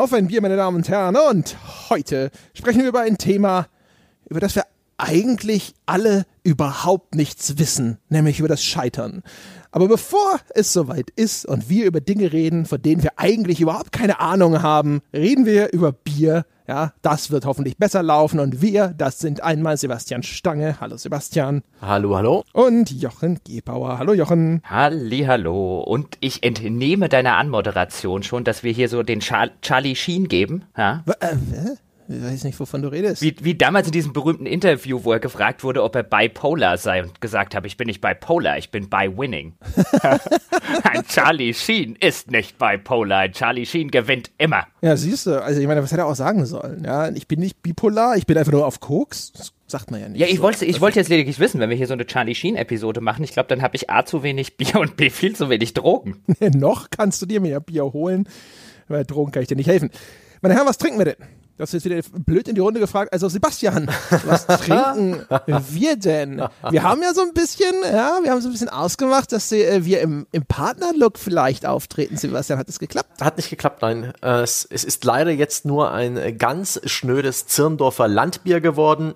Auf ein Bier, meine Damen und Herren. Und heute sprechen wir über ein Thema, über das wir eigentlich alle überhaupt nichts wissen, nämlich über das Scheitern. Aber bevor es soweit ist und wir über Dinge reden, von denen wir eigentlich überhaupt keine Ahnung haben, reden wir über Bier. Ja, das wird hoffentlich besser laufen. Und wir, das sind einmal Sebastian Stange. Hallo Sebastian. Hallo, hallo. Und Jochen Gebauer. Hallo Jochen. Halli, hallo. Und ich entnehme deiner Anmoderation schon, dass wir hier so den Char Charlie Sheen geben. Ja? Äh, ich weiß nicht, wovon du redest. Wie, wie damals in diesem berühmten Interview, wo er gefragt wurde, ob er bipolar sei und gesagt habe, ich bin nicht bipolar, ich bin by winning. ein Charlie Sheen ist nicht bipolar, ein Charlie Sheen gewinnt immer. Ja, siehst du, also ich meine, was hätte er auch sagen sollen? Ja, ich bin nicht bipolar, ich bin einfach nur auf Koks. Das sagt man ja nicht. Ja, ich so. wollte, ich wollte jetzt lediglich wissen, wenn wir hier so eine Charlie Sheen-Episode machen, ich glaube, dann habe ich A zu wenig Bier und B viel zu wenig Drogen. Noch kannst du dir mehr Bier holen, weil Drogen kann ich dir nicht helfen. Meine Herren, was trinken wir denn? Das ist jetzt wieder blöd in die Runde gefragt. Also Sebastian, was trinken wir denn? Wir haben ja so ein bisschen, ja, wir haben so ein bisschen ausgemacht, dass äh, wir im, im Partnerlook vielleicht auftreten. Sebastian, hat das geklappt? Hat nicht geklappt, nein. Äh, Es, es ist leider jetzt nur ein ganz schnödes Zirndorfer Landbier geworden.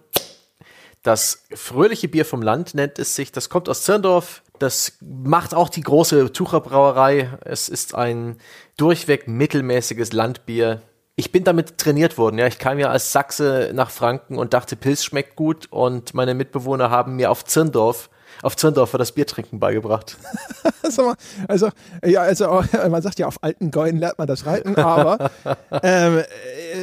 Das fröhliche Bier vom Land nennt es sich. Das kommt aus Zirndorf. Das macht auch die große Tucher Brauerei. Es ist ein durchweg mittelmäßiges Landbier. Ich bin damit trainiert worden. Ja, ich kam ja als Sachse nach Franken und dachte, Pilz schmeckt gut. Und meine Mitbewohner haben mir auf Zirndorf, auf Zirndorfer das Biertrinken beigebracht. Also, ja, also, man sagt ja, auf alten Gäunen lernt man das Reiten, aber ähm,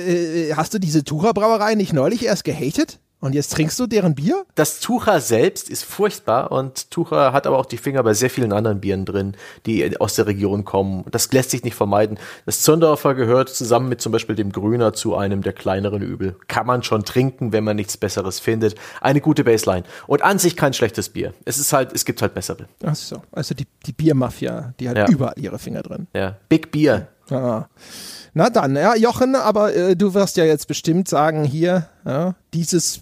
äh, hast du diese Tucher Brauerei nicht neulich erst gehatet? Und jetzt trinkst du deren Bier? Das Tucher selbst ist furchtbar und Tucher hat aber auch die Finger bei sehr vielen anderen Bieren drin, die aus der Region kommen. Das lässt sich nicht vermeiden. Das Zündorfer gehört zusammen mit zum Beispiel dem Grüner zu einem der kleineren Übel. Kann man schon trinken, wenn man nichts Besseres findet. Eine gute Baseline. Und an sich kein schlechtes Bier. Es ist halt, es gibt halt bessere. Ach so, also die, die Biermafia, die hat Ja. überall ihre Finger drin. Ja. Big Beer. Ah. Na dann, ja, Jochen, aber äh, du wirst ja jetzt bestimmt sagen, hier, ja, dieses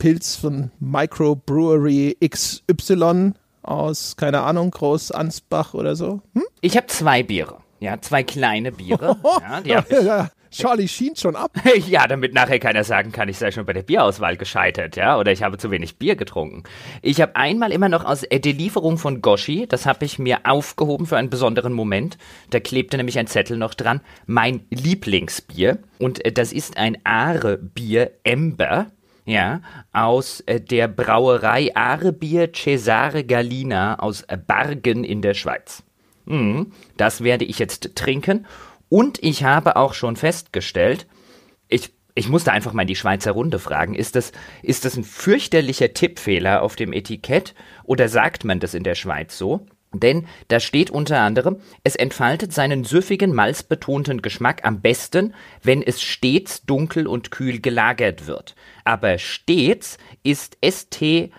Pilz von Microbrewery XY aus, keine Ahnung, Groß Ansbach oder so. Hm? Ich habe zwei Biere. Ja, zwei kleine Biere. Ja, ja, ja, Charlie schien schon ab. ja, damit nachher keiner sagen kann, ich sei schon bei der Bierauswahl gescheitert, ja, oder ich habe zu wenig Bier getrunken. Ich habe einmal immer noch aus äh, der Lieferung von Goshi, das habe ich mir aufgehoben für einen besonderen Moment. Da klebte nämlich ein Zettel noch dran, mein Lieblingsbier. Und äh, das ist ein Aare-Bier Ember. Ja, aus äh, der Brauerei Aare-Bier Cesare Galina aus Bargen in der Schweiz. Mhm, das werde ich jetzt trinken. Und ich habe auch schon festgestellt, ich, ich musste einfach mal die Schweizer Runde fragen, ist das, ist das ein fürchterlicher Tippfehler auf dem Etikett oder sagt man das in der Schweiz so? Denn da steht unter anderem, es entfaltet seinen süffigen, malzbetonten Geschmack am besten, wenn es stets dunkel und kühl gelagert wird. Aber stets ist S-T-E-H-T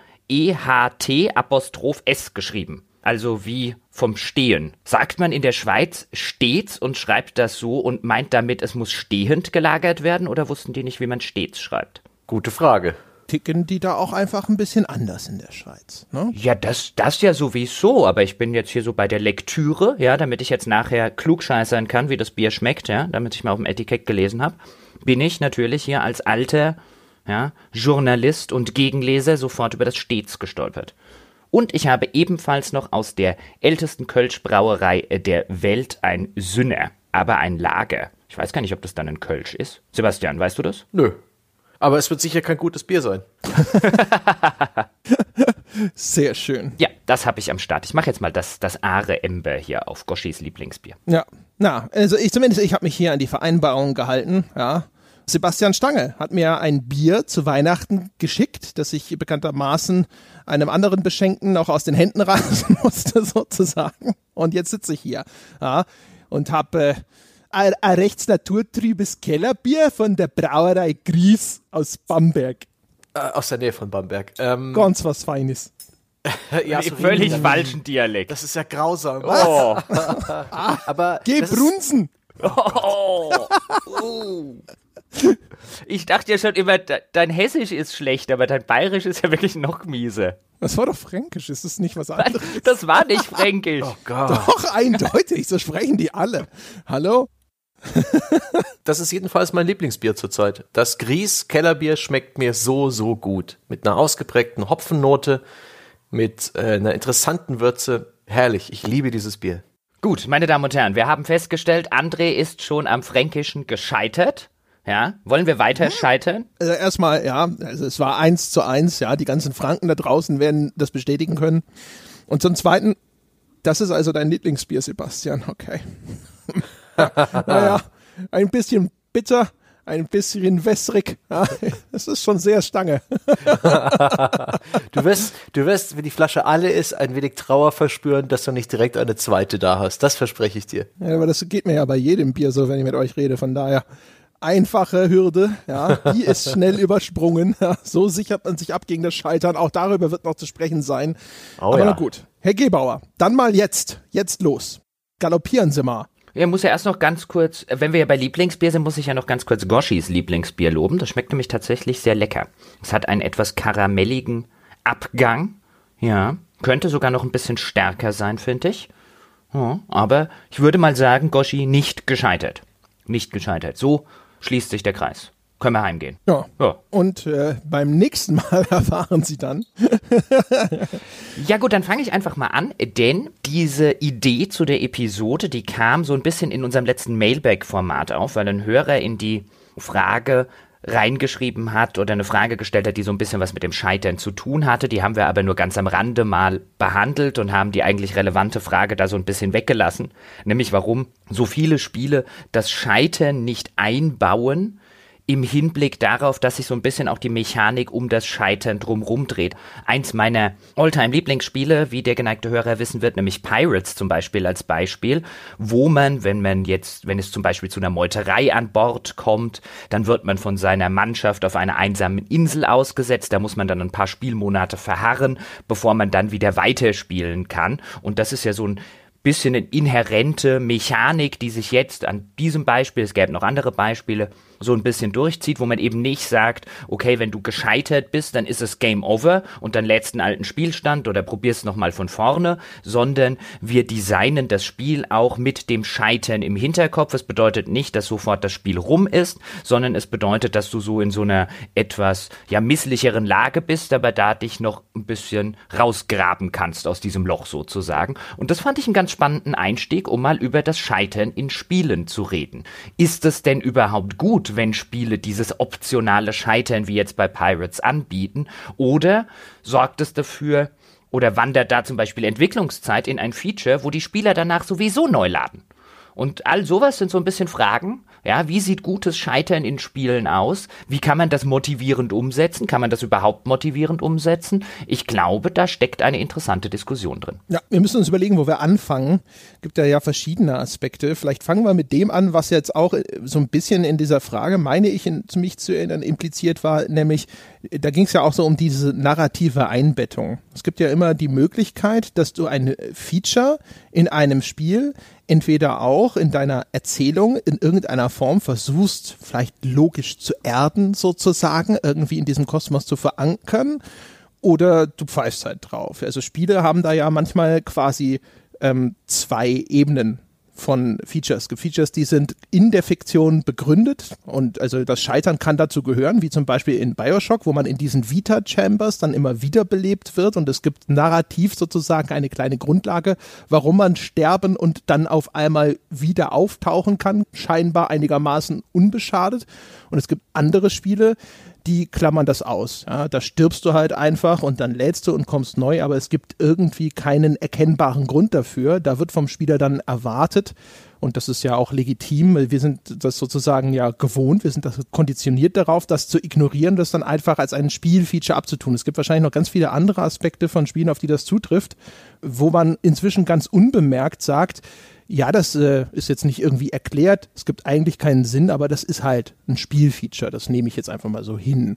Apostroph S geschrieben. Also wie vom Stehen. Sagt man in der Schweiz stets und schreibt das so und meint damit, es muss stehend gelagert werden oder wussten die nicht, wie man stets schreibt? Gute Frage. Ticken die da auch einfach ein bisschen anders in der Schweiz. Ne? Ja, das, das ja sowieso, aber ich bin jetzt hier so bei der Lektüre, ja, damit ich jetzt nachher klugscheißern kann, wie das Bier schmeckt, ja, damit ich mal auf dem Etikett gelesen habe, bin ich natürlich hier als alter ja, Journalist und Gegenleser sofort über das Stets gestolpert. Und ich habe ebenfalls noch aus der ältesten Kölsch-Brauerei der Welt ein Sünner, aber ein Lager. Ich weiß gar nicht, ob das dann ein Kölsch ist. Sebastian, weißt du das? Nö. Aber es wird sicher kein gutes Bier sein. Sehr schön. Ja, das habe ich am Start. Ich mache jetzt mal das, das Aare Ember hier auf Goschis Lieblingsbier. Ja, na, also ich zumindest, ich habe mich hier an die Vereinbarung gehalten, ja. Sebastian Stange hat mir ein Bier zu Weihnachten geschickt, das ich bekanntermaßen einem anderen Beschenkten auch aus den Händen reißen musste, sozusagen. Und jetzt sitze ich hier, ja, und habe äh, ein, ein rechts naturtrübes Kellerbier von der Brauerei Gries aus Bamberg. Äh, aus der Nähe von Bamberg. Ähm, Ganz was Feines. ja, Im so völlig falschen Dialekt. Das ist ja grausam. Oh. Aber Geh das ist- brunzen! Oh. Ich dachte ja schon immer, de- dein Hessisch ist schlecht, aber dein Bayerisch ist ja wirklich noch miese. Das war doch fränkisch, ist das nicht was anderes? Das war nicht fränkisch. Oh Gott. Doch, eindeutig, so sprechen die alle. Hallo? das ist jedenfalls mein Lieblingsbier zurzeit. Das Gries Kellerbier schmeckt mir so, so gut. Mit einer ausgeprägten Hopfennote, mit äh, einer interessanten Würze. Herrlich, ich liebe dieses Bier. Gut, meine Damen und Herren, wir haben festgestellt, André ist schon am Fränkischen gescheitert. Ja, wollen wir weiter scheitern? Also erstmal, ja, also es war eins zu eins, ja, die ganzen Franken da draußen werden das bestätigen können. Und zum Zweiten, das ist also dein Lieblingsbier, Sebastian, okay. naja, ein bisschen bitter, ein bisschen wässrig. Ja, das ist schon sehr Stange. du wirst, du wirst, wenn die Flasche alle ist, ein wenig Trauer verspüren, dass du nicht direkt eine zweite da hast. Das verspreche ich dir. Ja, aber das geht mir ja bei jedem Bier so, wenn ich mit euch rede. Von daher einfache Hürde, ja, die ist schnell übersprungen. Ja, so sichert man sich ab gegen das Scheitern. Auch darüber wird noch zu sprechen sein. Oh, aber ja. na gut. Herr Gebauer, dann mal jetzt, jetzt los. Galoppieren Sie mal. Ja, muss ja erst noch ganz kurz, wenn wir ja bei Lieblingsbier sind, muss ich ja noch ganz kurz Goshis Lieblingsbier loben. Das schmeckt nämlich tatsächlich sehr lecker. Es hat einen etwas karamelligen Abgang. Ja, könnte sogar noch ein bisschen stärker sein, finde ich. Ja, aber ich würde mal sagen, Goshi nicht gescheitert. Nicht gescheitert. So schließt sich der Kreis können wir heimgehen. Ja. ja. Und äh, beim nächsten Mal erfahren Sie dann. ja gut, dann fange ich einfach mal an, denn diese Idee zu der Episode, die kam so ein bisschen in unserem letzten Mailback-Format auf, weil ein Hörer in die Frage reingeschrieben hat oder eine Frage gestellt hat, die so ein bisschen was mit dem Scheitern zu tun hatte. Die haben wir aber nur ganz am Rande mal behandelt und haben die eigentlich relevante Frage da so ein bisschen weggelassen. Nämlich warum so viele Spiele das Scheitern nicht einbauen im Hinblick darauf, dass sich so ein bisschen auch die Mechanik um das Scheitern drumrum dreht. Eins meiner Alltime-Lieblingsspiele, wie der geneigte Hörer wissen wird, nämlich Pirates zum Beispiel als Beispiel, wo man, wenn man jetzt, wenn es zum Beispiel zu einer Meuterei an Bord kommt, dann wird man von seiner Mannschaft auf einer einsamen Insel ausgesetzt. Da muss man dann ein paar Spielmonate verharren, bevor man dann wieder weiterspielen kann. Und das ist ja so ein bisschen eine inhärente Mechanik, die sich jetzt an diesem Beispiel, es gäbe noch andere Beispiele, so ein bisschen durchzieht, wo man eben nicht sagt, okay, wenn du gescheitert bist, dann ist es Game Over und dann lädst einen alten Spielstand oder probierst nochmal von vorne, sondern wir designen das Spiel auch mit dem Scheitern im Hinterkopf. Es bedeutet nicht, dass sofort das Spiel rum ist, sondern es bedeutet, dass du so in so einer etwas ja misslicheren Lage bist, aber da dich noch ein bisschen rausgraben kannst aus diesem Loch sozusagen. Und das fand ich einen ganz spannenden Einstieg, um mal über das Scheitern in Spielen zu reden. Ist es denn überhaupt gut, wenn Spiele dieses optionale Scheitern wie jetzt bei Pirates anbieten? Oder sorgt es dafür, oder wandert da zum Beispiel Entwicklungszeit in ein Feature, wo die Spieler danach sowieso neu laden? Und all sowas sind so ein bisschen Fragen, ja, wie sieht gutes Scheitern in Spielen aus? Wie kann man das motivierend umsetzen? Kann man das überhaupt motivierend umsetzen? Ich glaube, da steckt eine interessante Diskussion drin. Ja, wir müssen uns überlegen, wo wir anfangen. Gibt ja ja verschiedene Aspekte. Vielleicht fangen wir mit dem an, was jetzt auch äh, so ein bisschen in dieser Frage, meine ich, in, mich zu erinnern, impliziert war, nämlich da ging es ja auch so um diese narrative Einbettung. Es gibt ja immer die Möglichkeit, dass du ein Feature in einem Spiel entweder auch in deiner Erzählung in irgendeiner Form versuchst, vielleicht logisch zu erden sozusagen, irgendwie in diesem Kosmos zu verankern, oder du pfeifst halt drauf. Also Spiele haben da ja manchmal quasi ähm, zwei Ebenen von Features. Features, die sind in der Fiktion begründet und also das Scheitern kann dazu gehören, wie zum Beispiel in Bioshock, wo man in diesen Vita-Chambers dann immer wiederbelebt wird und es gibt narrativ sozusagen eine kleine Grundlage, warum man sterben und dann auf einmal wieder auftauchen kann, scheinbar einigermaßen unbeschadet. Und es gibt andere Spiele, die klammern das aus. Ja, da stirbst du halt einfach und dann lädst du und kommst neu, aber es gibt irgendwie keinen erkennbaren Grund dafür. Da wird vom Spieler dann erwartet, und das ist ja auch legitim, wir sind das sozusagen ja gewohnt, wir sind das konditioniert darauf, das zu ignorieren, das dann einfach als ein Spielfeature abzutun. Es gibt wahrscheinlich noch ganz viele andere Aspekte von Spielen, auf die das zutrifft, wo man inzwischen ganz unbemerkt sagt, ja, das äh, ist jetzt nicht irgendwie erklärt, es gibt eigentlich keinen Sinn, aber das ist halt ein Spielfeature, das nehme ich jetzt einfach mal so hin.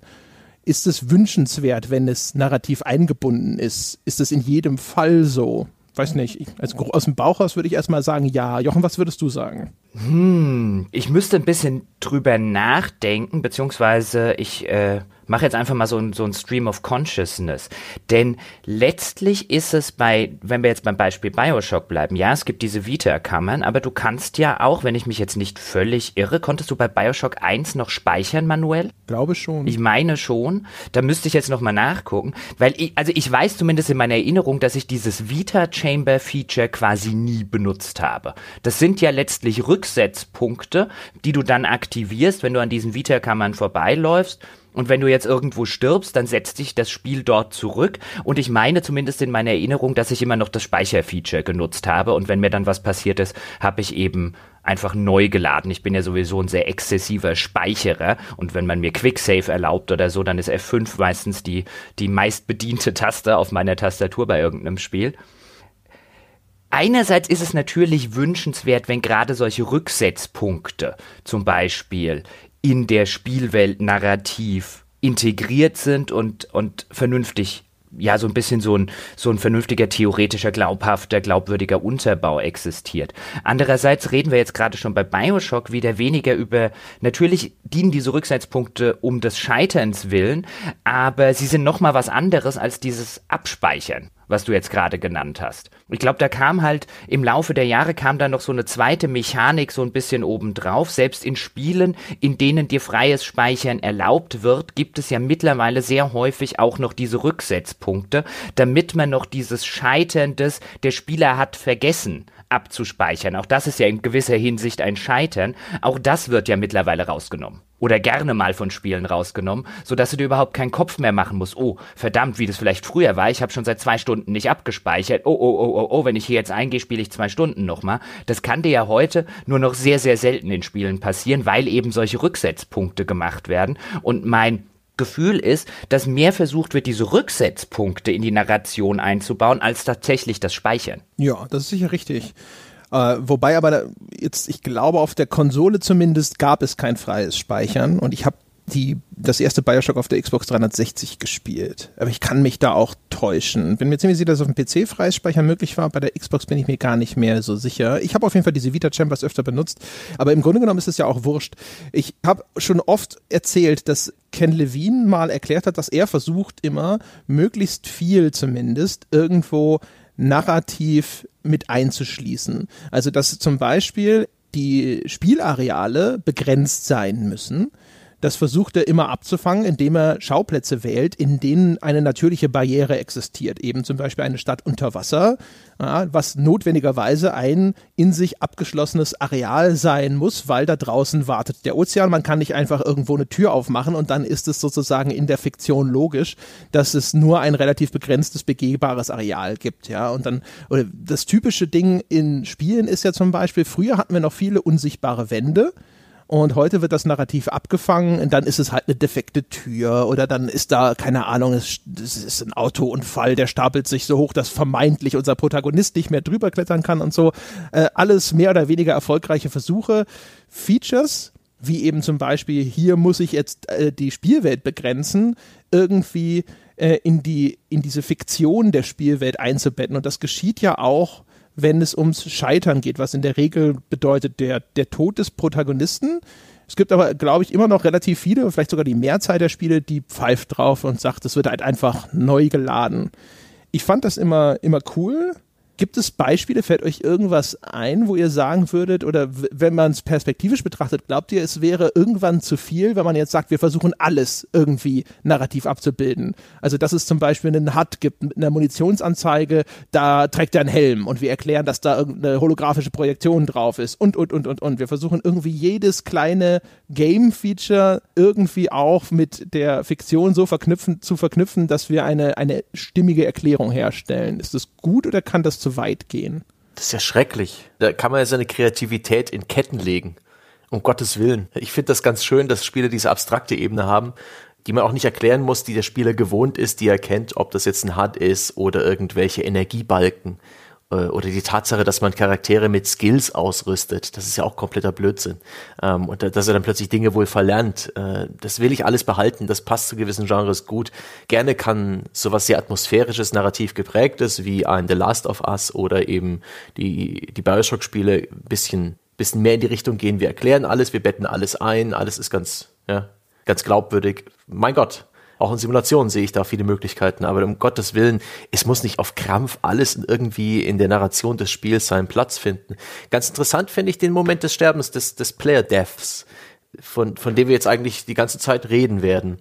Ist es wünschenswert, wenn es narrativ eingebunden ist? Ist es in jedem Fall so? Weiß nicht, ich, also aus dem Bauch aus würde ich erstmal sagen, ja. Jochen, was würdest du sagen? Hm, ich müsste ein bisschen drüber nachdenken, beziehungsweise ich äh, mache jetzt einfach mal so ein, so ein Stream of Consciousness. Denn letztlich ist es bei, wenn wir jetzt beim Beispiel Bioshock bleiben, ja, es gibt diese Vita-Kammern, aber du kannst ja auch, wenn ich mich jetzt nicht völlig irre, konntest du bei Bioshock 1 noch speichern manuell? Glaube schon. Ich meine schon. Da müsste ich jetzt nochmal nachgucken, weil ich, also ich weiß zumindest in meiner Erinnerung, dass ich dieses Vita-Chamber-Feature quasi nie benutzt habe. Das sind ja letztlich Rücksetzpunkte, die du dann aktivierst, wenn du an diesen Vita-Kammern vorbeiläufst und wenn du jetzt irgendwo stirbst, dann setzt dich das Spiel dort zurück. Und ich meine zumindest in meiner Erinnerung, dass ich immer noch das Speicherfeature genutzt habe. Und wenn mir dann was passiert ist, habe ich eben einfach neu geladen. Ich bin ja sowieso ein sehr exzessiver Speicherer. Und wenn man mir Quicksave erlaubt oder so, dann ist F5 meistens die, die meist bediente Taste auf meiner Tastatur bei irgendeinem Spiel. Einerseits ist es natürlich wünschenswert, wenn gerade solche Rücksetzpunkte, zum Beispiel in der Spielwelt narrativ integriert sind und, und vernünftig ja, so ein bisschen so ein, so ein vernünftiger, theoretischer, glaubhafter, glaubwürdiger Unterbau existiert. Andererseits reden wir jetzt gerade schon bei Bioshock wieder weniger über, natürlich dienen diese Rücksetzpunkte um des Scheiterns willen, aber sie sind nochmal was anderes als dieses Abspeichern was du jetzt gerade genannt hast. Ich glaube, da kam halt im Laufe der Jahre kam da noch so eine zweite Mechanik so ein bisschen obendrauf. Selbst in Spielen, in denen dir freies Speichern erlaubt wird, gibt es ja mittlerweile sehr häufig auch noch diese Rücksetzpunkte, damit man noch dieses Scheitern des, der Spieler hat vergessen abzuspeichern. Auch das ist ja in gewisser Hinsicht ein Scheitern. Auch das wird ja mittlerweile rausgenommen. Oder gerne mal von Spielen rausgenommen, sodass du dir überhaupt keinen Kopf mehr machen musst. Oh, verdammt, wie das vielleicht früher war. Ich habe schon seit zwei Stunden nicht abgespeichert. Oh, oh, oh, oh, oh, wenn ich hier jetzt eingehe, spiele ich zwei Stunden nochmal. Das kann dir ja heute nur noch sehr, sehr selten in Spielen passieren, weil eben solche Rücksetzpunkte gemacht werden. Und mein Gefühl ist, dass mehr versucht wird, diese Rücksetzpunkte in die Narration einzubauen, als tatsächlich das Speichern. Ja, das ist sicher richtig. Äh, wobei aber jetzt, ich glaube, auf der Konsole zumindest gab es kein freies Speichern und ich habe die, das erste Bioshock auf der Xbox 360 gespielt. Aber ich kann mich da auch täuschen. Bin mir ziemlich sicher, dass auf dem PC freies Speichern möglich war. Bei der Xbox bin ich mir gar nicht mehr so sicher. Ich habe auf jeden Fall diese Vita Chambers öfter benutzt. Aber im Grunde genommen ist es ja auch wurscht. Ich habe schon oft erzählt, dass Ken Levine mal erklärt hat, dass er versucht immer, möglichst viel zumindest irgendwo narrativ mit einzuschließen. Also, dass zum Beispiel die Spielareale begrenzt sein müssen das versucht er immer abzufangen, indem er Schauplätze wählt, in denen eine natürliche Barriere existiert. Eben zum Beispiel eine Stadt unter Wasser, ja, was notwendigerweise ein in sich abgeschlossenes Areal sein muss, weil da draußen wartet der Ozean. Man kann nicht einfach irgendwo eine Tür aufmachen und dann ist es sozusagen in der Fiktion logisch, dass es nur ein relativ begrenztes begehbares Areal gibt. Ja, und dann, oder das typische Ding in Spielen ist ja zum Beispiel, früher hatten wir noch viele unsichtbare Wände. Und heute wird das Narrativ abgefangen und dann ist es halt eine defekte Tür oder dann ist da, keine Ahnung, es, es ist ein Autounfall, der stapelt sich so hoch, dass vermeintlich unser Protagonist nicht mehr drüber klettern kann und so. Äh, alles mehr oder weniger erfolgreiche Versuche. Features, wie eben zum Beispiel, hier muss ich jetzt äh, die Spielwelt begrenzen, irgendwie äh, in, die, in diese Fiktion der Spielwelt einzubetten. Und das geschieht ja auch wenn es ums Scheitern geht, was in der Regel bedeutet der, der Tod des Protagonisten. Es gibt aber, glaube ich, immer noch relativ viele, vielleicht sogar die Mehrzahl der Spiele, die pfeift drauf und sagt, es wird halt einfach neu geladen. Ich fand das immer, immer cool. Gibt es Beispiele, fällt euch irgendwas ein, wo ihr sagen würdet, oder wenn man es perspektivisch betrachtet, glaubt ihr, es wäre irgendwann zu viel, wenn man jetzt sagt, wir versuchen alles irgendwie narrativ abzubilden? Also, dass es zum Beispiel einen HUD gibt mit einer Munitionsanzeige, da trägt er einen Helm und wir erklären, dass da irgendeine holographische Projektion drauf ist und, und, und, und, und. Wir versuchen irgendwie jedes kleine Game-Feature irgendwie auch mit der Fiktion so verknüpfen, zu verknüpfen, dass wir eine, eine stimmige Erklärung herstellen. Ist das gut oder kann das zu weit gehen. Das ist ja schrecklich. Da kann man ja seine Kreativität in Ketten legen. Um Gottes Willen. Ich finde das ganz schön, dass Spiele diese abstrakte Ebene haben, die man auch nicht erklären muss, die der Spieler gewohnt ist, die er kennt, ob das jetzt ein HUD ist oder irgendwelche Energiebalken. Äh, oder die Tatsache, dass man Charaktere mit Skills ausrüstet, das ist ja auch kompletter Blödsinn. Ähm, und dass er dann plötzlich Dinge wohl verlernt, äh, das will ich alles behalten, das passt zu gewissen Genres gut. Gerne kann sowas sehr atmosphärisches, narrativ geprägtes, wie ein The Last of Us oder eben die, die Bioshock-Spiele ein bisschen bisschen mehr in die Richtung gehen, wir erklären alles, wir betten alles ein, alles ist ganz, ja, ganz glaubwürdig. Mein Gott, auch in Simulationen sehe ich da viele Möglichkeiten, aber um Gottes Willen, es muss nicht auf Krampf alles irgendwie in der Narration des Spiels seinen Platz finden. Ganz interessant finde ich den Moment des Sterbens, des, des Player Deaths, von, von dem wir jetzt eigentlich die ganze Zeit reden werden.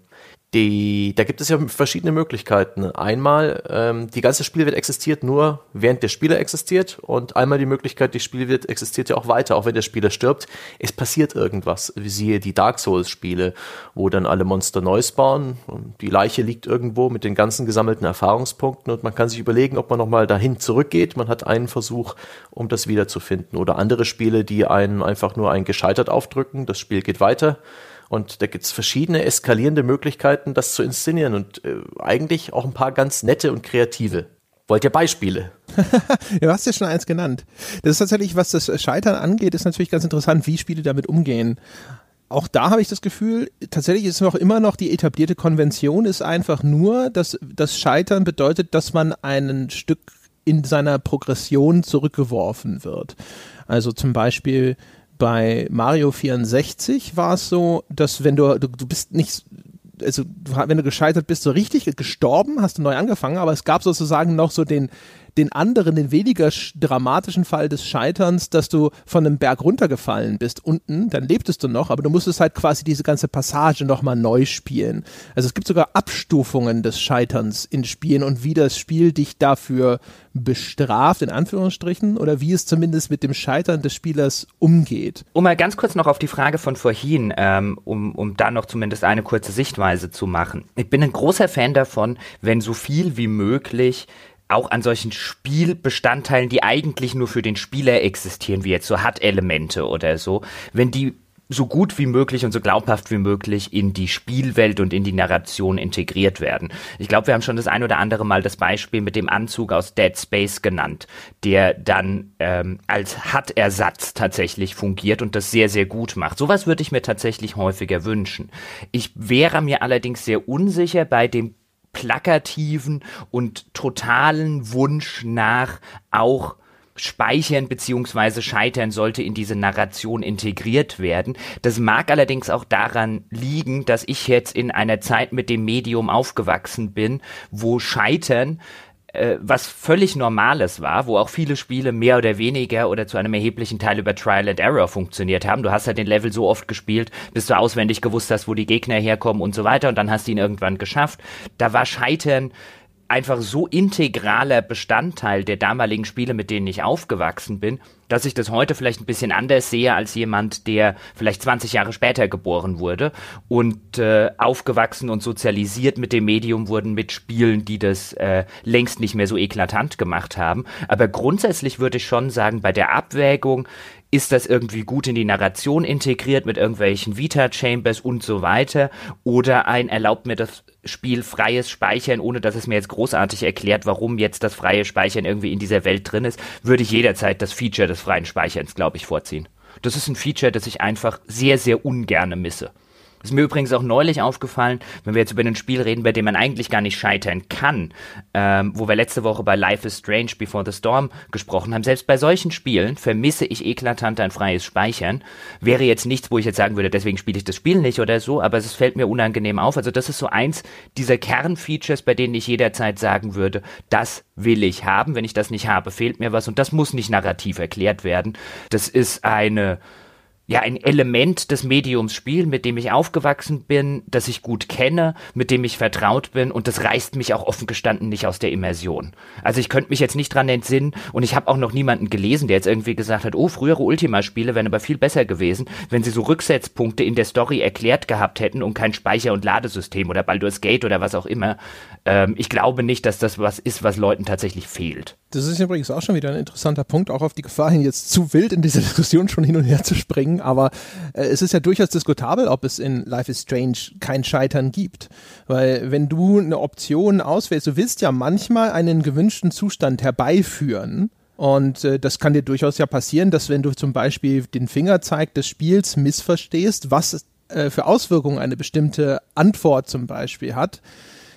Die, da gibt es ja verschiedene Möglichkeiten. Einmal, ähm, die ganze Spielwelt existiert nur, während der Spieler existiert und einmal die Möglichkeit, die Spielwelt existiert ja auch weiter, auch wenn der Spieler stirbt. Es passiert irgendwas, wie siehe die Dark Souls-Spiele, wo dann alle Monster neu spawnen und die Leiche liegt irgendwo mit den ganzen gesammelten Erfahrungspunkten und man kann sich überlegen, ob man nochmal dahin zurückgeht. Man hat einen Versuch, um das wiederzufinden. Oder andere Spiele, die einen einfach nur ein gescheitert aufdrücken, das Spiel geht weiter. Und da gibt es verschiedene eskalierende Möglichkeiten, das zu inszenieren und äh, eigentlich auch ein paar ganz nette und kreative. Wollt ihr Beispiele? du hast ja schon eins genannt. Das ist tatsächlich, was das Scheitern angeht, ist natürlich ganz interessant, wie Spiele damit umgehen. Auch da habe ich das Gefühl, tatsächlich ist noch immer noch die etablierte Konvention ist einfach nur, dass das Scheitern bedeutet, dass man ein Stück in seiner Progression zurückgeworfen wird. Also zum Beispiel bei Mario 64 war es so, dass wenn du, du, du bist nicht, also wenn du gescheitert bist, so richtig gestorben, hast du neu angefangen, aber es gab sozusagen noch so den, den anderen, den weniger dramatischen Fall des Scheiterns, dass du von einem Berg runtergefallen bist unten, dann lebtest du noch, aber du musstest halt quasi diese ganze Passage nochmal neu spielen. Also es gibt sogar Abstufungen des Scheiterns in Spielen und wie das Spiel dich dafür bestraft, in Anführungsstrichen, oder wie es zumindest mit dem Scheitern des Spielers umgeht. Um mal ganz kurz noch auf die Frage von vorhin, ähm, um, um da noch zumindest eine kurze Sichtweise zu machen. Ich bin ein großer Fan davon, wenn so viel wie möglich auch an solchen Spielbestandteilen, die eigentlich nur für den Spieler existieren, wie jetzt so HUD-Elemente oder so, wenn die so gut wie möglich und so glaubhaft wie möglich in die Spielwelt und in die Narration integriert werden. Ich glaube, wir haben schon das ein oder andere Mal das Beispiel mit dem Anzug aus Dead Space genannt, der dann ähm, als HUD-Ersatz tatsächlich fungiert und das sehr, sehr gut macht. Sowas würde ich mir tatsächlich häufiger wünschen. Ich wäre mir allerdings sehr unsicher bei dem plakativen und totalen Wunsch nach auch Speichern beziehungsweise Scheitern sollte in diese Narration integriert werden. Das mag allerdings auch daran liegen, dass ich jetzt in einer Zeit mit dem Medium aufgewachsen bin, wo Scheitern äh, was völlig Normales war, wo auch viele Spiele mehr oder weniger oder zu einem erheblichen Teil über Trial and Error funktioniert haben. Du hast halt den Level so oft gespielt, bis du auswendig gewusst hast, wo die Gegner herkommen und so weiter und dann hast du ihn irgendwann geschafft. Da war Scheitern einfach so integraler Bestandteil der damaligen Spiele, mit denen ich aufgewachsen bin, dass ich das heute vielleicht ein bisschen anders sehe als jemand, der vielleicht 20 Jahre später geboren wurde und äh, aufgewachsen und sozialisiert mit dem Medium wurden mit Spielen, die das äh, längst nicht mehr so eklatant gemacht haben. Aber grundsätzlich würde ich schon sagen, bei der Abwägung ist das irgendwie gut in die Narration integriert mit irgendwelchen Vita-Chambers und so weiter? Oder ein erlaubt mir das Spiel freies Speichern, ohne dass es mir jetzt großartig erklärt, warum jetzt das freie Speichern irgendwie in dieser Welt drin ist, würde ich jederzeit das Feature des freien Speicherns, glaube ich, vorziehen. Das ist ein Feature, das ich einfach sehr, sehr ungerne misse. Ist mir übrigens auch neulich aufgefallen, wenn wir jetzt über ein Spiel reden, bei dem man eigentlich gar nicht scheitern kann, ähm, wo wir letzte Woche bei Life is Strange Before the Storm gesprochen haben. Selbst bei solchen Spielen vermisse ich eklatant ein freies Speichern. Wäre jetzt nichts, wo ich jetzt sagen würde, deswegen spiele ich das Spiel nicht oder so, aber es fällt mir unangenehm auf. Also das ist so eins dieser Kernfeatures, bei denen ich jederzeit sagen würde, das will ich haben. Wenn ich das nicht habe, fehlt mir was und das muss nicht narrativ erklärt werden. Das ist eine ja, ein Element des Mediums Spiel, mit dem ich aufgewachsen bin, das ich gut kenne, mit dem ich vertraut bin und das reißt mich auch offen gestanden nicht aus der Immersion. Also ich könnte mich jetzt nicht dran entsinnen und ich habe auch noch niemanden gelesen, der jetzt irgendwie gesagt hat, oh, frühere Ultima-Spiele wären aber viel besser gewesen, wenn sie so Rücksetzpunkte in der Story erklärt gehabt hätten und kein Speicher- und Ladesystem oder Baldur's Gate oder was auch immer. Ähm, ich glaube nicht, dass das was ist, was Leuten tatsächlich fehlt. Das ist übrigens auch schon wieder ein interessanter Punkt, auch auf die Gefahr hin, jetzt zu wild in dieser Diskussion schon hin und her zu springen. Aber äh, es ist ja durchaus diskutabel, ob es in Life is Strange kein Scheitern gibt. Weil wenn du eine Option auswählst, du willst ja manchmal einen gewünschten Zustand herbeiführen. Und äh, das kann dir durchaus ja passieren, dass wenn du zum Beispiel den Fingerzeig des Spiels missverstehst, was äh, für Auswirkungen eine bestimmte Antwort zum Beispiel hat,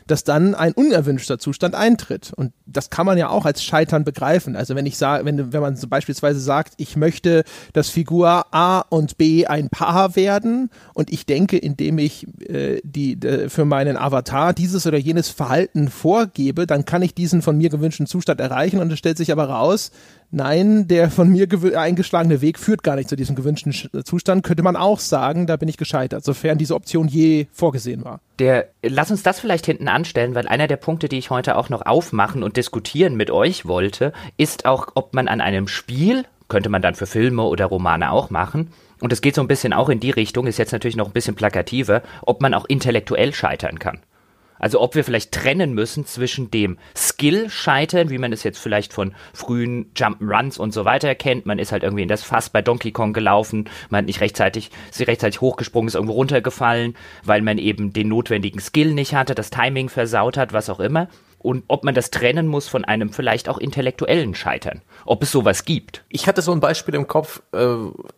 dass dann ein unerwünschter Zustand eintritt. Und das kann man ja auch als Scheitern begreifen. Also wenn ich sage, wenn, wenn man so beispielsweise sagt, ich möchte, dass Figur A und B ein Paar werden und ich denke, indem ich äh, die, de, für meinen Avatar dieses oder jenes Verhalten vorgebe, dann kann ich diesen von mir gewünschten Zustand erreichen und es stellt sich aber raus, nein, der von mir eingeschlagene Weg führt gar nicht zu diesem gewünschten Zustand, könnte man auch sagen, da bin ich gescheitert, sofern diese Option je vorgesehen war. Der, lass uns das vielleicht hinten anstellen, weil einer der Punkte, die ich heute auch noch aufmachen und diskutieren mit euch wollte, ist auch, ob man an einem Spiel, könnte man dann für Filme oder Romane auch machen, und es geht so ein bisschen auch in die Richtung, ist jetzt natürlich noch ein bisschen plakativer, ob man auch intellektuell scheitern kann. Also ob wir vielleicht trennen müssen zwischen dem Skill-Scheitern, wie man es jetzt vielleicht von frühen Jump'n'Runs und so weiter kennt. Man ist halt irgendwie in das Fass bei Donkey Kong gelaufen, man hat nicht rechtzeitig, ist rechtzeitig hochgesprungen, ist irgendwo runtergefallen, weil man eben den notwendigen Skill nicht hatte, das Timing versaut hat, was auch immer und ob man das trennen muss von einem vielleicht auch intellektuellen Scheitern. Ob es sowas gibt. Ich hatte so ein Beispiel im Kopf, äh,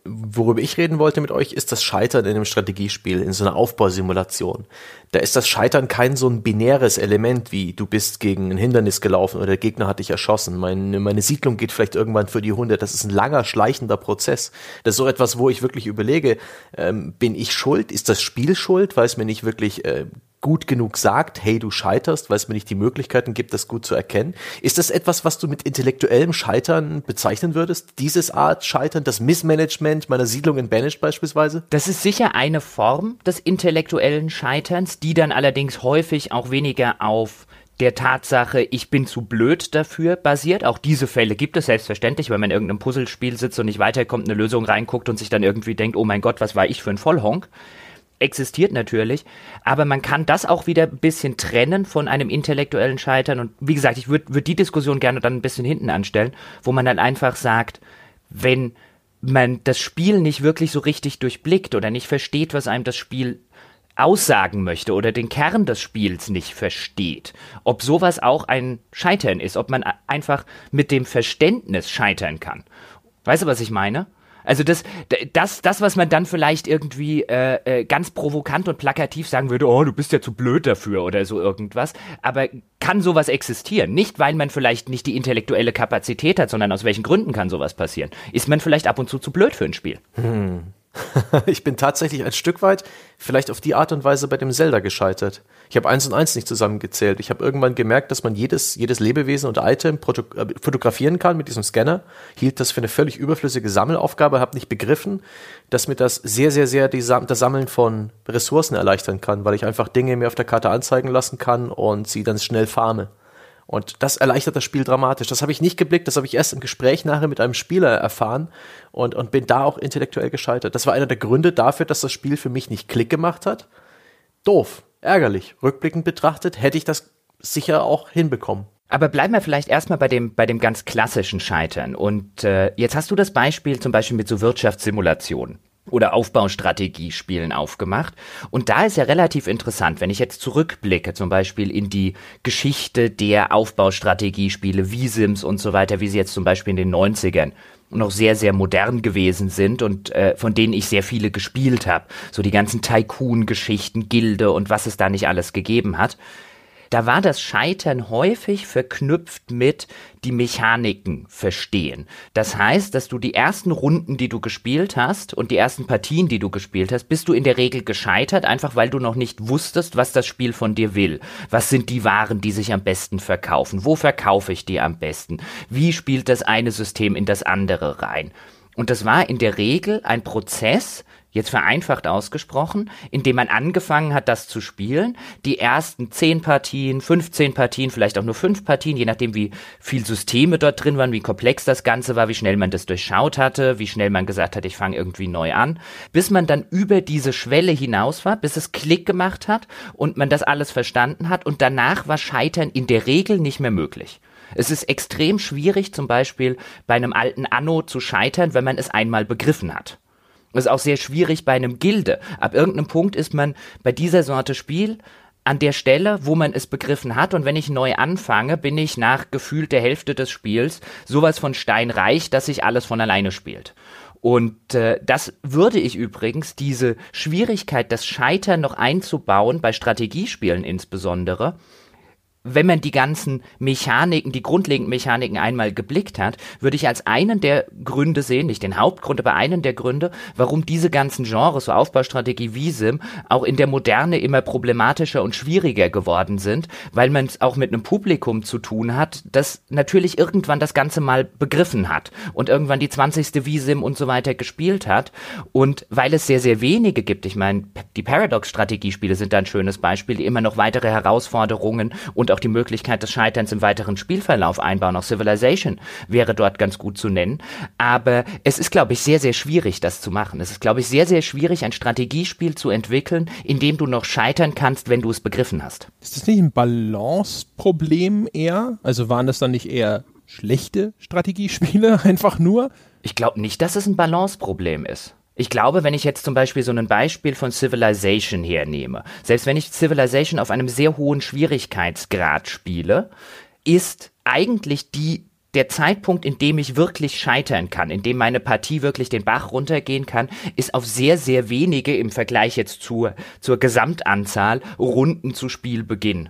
worüber ich reden wollte mit euch, ist das Scheitern in einem Strategiespiel, in so einer Aufbausimulation. Da ist das Scheitern kein so ein binäres Element wie du bist gegen ein Hindernis gelaufen oder der Gegner hat dich erschossen. Meine, meine Siedlung geht vielleicht irgendwann für die Hunde. Das ist ein langer, schleichender Prozess. Das ist so etwas, wo ich wirklich überlege, ähm, bin ich schuld? Ist das Spiel schuld, weil es mir nicht wirklich äh, gut genug sagt, hey, du scheiterst, weil es mir nicht die Möglichkeiten gibt, das gut zu erkennen. Ist das etwas, was du mit intellektuellem Scheitern bezeichnen würdest? Dieses Art Scheitern, das Missmanagement meiner Siedlung in Banished beispielsweise? Das ist sicher eine Form des intellektuellen Scheiterns, die dann allerdings häufig auch weniger auf der Tatsache, ich bin zu blöd dafür basiert. Auch diese Fälle gibt es selbstverständlich, wenn man in irgendeinem Puzzlespiel sitzt und nicht weiterkommt, eine Lösung reinguckt und sich dann irgendwie denkt, oh mein Gott, was war ich für ein Vollhonk existiert natürlich, aber man kann das auch wieder ein bisschen trennen von einem intellektuellen Scheitern. Und wie gesagt, ich würde würd die Diskussion gerne dann ein bisschen hinten anstellen, wo man dann einfach sagt, wenn man das Spiel nicht wirklich so richtig durchblickt oder nicht versteht, was einem das Spiel aussagen möchte oder den Kern des Spiels nicht versteht, ob sowas auch ein Scheitern ist, ob man einfach mit dem Verständnis scheitern kann. Weißt du, was ich meine? Also das, das, das, was man dann vielleicht irgendwie äh, äh, ganz provokant und plakativ sagen würde, oh, du bist ja zu blöd dafür oder so irgendwas. Aber kann sowas existieren? Nicht, weil man vielleicht nicht die intellektuelle Kapazität hat, sondern aus welchen Gründen kann sowas passieren? Ist man vielleicht ab und zu zu blöd für ein Spiel? Hm. ich bin tatsächlich ein Stück weit vielleicht auf die Art und Weise bei dem Zelda gescheitert. Ich habe eins und eins nicht zusammengezählt. Ich habe irgendwann gemerkt, dass man jedes, jedes Lebewesen und Item äh, fotografieren kann mit diesem Scanner. Hielt das für eine völlig überflüssige Sammelaufgabe, habe nicht begriffen, dass mir das sehr, sehr, sehr die, das Sammeln von Ressourcen erleichtern kann, weil ich einfach Dinge mir auf der Karte anzeigen lassen kann und sie dann schnell farme. Und das erleichtert das Spiel dramatisch. Das habe ich nicht geblickt, das habe ich erst im Gespräch nachher mit einem Spieler erfahren und, und bin da auch intellektuell gescheitert. Das war einer der Gründe dafür, dass das Spiel für mich nicht Klick gemacht hat. Doof, ärgerlich. Rückblickend betrachtet hätte ich das sicher auch hinbekommen. Aber bleiben wir vielleicht erstmal bei dem, bei dem ganz klassischen Scheitern. Und äh, jetzt hast du das Beispiel zum Beispiel mit so Wirtschaftssimulationen oder Aufbaustrategiespielen aufgemacht. Und da ist ja relativ interessant, wenn ich jetzt zurückblicke, zum Beispiel in die Geschichte der Aufbaustrategiespiele wie Sims und so weiter, wie sie jetzt zum Beispiel in den 90ern noch sehr, sehr modern gewesen sind und äh, von denen ich sehr viele gespielt habe. So die ganzen Tycoon-Geschichten, Gilde und was es da nicht alles gegeben hat da war das Scheitern häufig verknüpft mit die Mechaniken verstehen. Das heißt, dass du die ersten Runden, die du gespielt hast und die ersten Partien, die du gespielt hast, bist du in der Regel gescheitert, einfach weil du noch nicht wusstest, was das Spiel von dir will. Was sind die Waren, die sich am besten verkaufen? Wo verkaufe ich die am besten? Wie spielt das eine System in das andere rein? Und das war in der Regel ein Prozess, jetzt vereinfacht ausgesprochen, indem man angefangen hat, das zu spielen. Die ersten zehn Partien, 15 Partien, vielleicht auch nur fünf Partien, je nachdem, wie viel Systeme dort drin waren, wie komplex das Ganze war, wie schnell man das durchschaut hatte, wie schnell man gesagt hat, ich fange irgendwie neu an, bis man dann über diese Schwelle hinaus war, bis es Klick gemacht hat und man das alles verstanden hat und danach war Scheitern in der Regel nicht mehr möglich. Es ist extrem schwierig, zum Beispiel bei einem alten Anno zu scheitern, wenn man es einmal begriffen hat. Das ist auch sehr schwierig bei einem Gilde. Ab irgendeinem Punkt ist man bei dieser Sorte Spiel an der Stelle, wo man es begriffen hat. Und wenn ich neu anfange, bin ich nach gefühlt der Hälfte des Spiels sowas von steinreich, dass sich alles von alleine spielt. Und äh, das würde ich übrigens, diese Schwierigkeit, das Scheitern noch einzubauen, bei Strategiespielen insbesondere, wenn man die ganzen Mechaniken, die grundlegenden Mechaniken einmal geblickt hat, würde ich als einen der Gründe sehen, nicht den Hauptgrund, aber einen der Gründe, warum diese ganzen Genres, so Aufbaustrategie wie Sim, auch in der Moderne immer problematischer und schwieriger geworden sind, weil man es auch mit einem Publikum zu tun hat, das natürlich irgendwann das Ganze mal begriffen hat und irgendwann die 20. Wie-Sim und so weiter gespielt hat und weil es sehr, sehr wenige gibt, ich meine, die Paradox-Strategiespiele sind da ein schönes Beispiel, die immer noch weitere Herausforderungen und auch die Möglichkeit des Scheiterns im weiteren Spielverlauf einbauen. Auch Civilization wäre dort ganz gut zu nennen. Aber es ist, glaube ich, sehr, sehr schwierig, das zu machen. Es ist, glaube ich, sehr, sehr schwierig, ein Strategiespiel zu entwickeln, in dem du noch scheitern kannst, wenn du es begriffen hast. Ist das nicht ein Balance-Problem eher? Also waren das dann nicht eher schlechte Strategiespiele einfach nur? Ich glaube nicht, dass es ein Balanceproblem ist. Ich glaube, wenn ich jetzt zum Beispiel so ein Beispiel von Civilization hernehme, selbst wenn ich Civilization auf einem sehr hohen Schwierigkeitsgrad spiele, ist eigentlich die der Zeitpunkt, in dem ich wirklich scheitern kann, in dem meine Partie wirklich den Bach runtergehen kann, ist auf sehr, sehr wenige im Vergleich jetzt zur, zur Gesamtanzahl Runden zu Spielbeginn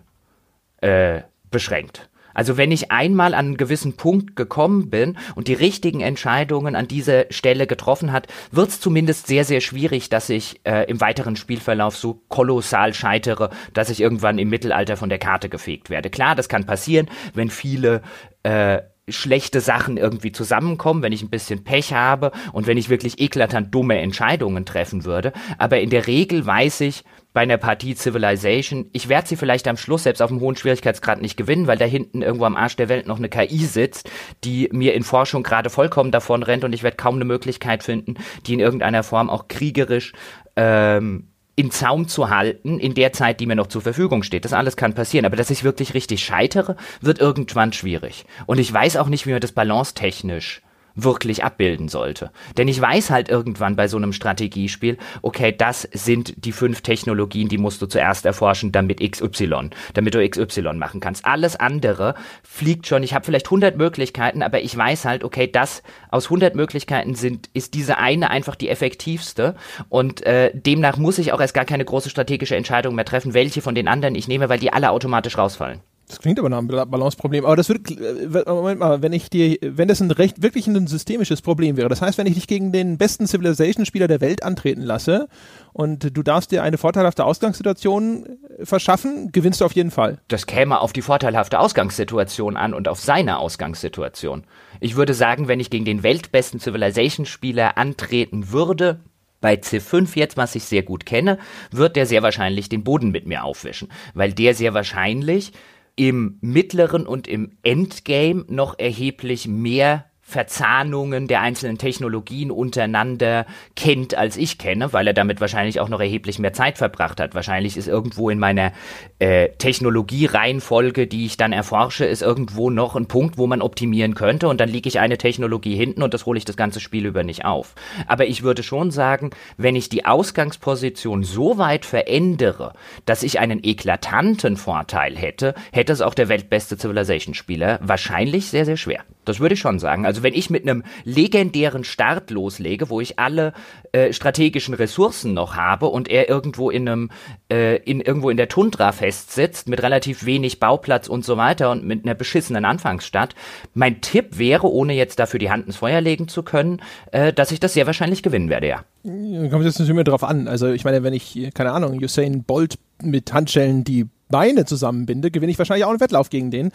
äh, beschränkt. Also wenn ich einmal an einen gewissen Punkt gekommen bin und die richtigen Entscheidungen an dieser Stelle getroffen hat, wird es zumindest sehr, sehr schwierig, dass ich äh, im weiteren Spielverlauf so kolossal scheitere, dass ich irgendwann im Mittelalter von der Karte gefegt werde. Klar, das kann passieren, wenn viele äh, schlechte Sachen irgendwie zusammenkommen, wenn ich ein bisschen Pech habe und wenn ich wirklich eklatant dumme Entscheidungen treffen würde. Aber in der Regel weiß ich, bei einer Partie Civilization. Ich werde sie vielleicht am Schluss selbst auf einem hohen Schwierigkeitsgrad nicht gewinnen, weil da hinten irgendwo am Arsch der Welt noch eine KI sitzt, die mir in Forschung gerade vollkommen davon rennt und ich werde kaum eine Möglichkeit finden, die in irgendeiner Form auch kriegerisch ähm, in Zaum zu halten in der Zeit, die mir noch zur Verfügung steht. Das alles kann passieren, aber dass ich wirklich richtig scheitere, wird irgendwann schwierig. Und ich weiß auch nicht, wie man das balance technisch wirklich abbilden sollte. Denn ich weiß halt irgendwann bei so einem Strategiespiel, okay, das sind die fünf Technologien, die musst du zuerst erforschen, damit XY, damit du XY machen kannst. Alles andere fliegt schon. Ich habe vielleicht 100 Möglichkeiten, aber ich weiß halt, okay, das aus 100 Möglichkeiten sind, ist diese eine einfach die effektivste und äh, demnach muss ich auch erst gar keine große strategische Entscheidung mehr treffen, welche von den anderen ich nehme, weil die alle automatisch rausfallen. Das klingt aber nach einem Balanceproblem. Aber das wird, äh, Moment mal, wenn ich dir, wenn das ein recht, wirklich ein systemisches Problem wäre, das heißt, wenn ich dich gegen den besten Civilization-Spieler der Welt antreten lasse und du darfst dir eine vorteilhafte Ausgangssituation verschaffen, gewinnst du auf jeden Fall. Das käme auf die vorteilhafte Ausgangssituation an und auf seine Ausgangssituation. Ich würde sagen, wenn ich gegen den weltbesten Civilization-Spieler antreten würde, bei C5 jetzt, was ich sehr gut kenne, wird der sehr wahrscheinlich den Boden mit mir aufwischen, weil der sehr wahrscheinlich im mittleren und im Endgame noch erheblich mehr Verzahnungen der einzelnen Technologien untereinander kennt, als ich kenne, weil er damit wahrscheinlich auch noch erheblich mehr Zeit verbracht hat. Wahrscheinlich ist irgendwo in meiner äh, Technologiereihenfolge, die ich dann erforsche, ist irgendwo noch ein Punkt, wo man optimieren könnte und dann liege ich eine Technologie hinten und das hole ich das ganze Spiel über nicht auf. Aber ich würde schon sagen, wenn ich die Ausgangsposition so weit verändere, dass ich einen eklatanten Vorteil hätte, hätte es auch der weltbeste Civilization-Spieler wahrscheinlich sehr, sehr schwer. Das würde ich schon sagen. Also wenn ich mit einem legendären Start loslege, wo ich alle äh, strategischen Ressourcen noch habe und er irgendwo in einem äh, in irgendwo in der Tundra festsitzt mit relativ wenig Bauplatz und so weiter und mit einer beschissenen Anfangsstadt, mein Tipp wäre, ohne jetzt dafür die Hand ins Feuer legen zu können, äh, dass ich das sehr wahrscheinlich gewinnen werde, ja. Kommt jetzt natürlich immer drauf an. Also ich meine, wenn ich keine Ahnung Usain Bolt mit Handschellen die Beine zusammenbinde, gewinne ich wahrscheinlich auch einen Wettlauf gegen den.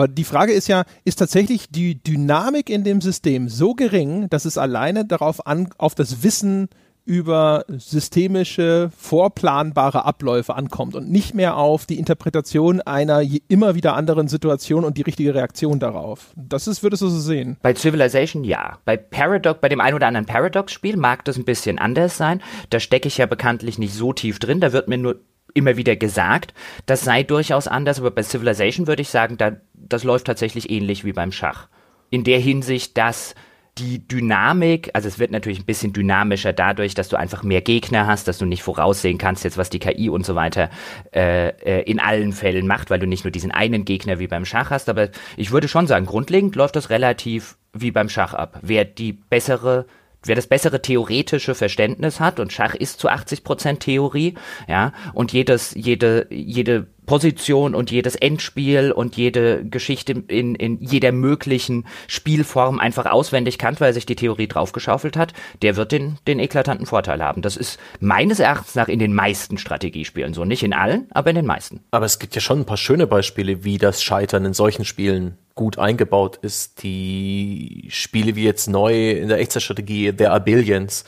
Aber die Frage ist ja, ist tatsächlich die Dynamik in dem System so gering, dass es alleine darauf an, auf das Wissen über systemische, vorplanbare Abläufe ankommt und nicht mehr auf die Interpretation einer immer wieder anderen Situation und die richtige Reaktion darauf. Das ist, würdest du so sehen? Bei Civilization ja. Bei Paradox, bei dem ein oder anderen Paradox-Spiel mag das ein bisschen anders sein. Da stecke ich ja bekanntlich nicht so tief drin. Da wird mir nur immer wieder gesagt, das sei durchaus anders, aber bei Civilization würde ich sagen, da, das läuft tatsächlich ähnlich wie beim Schach. In der Hinsicht, dass die Dynamik, also es wird natürlich ein bisschen dynamischer dadurch, dass du einfach mehr Gegner hast, dass du nicht voraussehen kannst, jetzt was die KI und so weiter äh, äh, in allen Fällen macht, weil du nicht nur diesen einen Gegner wie beim Schach hast. Aber ich würde schon sagen, grundlegend läuft das relativ wie beim Schach ab. Wer die bessere wer das bessere theoretische Verständnis hat und Schach ist zu 80 Prozent Theorie, ja, und jedes, jede, jede Position und jedes Endspiel und jede Geschichte in, in jeder möglichen Spielform einfach auswendig kann, weil sich die Theorie draufgeschaufelt hat, der wird den, den eklatanten Vorteil haben. Das ist meines Erachtens nach in den meisten Strategiespielen so. Nicht in allen, aber in den meisten. Aber es gibt ja schon ein paar schöne Beispiele, wie das Scheitern in solchen Spielen gut eingebaut ist. Die Spiele wie jetzt neu in der Echtzeitstrategie, There Are Billions,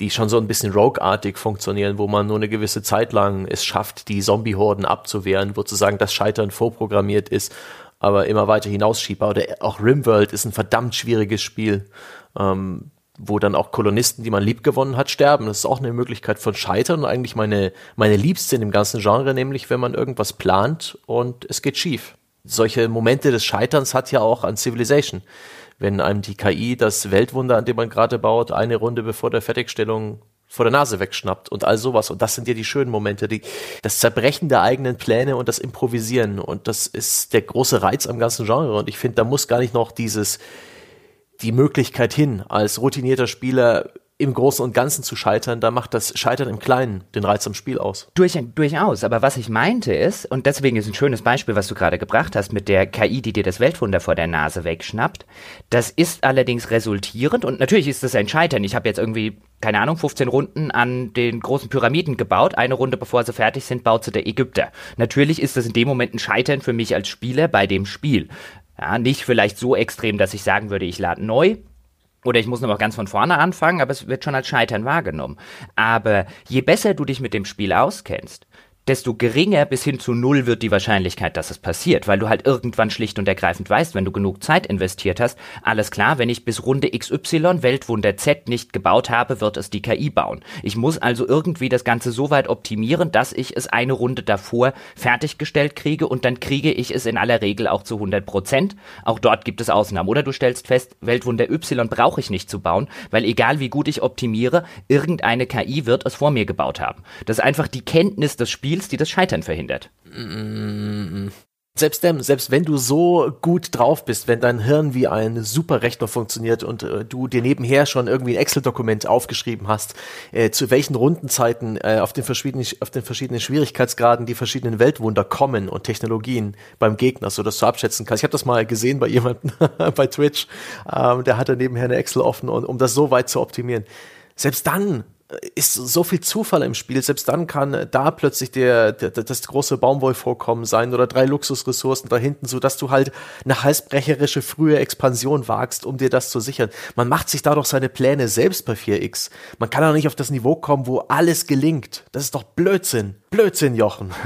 die schon so ein bisschen Rogue-artig funktionieren, wo man nur eine gewisse Zeit lang es schafft, die Zombie-Horden abzuwehren, wo zu sagen, das Scheitern vorprogrammiert ist, aber immer weiter hinausschiebbar. Oder auch Rimworld ist ein verdammt schwieriges Spiel, ähm, wo dann auch Kolonisten, die man lieb gewonnen hat, sterben. Das ist auch eine Möglichkeit von Scheitern und eigentlich meine, meine Liebste in dem ganzen Genre, nämlich wenn man irgendwas plant und es geht schief. Solche Momente des Scheiterns hat ja auch an Civilization wenn einem die KI das Weltwunder, an dem man gerade baut, eine Runde bevor der Fertigstellung vor der Nase wegschnappt und all sowas. Und das sind ja die schönen Momente, die, das Zerbrechen der eigenen Pläne und das Improvisieren. Und das ist der große Reiz am ganzen Genre. Und ich finde, da muss gar nicht noch dieses, die Möglichkeit hin, als routinierter Spieler im Großen und Ganzen zu scheitern, da macht das Scheitern im Kleinen den Reiz am Spiel aus. Durch, durchaus, aber was ich meinte ist, und deswegen ist ein schönes Beispiel, was du gerade gebracht hast, mit der KI, die dir das Weltwunder vor der Nase wegschnappt, das ist allerdings resultierend, und natürlich ist das ein Scheitern. Ich habe jetzt irgendwie, keine Ahnung, 15 Runden an den großen Pyramiden gebaut, eine Runde bevor sie fertig sind, baut sie der Ägypter. Natürlich ist das in dem Moment ein Scheitern für mich als Spieler bei dem Spiel. Ja, nicht vielleicht so extrem, dass ich sagen würde, ich lade neu, oder ich muss noch ganz von vorne anfangen, aber es wird schon als Scheitern wahrgenommen. Aber je besser du dich mit dem Spiel auskennst, desto geringer bis hin zu null wird die Wahrscheinlichkeit, dass es passiert, weil du halt irgendwann schlicht und ergreifend weißt, wenn du genug Zeit investiert hast, alles klar, wenn ich bis Runde XY Weltwunder Z nicht gebaut habe, wird es die KI bauen. Ich muss also irgendwie das Ganze so weit optimieren, dass ich es eine Runde davor fertiggestellt kriege und dann kriege ich es in aller Regel auch zu 100 Prozent. Auch dort gibt es Ausnahmen. Oder du stellst fest, Weltwunder Y brauche ich nicht zu bauen, weil egal wie gut ich optimiere, irgendeine KI wird es vor mir gebaut haben. Das ist einfach die Kenntnis des Spiels Spiels, die das Scheitern verhindert. Selbst, dem, selbst wenn du so gut drauf bist, wenn dein Hirn wie ein Superrechner funktioniert und äh, du dir nebenher schon irgendwie ein Excel-Dokument aufgeschrieben hast, äh, zu welchen Rundenzeiten äh, auf, den verschiedenen, auf den verschiedenen Schwierigkeitsgraden die verschiedenen Weltwunder kommen und Technologien beim Gegner, so dass du abschätzen kannst. Ich habe das mal gesehen bei jemandem bei Twitch, ähm, der hatte nebenher eine Excel offen, und, um das so weit zu optimieren. Selbst dann ist so viel Zufall im Spiel. Selbst dann kann da plötzlich der, der das große Baumwollvorkommen sein oder drei Luxusressourcen da hinten, so dass du halt eine halsbrecherische frühe Expansion wagst, um dir das zu sichern. Man macht sich dadurch seine Pläne selbst bei 4X. Man kann auch nicht auf das Niveau kommen, wo alles gelingt. Das ist doch Blödsinn. Blödsinn, Jochen.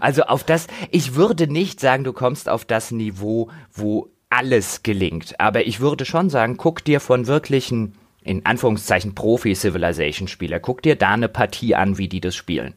Also auf das, ich würde nicht sagen, du kommst auf das Niveau, wo alles gelingt. Aber ich würde schon sagen, guck dir von wirklichen in Anführungszeichen Profi-Civilization-Spieler, guck dir da eine Partie an, wie die das spielen.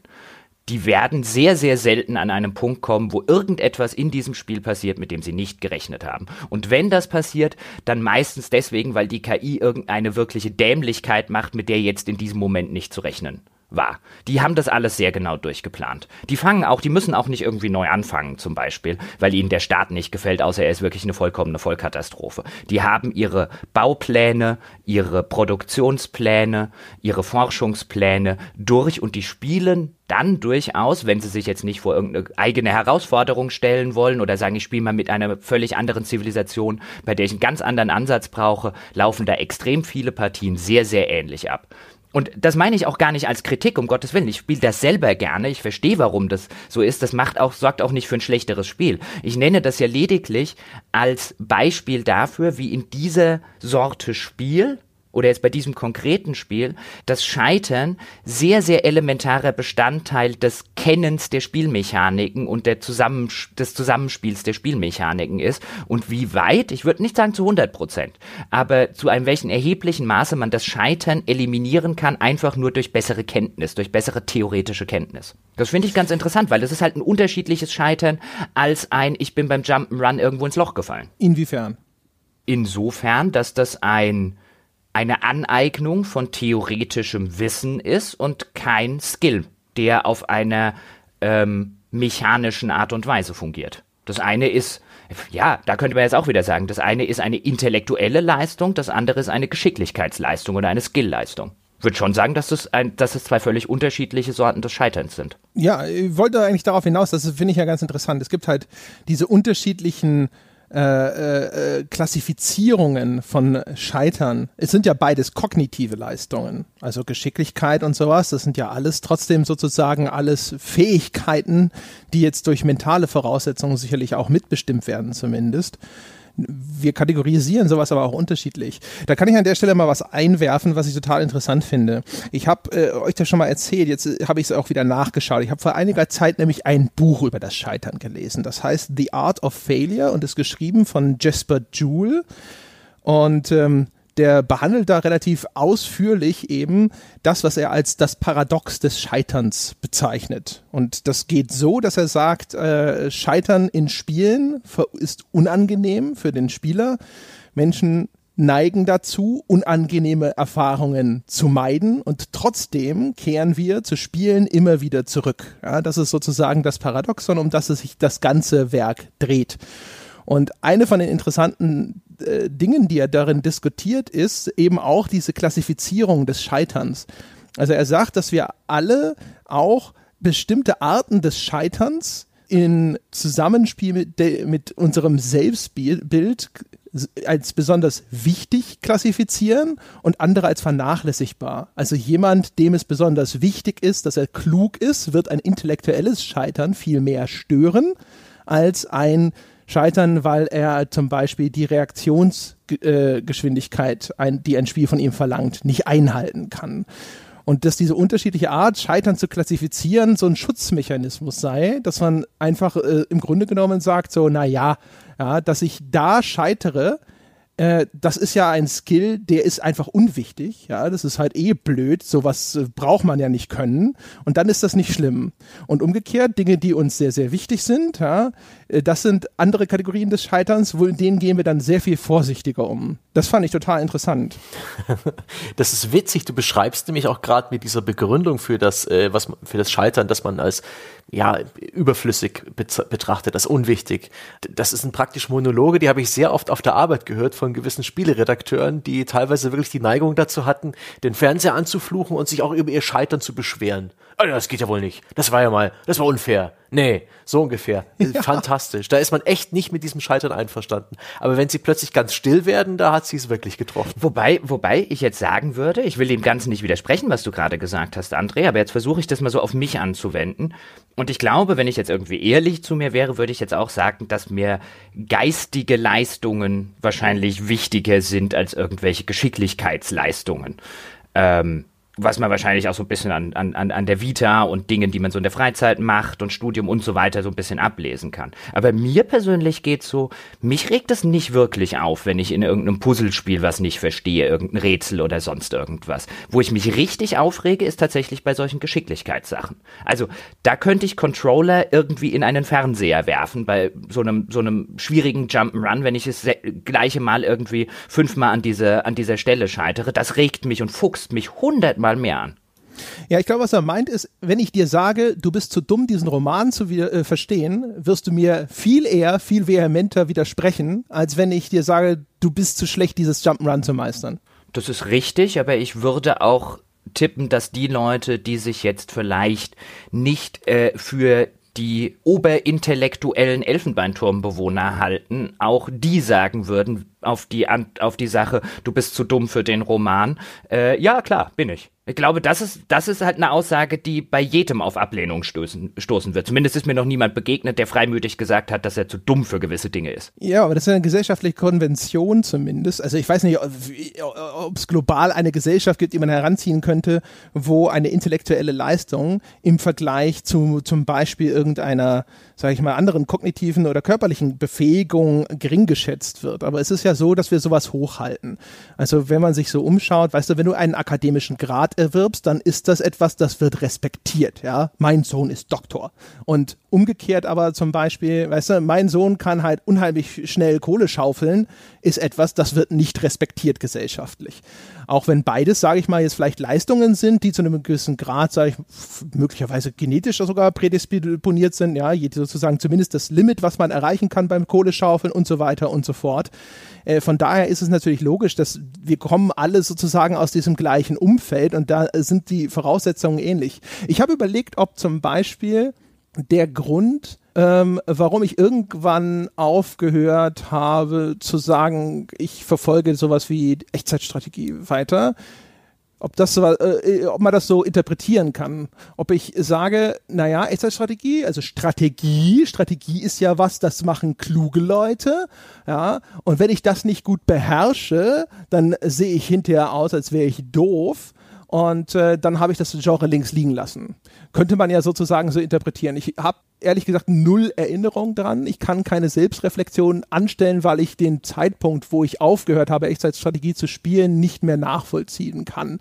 Die werden sehr, sehr selten an einem Punkt kommen, wo irgendetwas in diesem Spiel passiert, mit dem sie nicht gerechnet haben. Und wenn das passiert, dann meistens deswegen, weil die KI irgendeine wirkliche Dämlichkeit macht, mit der jetzt in diesem Moment nicht zu rechnen war. Die haben das alles sehr genau durchgeplant. Die fangen auch, die müssen auch nicht irgendwie neu anfangen, zum Beispiel, weil ihnen der Staat nicht gefällt, außer er ist wirklich eine vollkommene Vollkatastrophe. Die haben ihre Baupläne, ihre Produktionspläne, ihre Forschungspläne durch und die spielen dann durchaus, wenn sie sich jetzt nicht vor irgendeine eigene Herausforderung stellen wollen oder sagen, ich spiele mal mit einer völlig anderen Zivilisation, bei der ich einen ganz anderen Ansatz brauche, laufen da extrem viele Partien sehr, sehr ähnlich ab. Und das meine ich auch gar nicht als Kritik, um Gottes Willen. Ich spiele das selber gerne. Ich verstehe, warum das so ist. Das macht auch, sorgt auch nicht für ein schlechteres Spiel. Ich nenne das ja lediglich als Beispiel dafür, wie in dieser Sorte Spiel oder jetzt bei diesem konkreten Spiel, das Scheitern sehr, sehr elementarer Bestandteil des Kennens der Spielmechaniken und der Zusammen des Zusammenspiels der Spielmechaniken ist und wie weit, ich würde nicht sagen zu 100 Prozent, aber zu einem welchen erheblichen Maße man das Scheitern eliminieren kann, einfach nur durch bessere Kenntnis, durch bessere theoretische Kenntnis. Das finde ich ganz interessant, weil das ist halt ein unterschiedliches Scheitern als ein, ich bin beim Jump'n'Run irgendwo ins Loch gefallen. Inwiefern? Insofern, dass das ein eine Aneignung von theoretischem Wissen ist und kein Skill, der auf einer ähm, mechanischen Art und Weise fungiert. Das eine ist Ja, da könnte man jetzt auch wieder sagen, das eine ist eine intellektuelle Leistung, das andere ist eine Geschicklichkeitsleistung oder eine Skillleistung. Ich würde schon sagen, dass das, ein, dass es zwei völlig unterschiedliche Sorten des Scheiterns sind. Ja, ich wollte eigentlich darauf hinaus, das finde ich ja ganz interessant. Es gibt halt diese unterschiedlichen äh, äh, äh, Klassifizierungen von Scheitern. Es sind ja beides kognitive Leistungen, also Geschicklichkeit und sowas. Das sind ja alles trotzdem sozusagen alles Fähigkeiten, die jetzt durch mentale Voraussetzungen sicherlich auch mitbestimmt werden, zumindest wir kategorisieren sowas aber auch unterschiedlich. Da kann ich an der Stelle mal was einwerfen, was ich total interessant finde. Ich habe äh, euch das schon mal erzählt, jetzt äh, habe ich es auch wieder nachgeschaut. Ich habe vor einiger Zeit nämlich ein Buch über das Scheitern gelesen. Das heißt The Art of Failure und ist geschrieben von Jasper Joule. Und ähm, der behandelt da relativ ausführlich eben das, was er als das Paradox des Scheiterns bezeichnet. Und das geht so, dass er sagt, äh, Scheitern in Spielen ist unangenehm für den Spieler. Menschen neigen dazu, unangenehme Erfahrungen zu meiden und trotzdem kehren wir zu Spielen immer wieder zurück. Ja, das ist sozusagen das Paradoxon, um das sich das ganze Werk dreht. Und eine von den interessanten äh, Dingen, die er darin diskutiert, ist eben auch diese Klassifizierung des Scheiterns. Also er sagt, dass wir alle auch bestimmte Arten des Scheiterns in Zusammenspiel mit, mit unserem Selbstbild als besonders wichtig klassifizieren und andere als vernachlässigbar. Also jemand, dem es besonders wichtig ist, dass er klug ist, wird ein intellektuelles Scheitern viel mehr stören als ein scheitern, weil er zum Beispiel die Reaktionsgeschwindigkeit, die ein Spiel von ihm verlangt, nicht einhalten kann. Und dass diese unterschiedliche Art, Scheitern zu klassifizieren, so ein Schutzmechanismus sei, dass man einfach äh, im Grunde genommen sagt, so, na ja, dass ich da scheitere, äh, das ist ja ein Skill, der ist einfach unwichtig. Ja, das ist halt eh blöd. Sowas äh, braucht man ja nicht können. Und dann ist das nicht schlimm. Und umgekehrt, Dinge, die uns sehr, sehr wichtig sind, ja, äh, das sind andere Kategorien des Scheiterns, wo in denen gehen wir dann sehr viel vorsichtiger um. Das fand ich total interessant. Das ist witzig. Du beschreibst nämlich auch gerade mit dieser Begründung für das, äh, was für das Scheitern, dass man als ja überflüssig betrachtet, als unwichtig. Das ist ein praktisch Monologe, die habe ich sehr oft auf der Arbeit gehört von gewissen Spieleredakteuren, die teilweise wirklich die Neigung dazu hatten, den Fernseher anzufluchen und sich auch über ihr Scheitern zu beschweren. Also das geht ja wohl nicht. Das war ja mal, das war unfair. Nee, so ungefähr. Ja. Fantastisch. Da ist man echt nicht mit diesem Scheitern einverstanden. Aber wenn sie plötzlich ganz still werden, da hat sie es wirklich getroffen. Wobei, wobei ich jetzt sagen würde, ich will dem Ganzen nicht widersprechen, was du gerade gesagt hast, André, aber jetzt versuche ich das mal so auf mich anzuwenden. Und ich glaube, wenn ich jetzt irgendwie ehrlich zu mir wäre, würde ich jetzt auch sagen, dass mir geistige Leistungen wahrscheinlich wichtiger sind als irgendwelche Geschicklichkeitsleistungen. Ähm, was man wahrscheinlich auch so ein bisschen an, an, an der Vita und Dingen, die man so in der Freizeit macht und Studium und so weiter so ein bisschen ablesen kann. Aber mir persönlich geht's so, mich regt es nicht wirklich auf, wenn ich in irgendeinem Puzzlespiel was nicht verstehe, irgendein Rätsel oder sonst irgendwas. Wo ich mich richtig aufrege, ist tatsächlich bei solchen Geschicklichkeitssachen. Also, da könnte ich Controller irgendwie in einen Fernseher werfen, bei so einem, so einem schwierigen Jump'n'Run, wenn ich es gleiche Mal irgendwie fünfmal an dieser, an dieser Stelle scheitere. Das regt mich und fuchst mich hundertmal mal mehr an. Ja, ich glaube, was er meint ist, wenn ich dir sage, du bist zu dumm, diesen Roman zu äh, verstehen, wirst du mir viel eher, viel vehementer widersprechen, als wenn ich dir sage, du bist zu schlecht, dieses Jump'n'Run zu meistern. Das ist richtig, aber ich würde auch tippen, dass die Leute, die sich jetzt vielleicht nicht äh, für die oberintellektuellen Elfenbeinturmbewohner halten, auch die sagen würden auf die, auf die Sache, du bist zu dumm für den Roman. Äh, ja, klar, bin ich. Ich glaube, das ist, das ist halt eine Aussage, die bei jedem auf Ablehnung stoßen, stoßen wird. Zumindest ist mir noch niemand begegnet, der freimütig gesagt hat, dass er zu dumm für gewisse Dinge ist. Ja, aber das ist eine gesellschaftliche Konvention zumindest. Also ich weiß nicht, ob es global eine Gesellschaft gibt, die man heranziehen könnte, wo eine intellektuelle Leistung im Vergleich zu zum Beispiel irgendeiner, sage ich mal, anderen kognitiven oder körperlichen Befähigung gering geschätzt wird. Aber es ist ja ja so, dass wir sowas hochhalten. Also wenn man sich so umschaut, weißt du, wenn du einen akademischen Grad erwirbst, dann ist das etwas, das wird respektiert, ja. Mein Sohn ist Doktor. Und umgekehrt aber zum Beispiel, weißt du, mein Sohn kann halt unheimlich schnell Kohle schaufeln, ist etwas, das wird nicht respektiert gesellschaftlich. Auch wenn beides, sage ich mal, jetzt vielleicht Leistungen sind, die zu einem gewissen Grad, sage ich, möglicherweise genetisch sogar prädisponiert sind, ja, sozusagen zumindest das Limit, was man erreichen kann beim Kohleschaufeln und so weiter und so fort. Äh, von daher ist es natürlich logisch, dass wir kommen alle sozusagen aus diesem gleichen Umfeld und da sind die Voraussetzungen ähnlich. Ich habe überlegt, ob zum Beispiel der Grund, ähm, warum ich irgendwann aufgehört habe zu sagen, ich verfolge sowas wie Echtzeitstrategie weiter. Ob, das, äh, ob man das so interpretieren kann. Ob ich sage, naja, Echtzeitstrategie, also Strategie, Strategie ist ja was, das machen kluge Leute, ja, und wenn ich das nicht gut beherrsche, dann sehe ich hinterher aus, als wäre ich doof und äh, dann habe ich das Genre links liegen lassen. Könnte man ja sozusagen so interpretieren. Ich habe ehrlich gesagt null Erinnerung dran. Ich kann keine Selbstreflexion anstellen, weil ich den Zeitpunkt, wo ich aufgehört habe, Echtzeitstrategie zu spielen, nicht mehr nachvollziehen kann.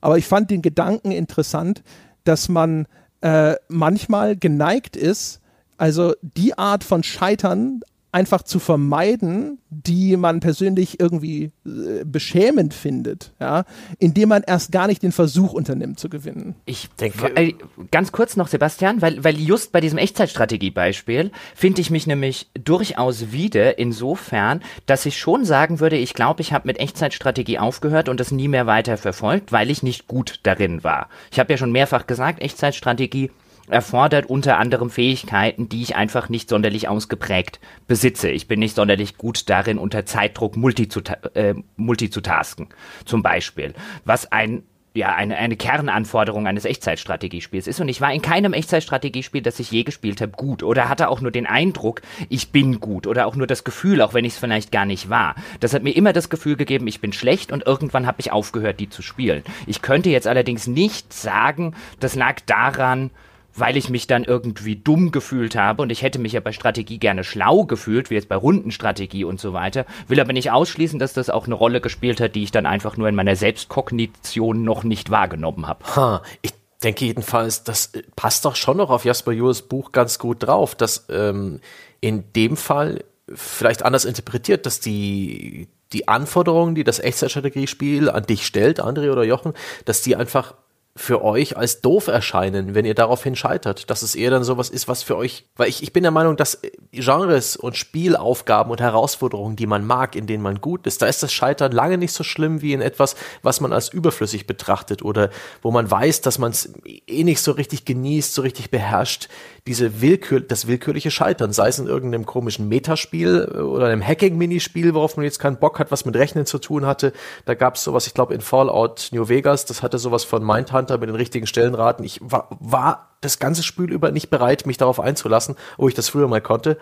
Aber ich fand den Gedanken interessant, dass man äh, manchmal geneigt ist, also die Art von Scheitern einfach zu vermeiden, die man persönlich irgendwie äh, beschämend findet, ja, indem man erst gar nicht den Versuch unternimmt zu gewinnen. Ich denke, äh, ganz kurz noch, Sebastian, weil, weil just bei diesem Echtzeitstrategie-Beispiel finde ich mich nämlich durchaus wieder insofern, dass ich schon sagen würde, ich glaube, ich habe mit Echtzeitstrategie aufgehört und das nie mehr weiter verfolgt, weil ich nicht gut darin war. Ich habe ja schon mehrfach gesagt, Echtzeitstrategie erfordert unter anderem Fähigkeiten, die ich einfach nicht sonderlich ausgeprägt besitze. Ich bin nicht sonderlich gut darin, unter Zeitdruck multituta äh, multizutasken, zum Beispiel. Was ein ja, eine, eine Kernanforderung eines Echtzeitstrategiespiels ist. Und ich war in keinem Echtzeitstrategiespiel, das ich je gespielt habe, gut. Oder hatte auch nur den Eindruck, ich bin gut. Oder auch nur das Gefühl, auch wenn ich es vielleicht gar nicht war. Das hat mir immer das Gefühl gegeben, ich bin schlecht und irgendwann habe ich aufgehört, die zu spielen. Ich könnte jetzt allerdings nicht sagen, das lag daran, weil ich mich dann irgendwie dumm gefühlt habe und ich hätte mich ja bei Strategie gerne schlau gefühlt, wie jetzt bei Rundenstrategie und so weiter, will aber nicht ausschließen, dass das auch eine Rolle gespielt hat, die ich dann einfach nur in meiner Selbstkognition noch nicht wahrgenommen habe. Ha, ich denke jedenfalls, das passt doch schon noch auf Jasper Jules Buch ganz gut drauf, dass ähm, in dem Fall vielleicht anders interpretiert, dass die die Anforderungen, die das Echtzeitstrategiespiel an dich stellt, André oder Jochen, dass die einfach für euch als doof erscheinen, wenn ihr daraufhin scheitert. Dass es eher dann sowas ist, was für euch, weil ich, ich bin der Meinung, dass Genres und Spielaufgaben und Herausforderungen, die man mag, in denen man gut ist, da ist das Scheitern lange nicht so schlimm wie in etwas, was man als überflüssig betrachtet oder wo man weiß, dass man es eh nicht so richtig genießt, so richtig beherrscht. Diese Willkür, das willkürliche Scheitern, sei es in irgendeinem komischen Metaspiel oder einem Hacking-Minispiel, worauf man jetzt keinen Bock hat, was mit Rechnen zu tun hatte. Da gab es sowas, ich glaube in Fallout New Vegas, das hatte sowas von Mindhunter Hunter mit den richtigen Stellenraten. Ich war, war das ganze Spiel über nicht bereit, mich darauf einzulassen, wo ich das früher mal konnte.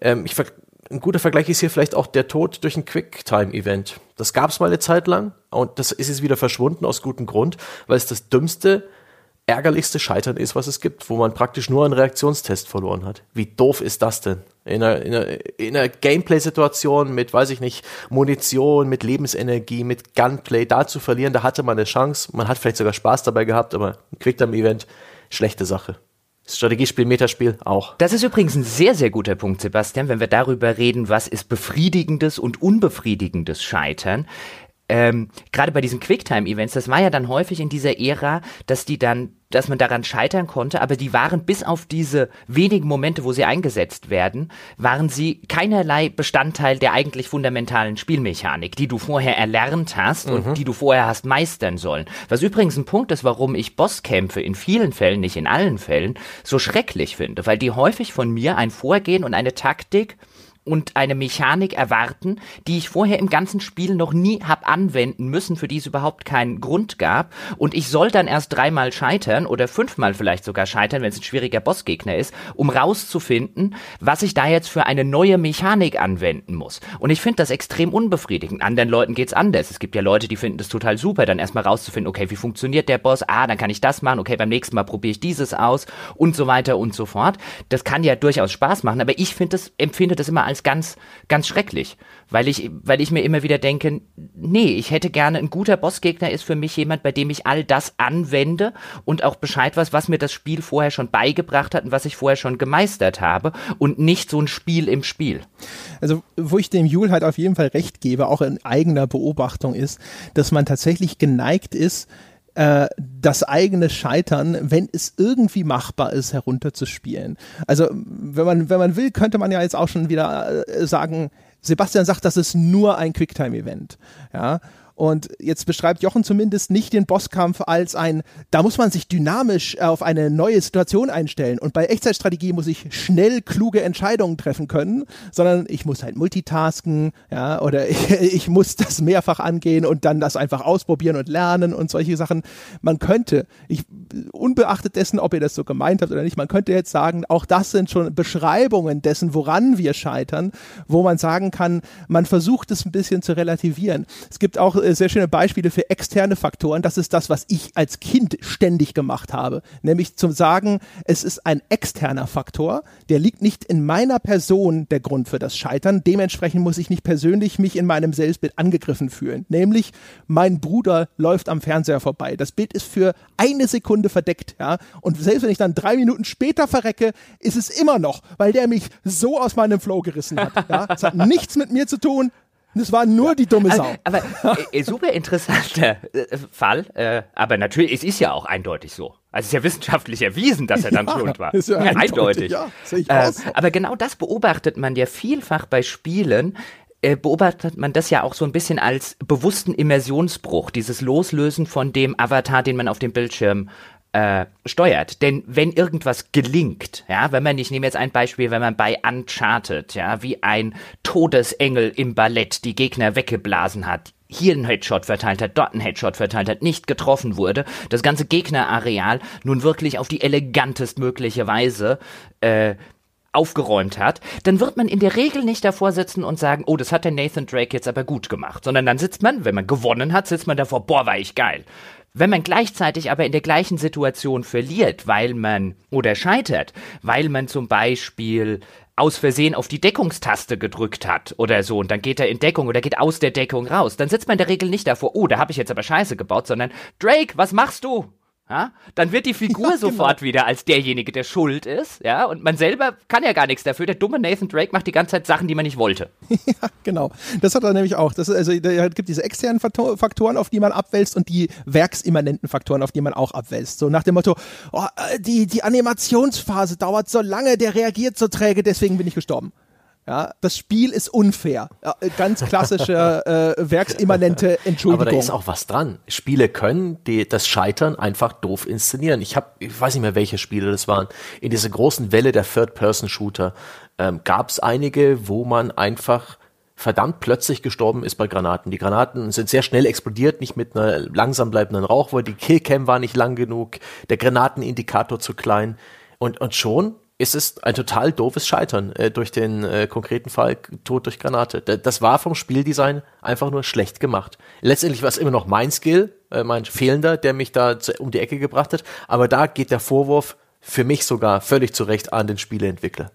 Ähm, ich ein guter Vergleich ist hier vielleicht auch der Tod durch ein Quicktime-Event. Das gab es mal eine Zeit lang und das ist jetzt wieder verschwunden aus gutem Grund, weil es das dümmste ärgerlichste Scheitern ist, was es gibt, wo man praktisch nur einen Reaktionstest verloren hat. Wie doof ist das denn? In einer, in einer, in einer Gameplay-Situation mit, weiß ich nicht, Munition, mit Lebensenergie, mit Gunplay, da zu verlieren, da hatte man eine Chance. Man hat vielleicht sogar Spaß dabei gehabt, aber ein Quicktime-Event, schlechte Sache. Strategiespiel, Metaspiel auch. Das ist übrigens ein sehr, sehr guter Punkt, Sebastian, wenn wir darüber reden, was ist befriedigendes und unbefriedigendes Scheitern ähm, gerade bei diesen Quicktime-Events, das war ja dann häufig in dieser Ära, dass die dann, dass man daran scheitern konnte, aber die waren bis auf diese wenigen Momente, wo sie eingesetzt werden, waren sie keinerlei Bestandteil der eigentlich fundamentalen Spielmechanik, die du vorher erlernt hast mhm. und die du vorher hast meistern sollen. Was übrigens ein Punkt ist, warum ich Bosskämpfe in vielen Fällen, nicht in allen Fällen, so schrecklich finde, weil die häufig von mir ein Vorgehen und eine Taktik und eine Mechanik erwarten, die ich vorher im ganzen Spiel noch nie hab anwenden müssen, für die es überhaupt keinen Grund gab. Und ich soll dann erst dreimal scheitern oder fünfmal vielleicht sogar scheitern, wenn es ein schwieriger Bossgegner ist, um rauszufinden, was ich da jetzt für eine neue Mechanik anwenden muss. Und ich finde das extrem unbefriedigend. Anderen Leuten geht's anders. Es gibt ja Leute, die finden das total super, dann erstmal rauszufinden, okay, wie funktioniert der Boss? Ah, dann kann ich das machen. Okay, beim nächsten Mal probiere ich dieses aus und so weiter und so fort. Das kann ja durchaus Spaß machen, aber ich finde das, empfinde das immer als als ganz, ganz schrecklich. Weil ich, weil ich mir immer wieder denke, nee, ich hätte gerne, ein guter Bossgegner ist für mich jemand, bei dem ich all das anwende und auch Bescheid weiß, was mir das Spiel vorher schon beigebracht hat und was ich vorher schon gemeistert habe und nicht so ein Spiel im Spiel. Also, wo ich dem Jule halt auf jeden Fall recht gebe, auch in eigener Beobachtung ist, dass man tatsächlich geneigt ist, äh, das eigene Scheitern, wenn es irgendwie machbar ist, herunterzuspielen. Also wenn man, wenn man will, könnte man ja jetzt auch schon wieder äh, sagen, Sebastian sagt, das ist nur ein Quicktime-Event. Ja, und jetzt beschreibt Jochen zumindest nicht den Bosskampf als ein, da muss man sich dynamisch auf eine neue Situation einstellen. Und bei Echtzeitstrategie muss ich schnell kluge Entscheidungen treffen können, sondern ich muss halt multitasken, ja, oder ich, ich muss das mehrfach angehen und dann das einfach ausprobieren und lernen und solche Sachen. Man könnte, ich, unbeachtet dessen, ob ihr das so gemeint habt oder nicht, man könnte jetzt sagen, auch das sind schon Beschreibungen dessen, woran wir scheitern, wo man sagen kann, man versucht es ein bisschen zu relativieren. Es gibt auch äh, sehr schöne Beispiele für externe Faktoren. Das ist das, was ich als Kind ständig gemacht habe. Nämlich zum sagen, es ist ein externer Faktor, der liegt nicht in meiner Person der Grund für das Scheitern. Dementsprechend muss ich nicht persönlich mich in meinem Selbstbild angegriffen fühlen. Nämlich, mein Bruder läuft am Fernseher vorbei. Das Bild ist für eine Sekunde verdeckt, ja. Und selbst wenn ich dann drei Minuten später verrecke, ist es immer noch, weil der mich so aus meinem Flow gerissen hat. Ja. Es hat nichts mit mir zu tun, das war nur die dumme Sau. Aber, aber äh, super interessanter äh, Fall. Äh, aber natürlich, es ist ja auch eindeutig so. Also es ist ja wissenschaftlich erwiesen, dass er dann ja, schuld war. Ist ja eindeutig. eindeutig. Ja, ich äh, aber genau das beobachtet man ja vielfach bei Spielen, äh, beobachtet man das ja auch so ein bisschen als bewussten Immersionsbruch, dieses Loslösen von dem Avatar, den man auf dem Bildschirm äh, steuert. Denn wenn irgendwas gelingt, ja, wenn man, ich nehme jetzt ein Beispiel, wenn man bei Uncharted, ja, wie ein Todesengel im Ballett die Gegner weggeblasen hat, hier einen Headshot verteilt hat, dort einen Headshot verteilt hat, nicht getroffen wurde, das ganze Gegnerareal nun wirklich auf die elegantest mögliche Weise äh, aufgeräumt hat, dann wird man in der Regel nicht davor sitzen und sagen, oh, das hat der Nathan Drake jetzt aber gut gemacht, sondern dann sitzt man, wenn man gewonnen hat, sitzt man davor, boah, war ich geil. Wenn man gleichzeitig aber in der gleichen Situation verliert, weil man oder scheitert, weil man zum Beispiel aus Versehen auf die Deckungstaste gedrückt hat oder so und dann geht er in Deckung oder geht aus der Deckung raus, dann sitzt man in der Regel nicht davor, oh, da habe ich jetzt aber Scheiße gebaut, sondern Drake, was machst du? Ja, dann wird die Figur ja, sofort genau. wieder als derjenige, der schuld ist, ja, und man selber kann ja gar nichts dafür. Der dumme Nathan Drake macht die ganze Zeit Sachen, die man nicht wollte. ja, genau. Das hat er nämlich auch. Das ist, also, da gibt diese externen Faktoren, auf die man abwälzt und die werksimmanenten Faktoren, auf die man auch abwälzt. So nach dem Motto, oh, äh, die, die Animationsphase dauert so lange, der reagiert so träge, deswegen bin ich gestorben. Ja, das Spiel ist unfair. Ja, ganz klassische äh, werksimmanente Entschuldigung. Aber da ist auch was dran. Spiele können die, das Scheitern einfach doof inszenieren. Ich habe, ich weiß nicht mehr, welche Spiele das waren. In dieser großen Welle der Third-Person-Shooter ähm, gab es einige, wo man einfach verdammt plötzlich gestorben ist bei Granaten. Die Granaten sind sehr schnell explodiert, nicht mit einer langsam bleibenden Rauchwolke. Die Killcam war nicht lang genug, der Granatenindikator zu klein. Und, und schon ist es ein total doofes Scheitern äh, durch den äh, konkreten Fall Tod durch Granate. das war vom Spieldesign einfach nur schlecht gemacht. Letztendlich war es immer noch mein Skill, äh, mein fehlender, der mich da um die Ecke gebracht hat. Aber da geht der Vorwurf für mich sogar völlig zurecht an den Spieleentwickler.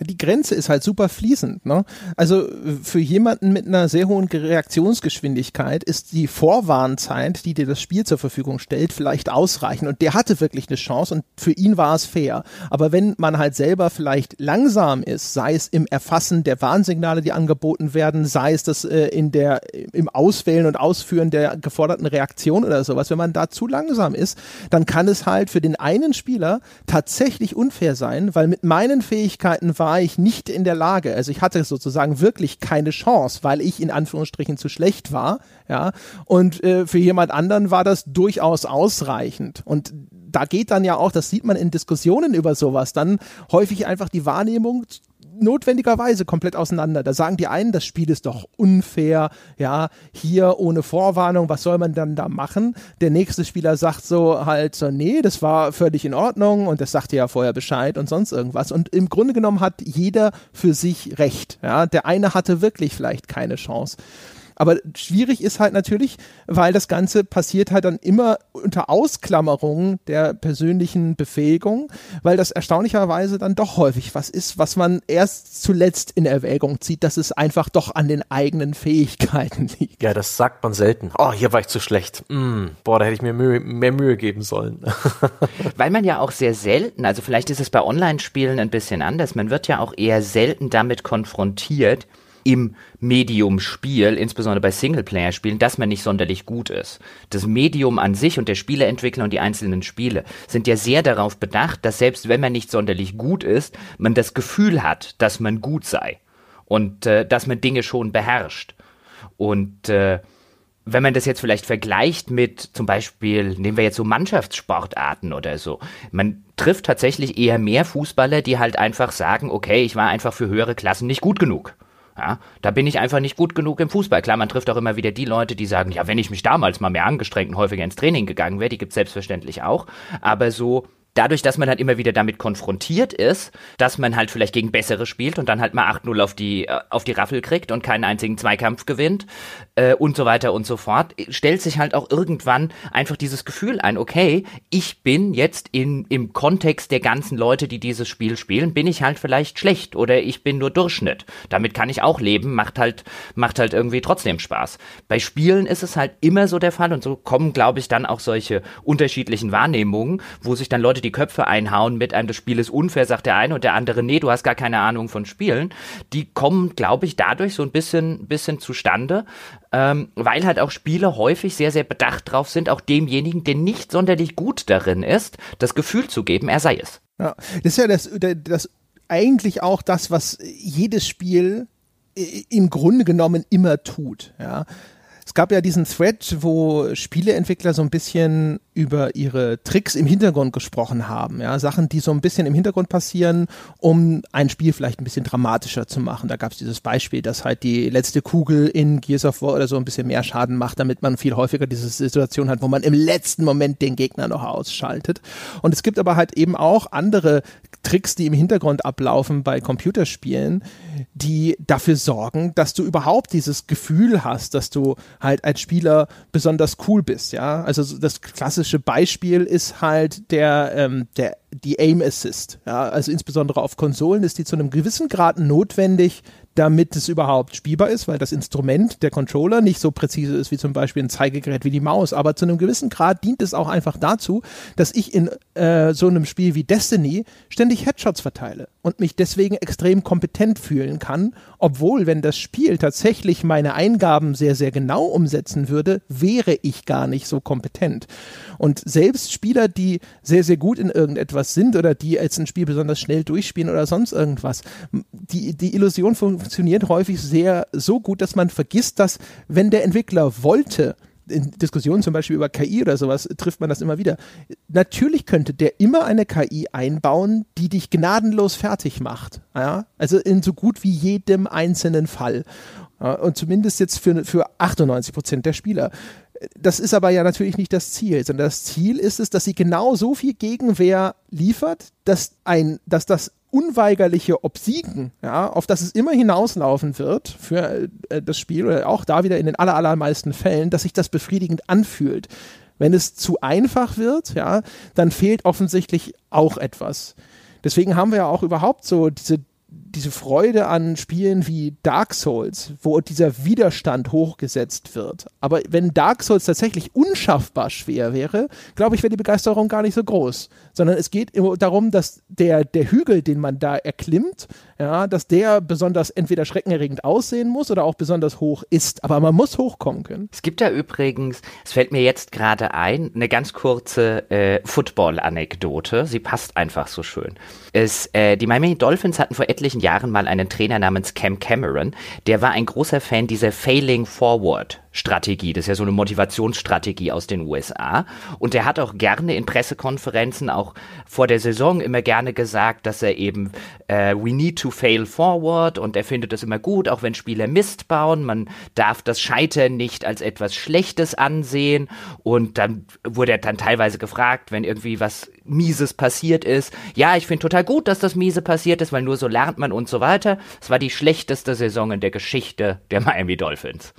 Die Grenze ist halt super fließend. Ne? Also für jemanden mit einer sehr hohen Reaktionsgeschwindigkeit ist die Vorwarnzeit, die dir das Spiel zur Verfügung stellt, vielleicht ausreichend. Und der hatte wirklich eine Chance und für ihn war es fair. Aber wenn man halt selber vielleicht langsam ist, sei es im Erfassen der Warnsignale, die angeboten werden, sei es das äh, in der im Auswählen und Ausführen der geforderten Reaktion oder sowas, wenn man da zu langsam ist, dann kann es halt für den einen Spieler tatsächlich unfair sein, weil mit meinen Fähigkeiten Zeiten war ich nicht in der Lage, also ich hatte sozusagen wirklich keine Chance, weil ich in Anführungsstrichen zu schlecht war, ja, und äh, für jemand anderen war das durchaus ausreichend. Und da geht dann ja auch, das sieht man in Diskussionen über sowas, dann häufig einfach die Wahrnehmung notwendigerweise komplett auseinander. Da sagen die einen, das Spiel ist doch unfair, ja, hier ohne Vorwarnung, was soll man dann da machen? Der nächste Spieler sagt so halt so, nee, das war völlig in Ordnung und das sagte ja vorher Bescheid und sonst irgendwas. Und im Grunde genommen hat jeder für sich recht, ja. Der eine hatte wirklich vielleicht keine Chance. Aber schwierig ist halt natürlich, weil das Ganze passiert halt dann immer unter Ausklammerung der persönlichen Befähigung, weil das erstaunlicherweise dann doch häufig was ist, was man erst zuletzt in Erwägung zieht, dass es einfach doch an den eigenen Fähigkeiten liegt. Ja, das sagt man selten. Oh, hier war ich zu schlecht. Mm, boah, da hätte ich mir Mühe, mehr Mühe geben sollen. weil man ja auch sehr selten, also vielleicht ist es bei Online-Spielen ein bisschen anders, man wird ja auch eher selten damit konfrontiert, im Medium Spiel, insbesondere bei Singleplayer-Spielen, dass man nicht sonderlich gut ist. Das Medium an sich und der Spieleentwickler und die einzelnen Spiele sind ja sehr darauf bedacht, dass selbst wenn man nicht sonderlich gut ist, man das Gefühl hat, dass man gut sei und äh, dass man Dinge schon beherrscht. Und äh, wenn man das jetzt vielleicht vergleicht mit zum Beispiel, nehmen wir jetzt so Mannschaftssportarten oder so, man trifft tatsächlich eher mehr Fußballer, die halt einfach sagen, okay, ich war einfach für höhere Klassen nicht gut genug. Ja, da bin ich einfach nicht gut genug im Fußball. Klar, man trifft auch immer wieder die Leute, die sagen, ja, wenn ich mich damals mal mehr angestrengt und häufiger ins Training gegangen wäre, die gibt's selbstverständlich auch. Aber so dadurch, dass man halt immer wieder damit konfrontiert ist, dass man halt vielleicht gegen Bessere spielt und dann halt mal 8-0 auf die, äh, auf die Raffel kriegt und keinen einzigen Zweikampf gewinnt äh, und so weiter und so fort, stellt sich halt auch irgendwann einfach dieses Gefühl ein, okay, ich bin jetzt in, im Kontext der ganzen Leute, die dieses Spiel spielen, bin ich halt vielleicht schlecht oder ich bin nur Durchschnitt. Damit kann ich auch leben, macht halt, macht halt irgendwie trotzdem Spaß. Bei Spielen ist es halt immer so der Fall und so kommen, glaube ich, dann auch solche unterschiedlichen Wahrnehmungen, wo sich dann Leute, die Köpfe einhauen mit einem, das Spiel ist unfair, sagt der eine und der andere, nee, du hast gar keine Ahnung von Spielen. Die kommen, glaube ich, dadurch so ein bisschen, bisschen zustande, ähm, weil halt auch Spiele häufig sehr, sehr bedacht drauf sind, auch demjenigen, der nicht sonderlich gut darin ist, das Gefühl zu geben, er sei es. Ja, das ist ja das, das eigentlich auch das, was jedes Spiel im Grunde genommen immer tut. Ja, es gab ja diesen Thread, wo Spieleentwickler so ein bisschen über ihre Tricks im Hintergrund gesprochen haben. Ja, Sachen, die so ein bisschen im Hintergrund passieren, um ein Spiel vielleicht ein bisschen dramatischer zu machen. Da gab es dieses Beispiel, dass halt die letzte Kugel in Gears of War oder so ein bisschen mehr Schaden macht, damit man viel häufiger diese Situation hat, wo man im letzten Moment den Gegner noch ausschaltet. Und es gibt aber halt eben auch andere Tricks, die im Hintergrund ablaufen bei Computerspielen, die dafür sorgen, dass du überhaupt dieses Gefühl hast, dass du halt als Spieler besonders cool bist, ja. Also das klassische Beispiel ist halt der, ähm, der die Aim Assist, ja. Also insbesondere auf Konsolen ist die zu einem gewissen Grad notwendig, damit es überhaupt spielbar ist, weil das Instrument, der Controller, nicht so präzise ist wie zum Beispiel ein Zeigegerät wie die Maus. Aber zu einem gewissen Grad dient es auch einfach dazu, dass ich in äh, so einem Spiel wie Destiny ständig Headshots verteile und mich deswegen extrem kompetent fühlen kann, obwohl, wenn das Spiel tatsächlich meine Eingaben sehr, sehr genau umsetzen würde, wäre ich gar nicht so kompetent. Und selbst Spieler, die sehr, sehr gut in irgendetwas sind oder die jetzt ein Spiel besonders schnell durchspielen oder sonst irgendwas, die, die Illusion funktioniert häufig sehr so gut, dass man vergisst, dass wenn der Entwickler wollte, in Diskussionen zum Beispiel über KI oder sowas trifft man das immer wieder. Natürlich könnte der immer eine KI einbauen, die dich gnadenlos fertig macht. Ja? Also in so gut wie jedem einzelnen Fall. Und zumindest jetzt für, für 98 Prozent der Spieler. Das ist aber ja natürlich nicht das Ziel, sondern das Ziel ist es, dass sie genau so viel Gegenwehr liefert, dass ein, dass das unweigerliche Obsiegen, ja, auf das es immer hinauslaufen wird für äh, das Spiel oder auch da wieder in den aller, allermeisten Fällen, dass sich das befriedigend anfühlt. Wenn es zu einfach wird, ja, dann fehlt offensichtlich auch etwas. Deswegen haben wir ja auch überhaupt so diese diese Freude an Spielen wie Dark Souls, wo dieser Widerstand hochgesetzt wird. Aber wenn Dark Souls tatsächlich unschaffbar schwer wäre, glaube ich, wäre die Begeisterung gar nicht so groß. Sondern es geht darum, dass der, der Hügel, den man da erklimmt, ja, dass der besonders entweder schreckenerregend aussehen muss oder auch besonders hoch ist. Aber man muss hochkommen können. Es gibt ja übrigens, es fällt mir jetzt gerade ein, eine ganz kurze äh, Football-Anekdote. Sie passt einfach so schön. Es, äh, die Miami Dolphins hatten vor etlichen Jahren mal einen Trainer namens Cam Cameron. Der war ein großer Fan dieser Failing Forward Strategie. Das ist ja so eine Motivationsstrategie aus den USA. Und er hat auch gerne in Pressekonferenzen, auch vor der Saison, immer gerne gesagt, dass er eben, äh, we need to fail forward und er findet das immer gut, auch wenn Spieler Mist bauen. Man darf das Scheitern nicht als etwas Schlechtes ansehen. Und dann wurde er dann teilweise gefragt, wenn irgendwie was Mieses passiert ist. Ja, ich finde total gut, dass das Miese passiert ist, weil nur so lernt man und so weiter. Es war die schlechteste Saison in der Geschichte der Miami Dolphins.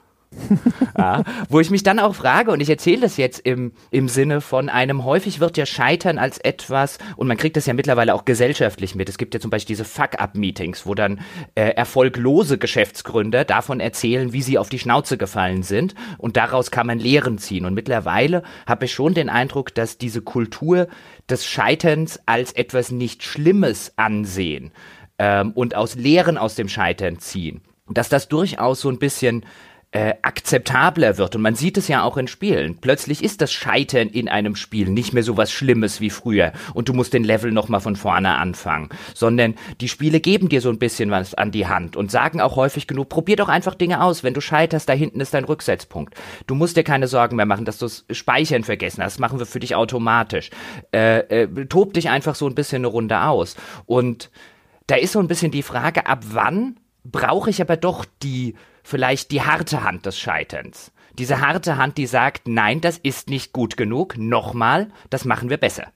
Ja, wo ich mich dann auch frage, und ich erzähle das jetzt im, im Sinne von einem, häufig wird ja Scheitern als etwas, und man kriegt das ja mittlerweile auch gesellschaftlich mit. Es gibt ja zum Beispiel diese Fuck-Up-Meetings, wo dann äh, erfolglose Geschäftsgründer davon erzählen, wie sie auf die Schnauze gefallen sind, und daraus kann man Lehren ziehen. Und mittlerweile habe ich schon den Eindruck, dass diese Kultur des Scheiterns als etwas nicht Schlimmes ansehen ähm, und aus Lehren aus dem Scheitern ziehen dass das durchaus so ein bisschen äh, akzeptabler wird. Und man sieht es ja auch in Spielen. Plötzlich ist das Scheitern in einem Spiel nicht mehr so was Schlimmes wie früher und du musst den Level nochmal von vorne anfangen, sondern die Spiele geben dir so ein bisschen was an die Hand und sagen auch häufig genug, probier doch einfach Dinge aus. Wenn du scheiterst, da hinten ist dein Rücksetzpunkt. Du musst dir keine Sorgen mehr machen, dass du das Speichern vergessen hast. Das machen wir für dich automatisch. Äh, äh, tob dich einfach so ein bisschen eine Runde aus. Und da ist so ein bisschen die Frage, ab wann brauche ich aber doch die vielleicht die harte Hand des Scheiterns. Diese harte Hand, die sagt, nein, das ist nicht gut genug, nochmal, das machen wir besser.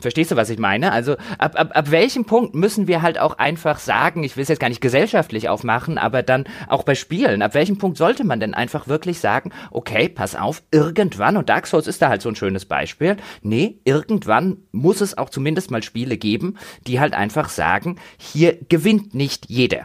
Verstehst du, was ich meine? Also ab, ab, ab welchem Punkt müssen wir halt auch einfach sagen, ich will es jetzt gar nicht gesellschaftlich aufmachen, aber dann auch bei Spielen, ab welchem Punkt sollte man denn einfach wirklich sagen, okay, pass auf, irgendwann, und Dark Souls ist da halt so ein schönes Beispiel, nee, irgendwann muss es auch zumindest mal Spiele geben, die halt einfach sagen, hier gewinnt nicht jeder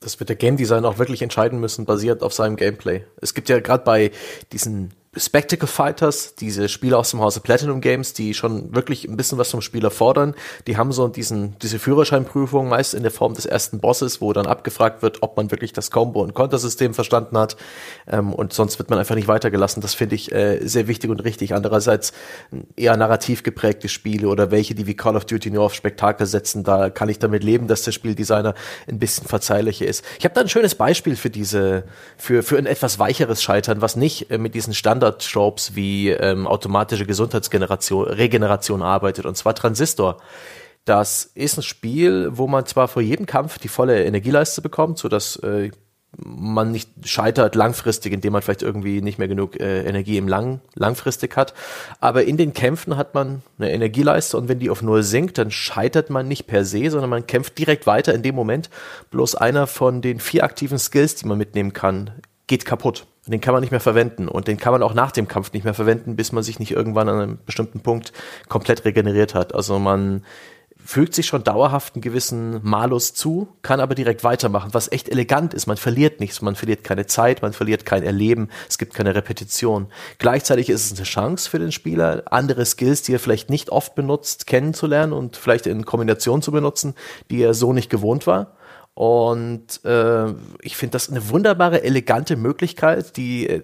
das wird der Game Design auch wirklich entscheiden müssen, basiert auf seinem Gameplay. Es gibt ja gerade bei diesen Spectacle Fighters, diese Spiele aus dem Hause Platinum Games, die schon wirklich ein bisschen was vom Spieler fordern, die haben so diesen, diese Führerscheinprüfung meist in der Form des ersten Bosses, wo dann abgefragt wird, ob man wirklich das Combo- und Kontersystem verstanden hat. Ähm, und sonst wird man einfach nicht weitergelassen. Das finde ich äh, sehr wichtig und richtig. Andererseits eher narrativ geprägte Spiele oder welche, die wie Call of Duty nur auf Spektakel setzen, da kann ich damit leben, dass der Spieldesigner ein bisschen verzeihlicher ist. Ich habe da ein schönes Beispiel für diese, für, für ein etwas weicheres Scheitern, was nicht äh, mit diesen Standard Standard-Tropes wie ähm, automatische Gesundheitsgeneration, Regeneration arbeitet, und zwar Transistor. Das ist ein Spiel, wo man zwar vor jedem Kampf die volle Energieleiste bekommt, so dass äh, man nicht scheitert langfristig, indem man vielleicht irgendwie nicht mehr genug äh, Energie im Lang langfristig hat. Aber in den Kämpfen hat man eine Energieleiste und wenn die auf Null sinkt, dann scheitert man nicht per se, sondern man kämpft direkt weiter in dem Moment. Bloß einer von den vier aktiven Skills, die man mitnehmen kann, geht kaputt. Den kann man nicht mehr verwenden und den kann man auch nach dem Kampf nicht mehr verwenden, bis man sich nicht irgendwann an einem bestimmten Punkt komplett regeneriert hat. Also man fügt sich schon dauerhaft einen gewissen Malus zu, kann aber direkt weitermachen, was echt elegant ist. Man verliert nichts, man verliert keine Zeit, man verliert kein Erleben, es gibt keine Repetition. Gleichzeitig ist es eine Chance für den Spieler, andere Skills, die er vielleicht nicht oft benutzt, kennenzulernen und vielleicht in Kombination zu benutzen, die er so nicht gewohnt war. Und äh, ich finde das eine wunderbare, elegante Möglichkeit, die äh,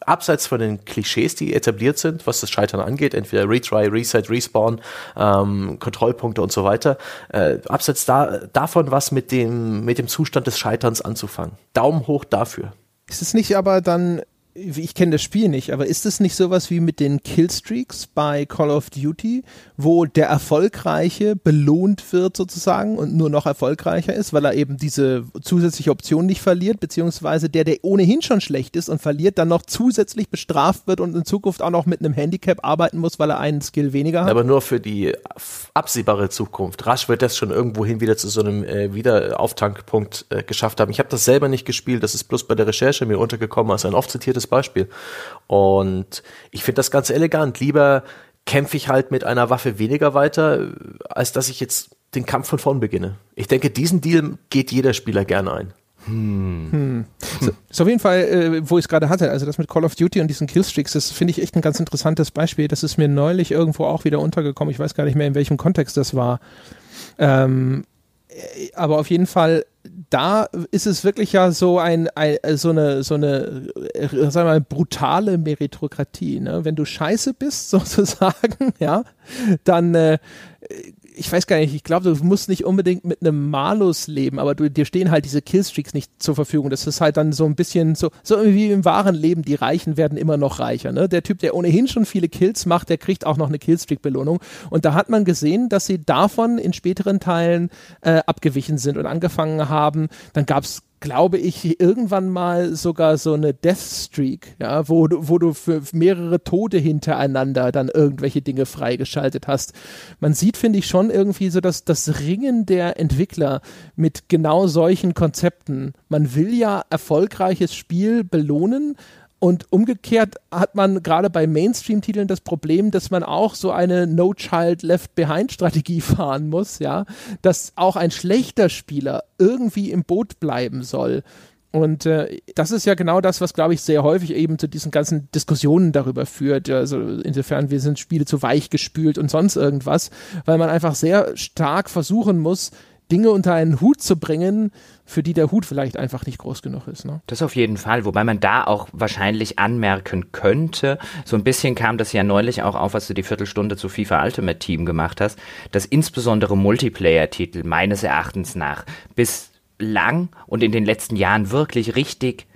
abseits von den Klischees, die etabliert sind, was das Scheitern angeht, entweder Retry, Reset, Respawn, ähm, Kontrollpunkte und so weiter, äh, abseits da, davon was mit dem, mit dem Zustand des Scheiterns anzufangen. Daumen hoch dafür. Ist es nicht aber dann ich kenne das Spiel nicht, aber ist es nicht sowas wie mit den Killstreaks bei Call of Duty, wo der Erfolgreiche belohnt wird sozusagen und nur noch erfolgreicher ist, weil er eben diese zusätzliche Option nicht verliert, beziehungsweise der, der ohnehin schon schlecht ist und verliert, dann noch zusätzlich bestraft wird und in Zukunft auch noch mit einem Handicap arbeiten muss, weil er einen Skill weniger hat? Aber nur für die absehbare Zukunft. Rasch wird das schon irgendwohin wieder zu so einem äh, Wiederauftankpunkt äh, geschafft haben. Ich habe das selber nicht gespielt, das ist bloß bei der Recherche mir untergekommen als ein oft zitiertes Beispiel. Und ich finde das ganz elegant. Lieber kämpfe ich halt mit einer Waffe weniger weiter, als dass ich jetzt den Kampf von vorn beginne. Ich denke, diesen Deal geht jeder Spieler gerne ein. Hm. Hm. So, ist auf jeden Fall, äh, wo ich es gerade hatte, also das mit Call of Duty und diesen Killstreaks, das finde ich echt ein ganz interessantes Beispiel. Das ist mir neulich irgendwo auch wieder untergekommen. Ich weiß gar nicht mehr, in welchem Kontext das war. Ähm, äh, aber auf jeden Fall da ist es wirklich ja so ein, ein so eine so eine äh, sagen wir mal brutale Meritokratie, ne? Wenn du scheiße bist sozusagen, ja, dann äh, ich weiß gar nicht, ich glaube, du musst nicht unbedingt mit einem Malus leben, aber du, dir stehen halt diese Killstreaks nicht zur Verfügung. Das ist halt dann so ein bisschen so, so wie im wahren Leben, die Reichen werden immer noch reicher. Ne? Der Typ, der ohnehin schon viele Kills macht, der kriegt auch noch eine Killstreak-Belohnung. Und da hat man gesehen, dass sie davon in späteren Teilen äh, abgewichen sind und angefangen haben. Dann gab es glaube ich, irgendwann mal sogar so eine Death Streak, ja, wo du, wo du für mehrere Tode hintereinander dann irgendwelche Dinge freigeschaltet hast. Man sieht, finde ich, schon irgendwie so dass das Ringen der Entwickler mit genau solchen Konzepten. Man will ja erfolgreiches Spiel belohnen, und umgekehrt hat man gerade bei Mainstream-Titeln das Problem, dass man auch so eine No Child Left Behind-Strategie fahren muss, ja, dass auch ein schlechter Spieler irgendwie im Boot bleiben soll. Und äh, das ist ja genau das, was, glaube ich, sehr häufig eben zu diesen ganzen Diskussionen darüber führt. Also insofern, wir sind Spiele zu weich gespült und sonst irgendwas, weil man einfach sehr stark versuchen muss, Dinge unter einen Hut zu bringen, für die der Hut vielleicht einfach nicht groß genug ist. Ne? Das auf jeden Fall, wobei man da auch wahrscheinlich anmerken könnte, so ein bisschen kam das ja neulich auch auf, was du die Viertelstunde zu FIFA Ultimate Team gemacht hast, dass insbesondere Multiplayer-Titel meines Erachtens nach bislang und in den letzten Jahren wirklich richtig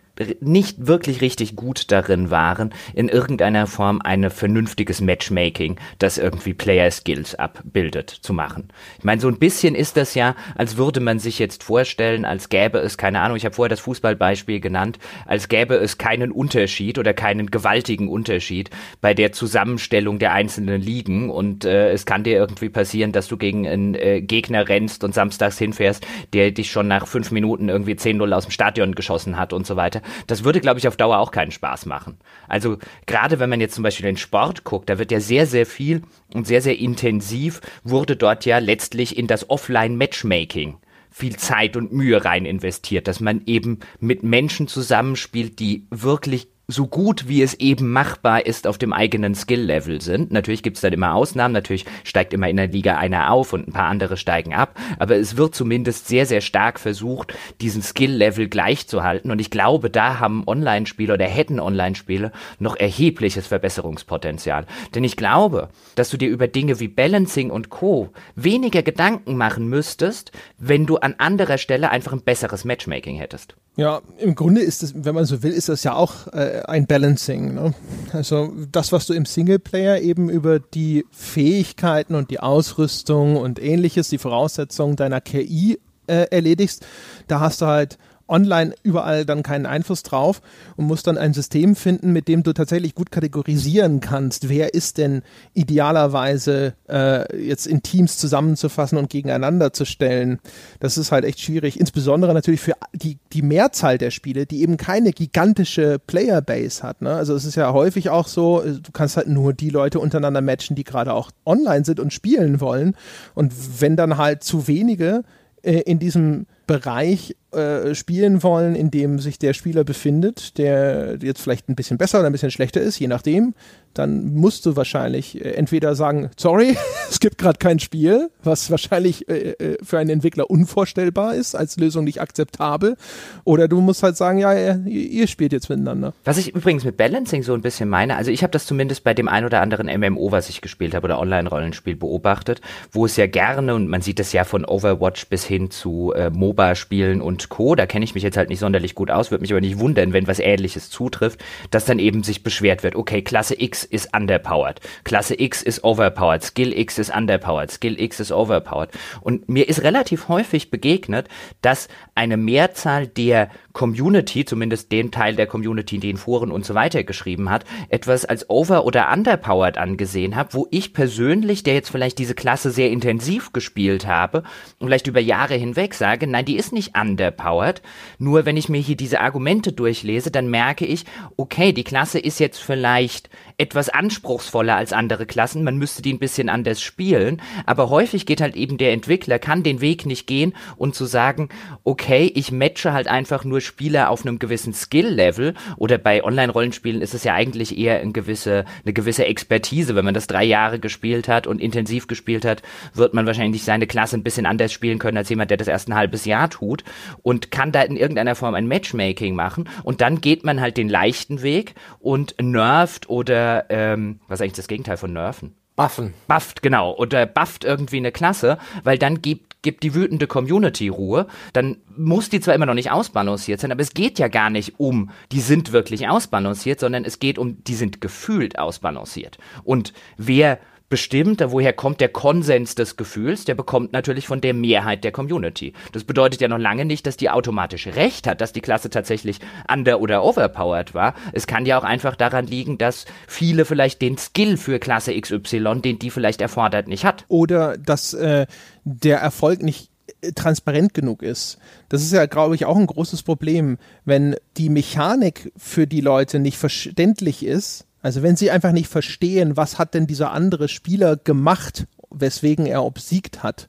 nicht wirklich richtig gut darin waren, in irgendeiner Form ein vernünftiges Matchmaking, das irgendwie Player Skills abbildet, zu machen. Ich meine, so ein bisschen ist das ja, als würde man sich jetzt vorstellen, als gäbe es, keine Ahnung, ich habe vorher das Fußballbeispiel genannt, als gäbe es keinen Unterschied oder keinen gewaltigen Unterschied bei der Zusammenstellung der einzelnen Ligen und äh, es kann dir irgendwie passieren, dass du gegen einen äh, Gegner rennst und samstags hinfährst, der dich schon nach fünf Minuten irgendwie 10-0 aus dem Stadion geschossen hat und so weiter. Das würde, glaube ich, auf Dauer auch keinen Spaß machen. Also gerade wenn man jetzt zum Beispiel den Sport guckt, da wird ja sehr, sehr viel und sehr, sehr intensiv wurde dort ja letztlich in das Offline-Matchmaking viel Zeit und Mühe rein investiert, dass man eben mit Menschen zusammenspielt, die wirklich so gut wie es eben machbar ist auf dem eigenen Skill-Level sind. Natürlich gibt es dann immer Ausnahmen, natürlich steigt immer in der Liga einer auf und ein paar andere steigen ab, aber es wird zumindest sehr, sehr stark versucht, diesen Skill-Level gleichzuhalten und ich glaube, da haben Online-Spieler oder hätten Online-Spieler noch erhebliches Verbesserungspotenzial. Denn ich glaube, dass du dir über Dinge wie Balancing und Co. weniger Gedanken machen müsstest, wenn du an anderer Stelle einfach ein besseres Matchmaking hättest. Ja, im Grunde ist es, wenn man so will, ist das ja auch äh, ein Balancing. Ne? Also das, was du im Singleplayer eben über die Fähigkeiten und die Ausrüstung und ähnliches, die Voraussetzungen deiner KI äh, erledigst, da hast du halt online überall dann keinen Einfluss drauf und musst dann ein System finden, mit dem du tatsächlich gut kategorisieren kannst, wer ist denn idealerweise äh, jetzt in Teams zusammenzufassen und gegeneinander zu stellen. Das ist halt echt schwierig, insbesondere natürlich für die, die Mehrzahl der Spiele, die eben keine gigantische Playerbase hat. Ne? Also es ist ja häufig auch so, du kannst halt nur die Leute untereinander matchen, die gerade auch online sind und spielen wollen. Und wenn dann halt zu wenige äh, in diesem Bereich äh, spielen wollen, in dem sich der Spieler befindet, der jetzt vielleicht ein bisschen besser oder ein bisschen schlechter ist, je nachdem, dann musst du wahrscheinlich äh, entweder sagen, sorry, es gibt gerade kein Spiel, was wahrscheinlich äh, äh, für einen Entwickler unvorstellbar ist, als Lösung nicht akzeptabel, oder du musst halt sagen, ja, ihr, spielt jetzt miteinander. Was ich übrigens mit Balancing so ein bisschen meine, also ich habe das zumindest bei dem ein oder anderen MMO, was ich gespielt habe, oder Online-Rollenspiel beobachtet, wo es ja gerne, und man sieht es ja von Overwatch bis hin zu MOBA-Spielen und Co., da kenne ich mich jetzt halt nicht sonderlich gut aus, würde mich aber nicht wundern, wenn was ähnliches zutrifft, dass dann eben sich beschwert wird, okay, Klasse X ist underpowered. Klasse X ist overpowered. Skill X ist underpowered. Skill X ist overpowered. Und mir ist relativ häufig begegnet, dass eine Mehrzahl der Community, zumindest den Teil der Community, den Foren und so weiter geschrieben hat, etwas als over- oder underpowered angesehen habe, wo ich persönlich, der jetzt vielleicht diese Klasse sehr intensiv gespielt habe und vielleicht über Jahre hinweg sage, nein, die ist nicht underpowered. Nur wenn ich mir hier diese Argumente durchlese, dann merke ich, okay, die Klasse ist jetzt vielleicht etwas anspruchsvoller als andere Klassen, man müsste die ein bisschen anders spielen, aber häufig geht halt eben der Entwickler, kann den Weg nicht gehen und zu sagen, okay, ich matche halt einfach nur Spieler auf einem gewissen Skill-Level. Oder bei Online-Rollenspielen ist es ja eigentlich eher eine gewisse, eine gewisse Expertise, wenn man das drei Jahre gespielt hat und intensiv gespielt hat, wird man wahrscheinlich seine Klasse ein bisschen anders spielen können als jemand, der das erst ein halbes Jahr tut und kann da in irgendeiner Form ein Matchmaking machen. Und dann geht man halt den leichten Weg und nervt oder ähm, was ist eigentlich das Gegenteil von nerven? Buffen. Bufft, genau. Oder bufft irgendwie eine Klasse, weil dann gibt, gibt die wütende Community Ruhe. Dann muss die zwar immer noch nicht ausbalanciert sein, aber es geht ja gar nicht um, die sind wirklich ausbalanciert, sondern es geht um, die sind gefühlt ausbalanciert. Und wer bestimmt, woher kommt der Konsens des Gefühls, der bekommt natürlich von der Mehrheit der Community. Das bedeutet ja noch lange nicht, dass die automatisch recht hat, dass die Klasse tatsächlich under- oder overpowered war. Es kann ja auch einfach daran liegen, dass viele vielleicht den Skill für Klasse XY, den die vielleicht erfordert, nicht hat. Oder dass äh, der Erfolg nicht äh, transparent genug ist. Das ist ja, glaube ich, auch ein großes Problem, wenn die Mechanik für die Leute nicht verständlich ist also wenn sie einfach nicht verstehen, was hat denn dieser andere Spieler gemacht, weswegen er obsiegt hat,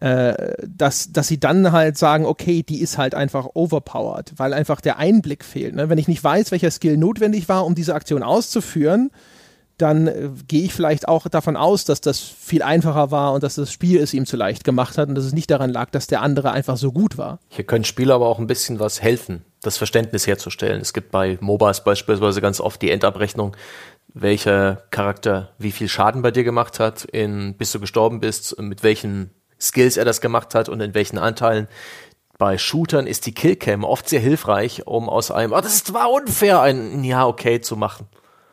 äh, dass, dass sie dann halt sagen, okay, die ist halt einfach overpowered, weil einfach der Einblick fehlt. Ne? Wenn ich nicht weiß, welcher Skill notwendig war, um diese Aktion auszuführen, dann äh, gehe ich vielleicht auch davon aus, dass das viel einfacher war und dass das Spiel es ihm zu leicht gemacht hat und dass es nicht daran lag, dass der andere einfach so gut war. Hier können Spieler aber auch ein bisschen was helfen, das Verständnis herzustellen. Es gibt bei MOBAs beispielsweise ganz oft die Endabrechnung, welcher Charakter wie viel Schaden bei dir gemacht hat, in, bis du gestorben bist, mit welchen Skills er das gemacht hat und in welchen Anteilen. Bei Shootern ist die Killcam oft sehr hilfreich, um aus einem, oh, das war unfair, ein Ja, okay zu machen.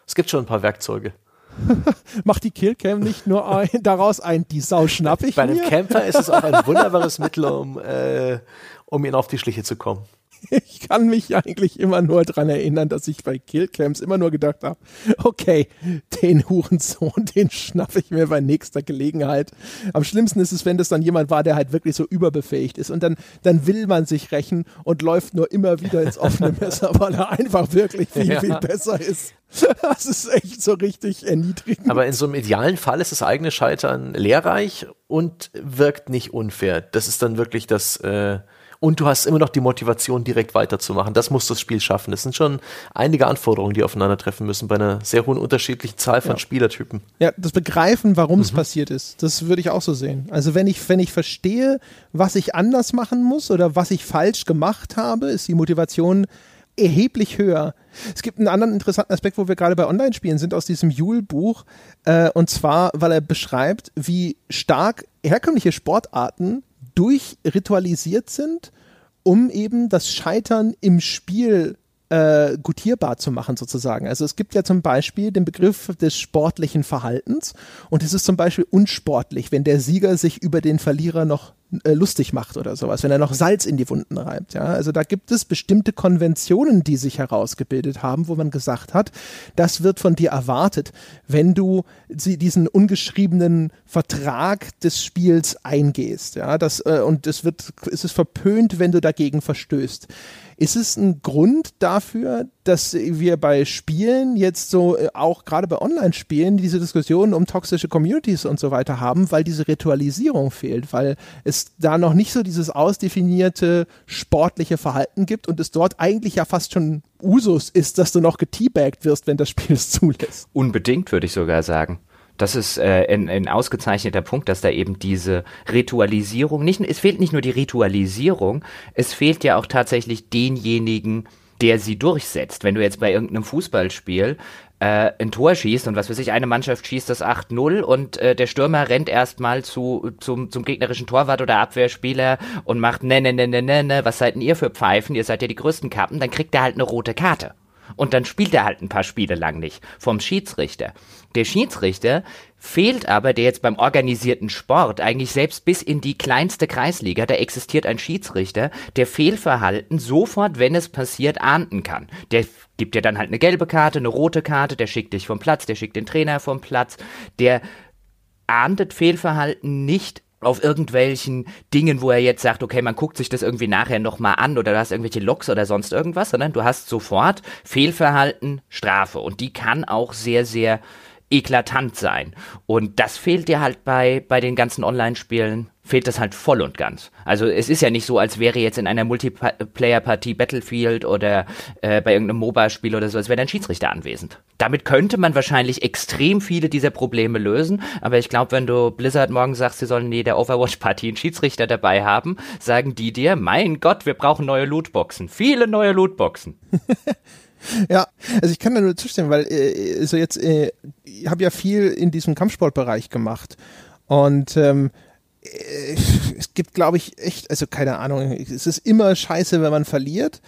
Es gibt schon ein paar Werkzeuge. Macht die Killcam nicht nur ein, daraus ein, die Sau schnapp ich Bei einem mir? Camper ist es auch ein wunderbares Mittel, um, äh, um ihn auf die Schliche zu kommen. Ich kann mich eigentlich immer nur dran erinnern, dass ich bei Killcams immer nur gedacht habe, okay, den Hurensohn, den schnappe ich mir bei nächster Gelegenheit. Am schlimmsten ist es, wenn das dann jemand war, der halt wirklich so überbefähigt ist und dann, dann will man sich rächen und läuft nur immer wieder ins offene Messer, weil er einfach wirklich viel, ja. viel besser ist. Das ist echt so richtig erniedrigend. Aber in so einem idealen Fall ist das eigene Scheitern lehrreich und wirkt nicht unfair. Das ist dann wirklich das, äh, und du hast immer noch die Motivation, direkt weiterzumachen. Das muss das Spiel schaffen. Das sind schon einige Anforderungen, die aufeinandertreffen müssen bei einer sehr hohen unterschiedlichen Zahl von ja. Spielertypen. Ja, das Begreifen, warum mhm. es passiert ist, das würde ich auch so sehen. Also wenn ich, wenn ich verstehe, was ich anders machen muss oder was ich falsch gemacht habe, ist die Motivation erheblich höher. Es gibt einen anderen interessanten Aspekt, wo wir gerade bei Online-Spielen sind, aus diesem Jule-Buch. Äh, und zwar, weil er beschreibt, wie stark herkömmliche Sportarten durchritualisiert sind, um eben das Scheitern im Spiel äh, gutierbar zu machen sozusagen. Also es gibt ja zum Beispiel den Begriff des sportlichen Verhaltens und es ist zum Beispiel unsportlich, wenn der Sieger sich über den Verlierer noch äh, lustig macht oder sowas, wenn er noch Salz in die Wunden reibt. Ja? Also da gibt es bestimmte Konventionen, die sich herausgebildet haben, wo man gesagt hat, das wird von dir erwartet, wenn du diesen ungeschriebenen Vertrag des Spiels eingehst. Ja? Das, äh, und es wird, es ist verpönt, wenn du dagegen verstößt. Ist es ein Grund dafür, dass wir bei Spielen jetzt so, äh, auch gerade bei Online-Spielen, diese Diskussionen um toxische Communities und so weiter haben, weil diese Ritualisierung fehlt, weil es da noch nicht so dieses ausdefinierte sportliche Verhalten gibt und es dort eigentlich ja fast schon Usus ist, dass du noch geteabagt wirst, wenn das Spiel es zulässt. Unbedingt, würde ich sogar sagen. Das ist äh, ein, ein ausgezeichneter Punkt, dass da eben diese Ritualisierung, nicht, es fehlt nicht nur die Ritualisierung, es fehlt ja auch tatsächlich denjenigen, der sie durchsetzt. Wenn du jetzt bei irgendeinem Fußballspiel äh, ein Tor schießt und was weiß ich, eine Mannschaft schießt das 8-0 und äh, der Stürmer rennt erstmal zu, zum, zum gegnerischen Torwart oder Abwehrspieler und macht ne, ne, ne, ne, ne, ne, was seid denn ihr für Pfeifen, ihr seid ja die größten Kappen, dann kriegt er halt eine rote Karte. Und dann spielt er halt ein paar Spiele lang nicht vom Schiedsrichter. Der Schiedsrichter fehlt aber, der jetzt beim organisierten Sport eigentlich selbst bis in die kleinste Kreisliga, da existiert ein Schiedsrichter, der Fehlverhalten sofort, wenn es passiert, ahnden kann. Der gibt dir dann halt eine gelbe Karte, eine rote Karte, der schickt dich vom Platz, der schickt den Trainer vom Platz, der ahndet Fehlverhalten nicht auf irgendwelchen Dingen, wo er jetzt sagt, okay, man guckt sich das irgendwie nachher nochmal an oder du hast irgendwelche Logs oder sonst irgendwas, sondern du hast sofort Fehlverhalten, Strafe. Und die kann auch sehr, sehr eklatant sein. Und das fehlt dir halt bei, bei den ganzen Online-Spielen, fehlt das halt voll und ganz. Also es ist ja nicht so, als wäre jetzt in einer Multiplayer-Partie Battlefield oder äh, bei irgendeinem MOBA-Spiel oder so, als wäre ein Schiedsrichter anwesend. Damit könnte man wahrscheinlich extrem viele dieser Probleme lösen, aber ich glaube, wenn du Blizzard morgen sagst, sie sollen in jeder Overwatch-Partie einen Schiedsrichter dabei haben, sagen die dir, mein Gott, wir brauchen neue Lootboxen. Viele neue Lootboxen. Ja, also ich kann da nur zustimmen, weil äh, also jetzt äh, ich habe ja viel in diesem Kampfsportbereich gemacht und ähm, äh, es gibt, glaube ich, echt, also keine Ahnung, es ist immer scheiße, wenn man verliert.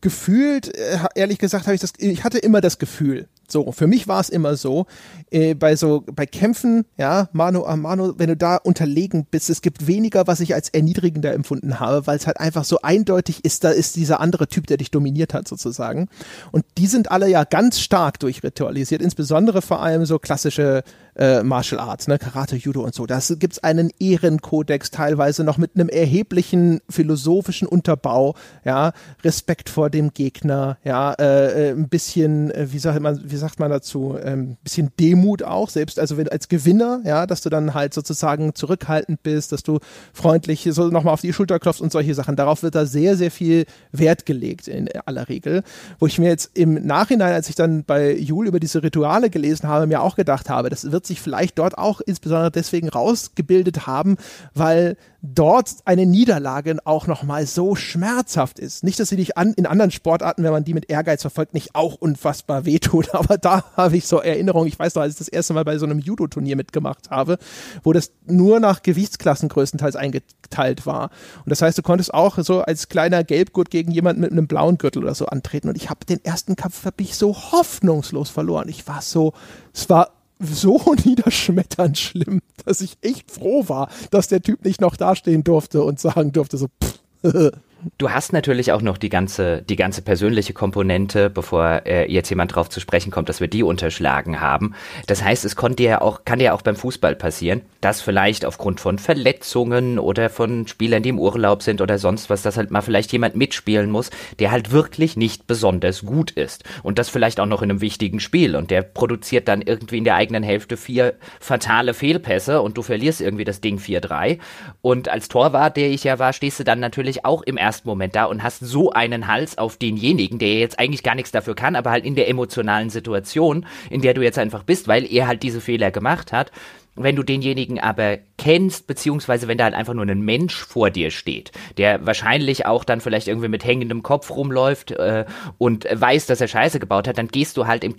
Gefühlt, äh, ehrlich gesagt, habe ich das, ich hatte immer das Gefühl, So, für mich war es immer so, äh, bei so, bei Kämpfen, ja, Mano a Mano, wenn du da unterlegen bist, es gibt weniger, was ich als erniedrigender empfunden habe, weil es halt einfach so eindeutig ist, da ist dieser andere Typ, der dich dominiert hat, sozusagen. Und die sind alle ja ganz stark durchritualisiert, insbesondere vor allem so klassische äh, Martial Arts, ne, Karate, Judo und so. Da gibt's einen Ehrenkodex teilweise noch mit einem erheblichen philosophischen Unterbau, ja, Respekt vor dem Gegner, ja, äh, äh ein bisschen, äh, wie sagt man, wie sagt man dazu, ein ähm, bisschen Demut auch, selbst also wenn als Gewinner, ja, dass du dann halt sozusagen zurückhaltend bist, dass du freundlich so nochmal auf die Schulter klopfst und solche Sachen. Darauf wird da sehr, sehr viel Wert gelegt in aller Regel. Wo ich mir jetzt im Nachhinein, als ich dann bei Jul über diese Rituale gelesen habe, mir auch gedacht habe, das wird sich vielleicht dort auch insbesondere deswegen rausgebildet haben, weil dort eine Niederlage auch nochmal so schmerzhaft ist. Nicht, dass sie dich an, in anderen Sportarten, wenn man die mit Ehrgeiz verfolgt, nicht auch unfassbar wehtut, aber da habe ich so Erinnerungen. Ich weiß noch, als ich das erste Mal bei so einem Judo-Turnier mitgemacht habe, wo das nur nach Gewichtsklassen größtenteils eingeteilt war. Und das heißt, du konntest auch so als kleiner Gelbgurt gegen jemanden mit einem blauen Gürtel oder so antreten. Und ich habe den ersten Kampf hab ich so hoffnungslos verloren. Ich war so, es war so niederschmetternd schlimm, dass ich echt froh war, dass der Typ nicht noch dastehen durfte und sagen durfte so, pff, Du hast natürlich auch noch die ganze, die ganze persönliche Komponente, bevor äh, jetzt jemand drauf zu sprechen kommt, dass wir die unterschlagen haben. Das heißt, es konnte ja auch, kann ja auch beim Fußball passieren, dass vielleicht aufgrund von Verletzungen oder von Spielern, die im Urlaub sind oder sonst was, dass halt mal vielleicht jemand mitspielen muss, der halt wirklich nicht besonders gut ist. Und das vielleicht auch noch in einem wichtigen Spiel. Und der produziert dann irgendwie in der eigenen Hälfte vier fatale Fehlpässe und du verlierst irgendwie das Ding 4-3. Und als Torwart, der ich ja war, stehst du dann natürlich auch im ersten Moment da und hast so einen Hals auf denjenigen, der jetzt eigentlich gar nichts dafür kann, aber halt in der emotionalen Situation, in der du jetzt einfach bist, weil er halt diese Fehler gemacht hat. Wenn du denjenigen aber kennst, beziehungsweise wenn da halt einfach nur ein Mensch vor dir steht, der wahrscheinlich auch dann vielleicht irgendwie mit hängendem Kopf rumläuft äh, und weiß, dass er Scheiße gebaut hat, dann gehst du halt im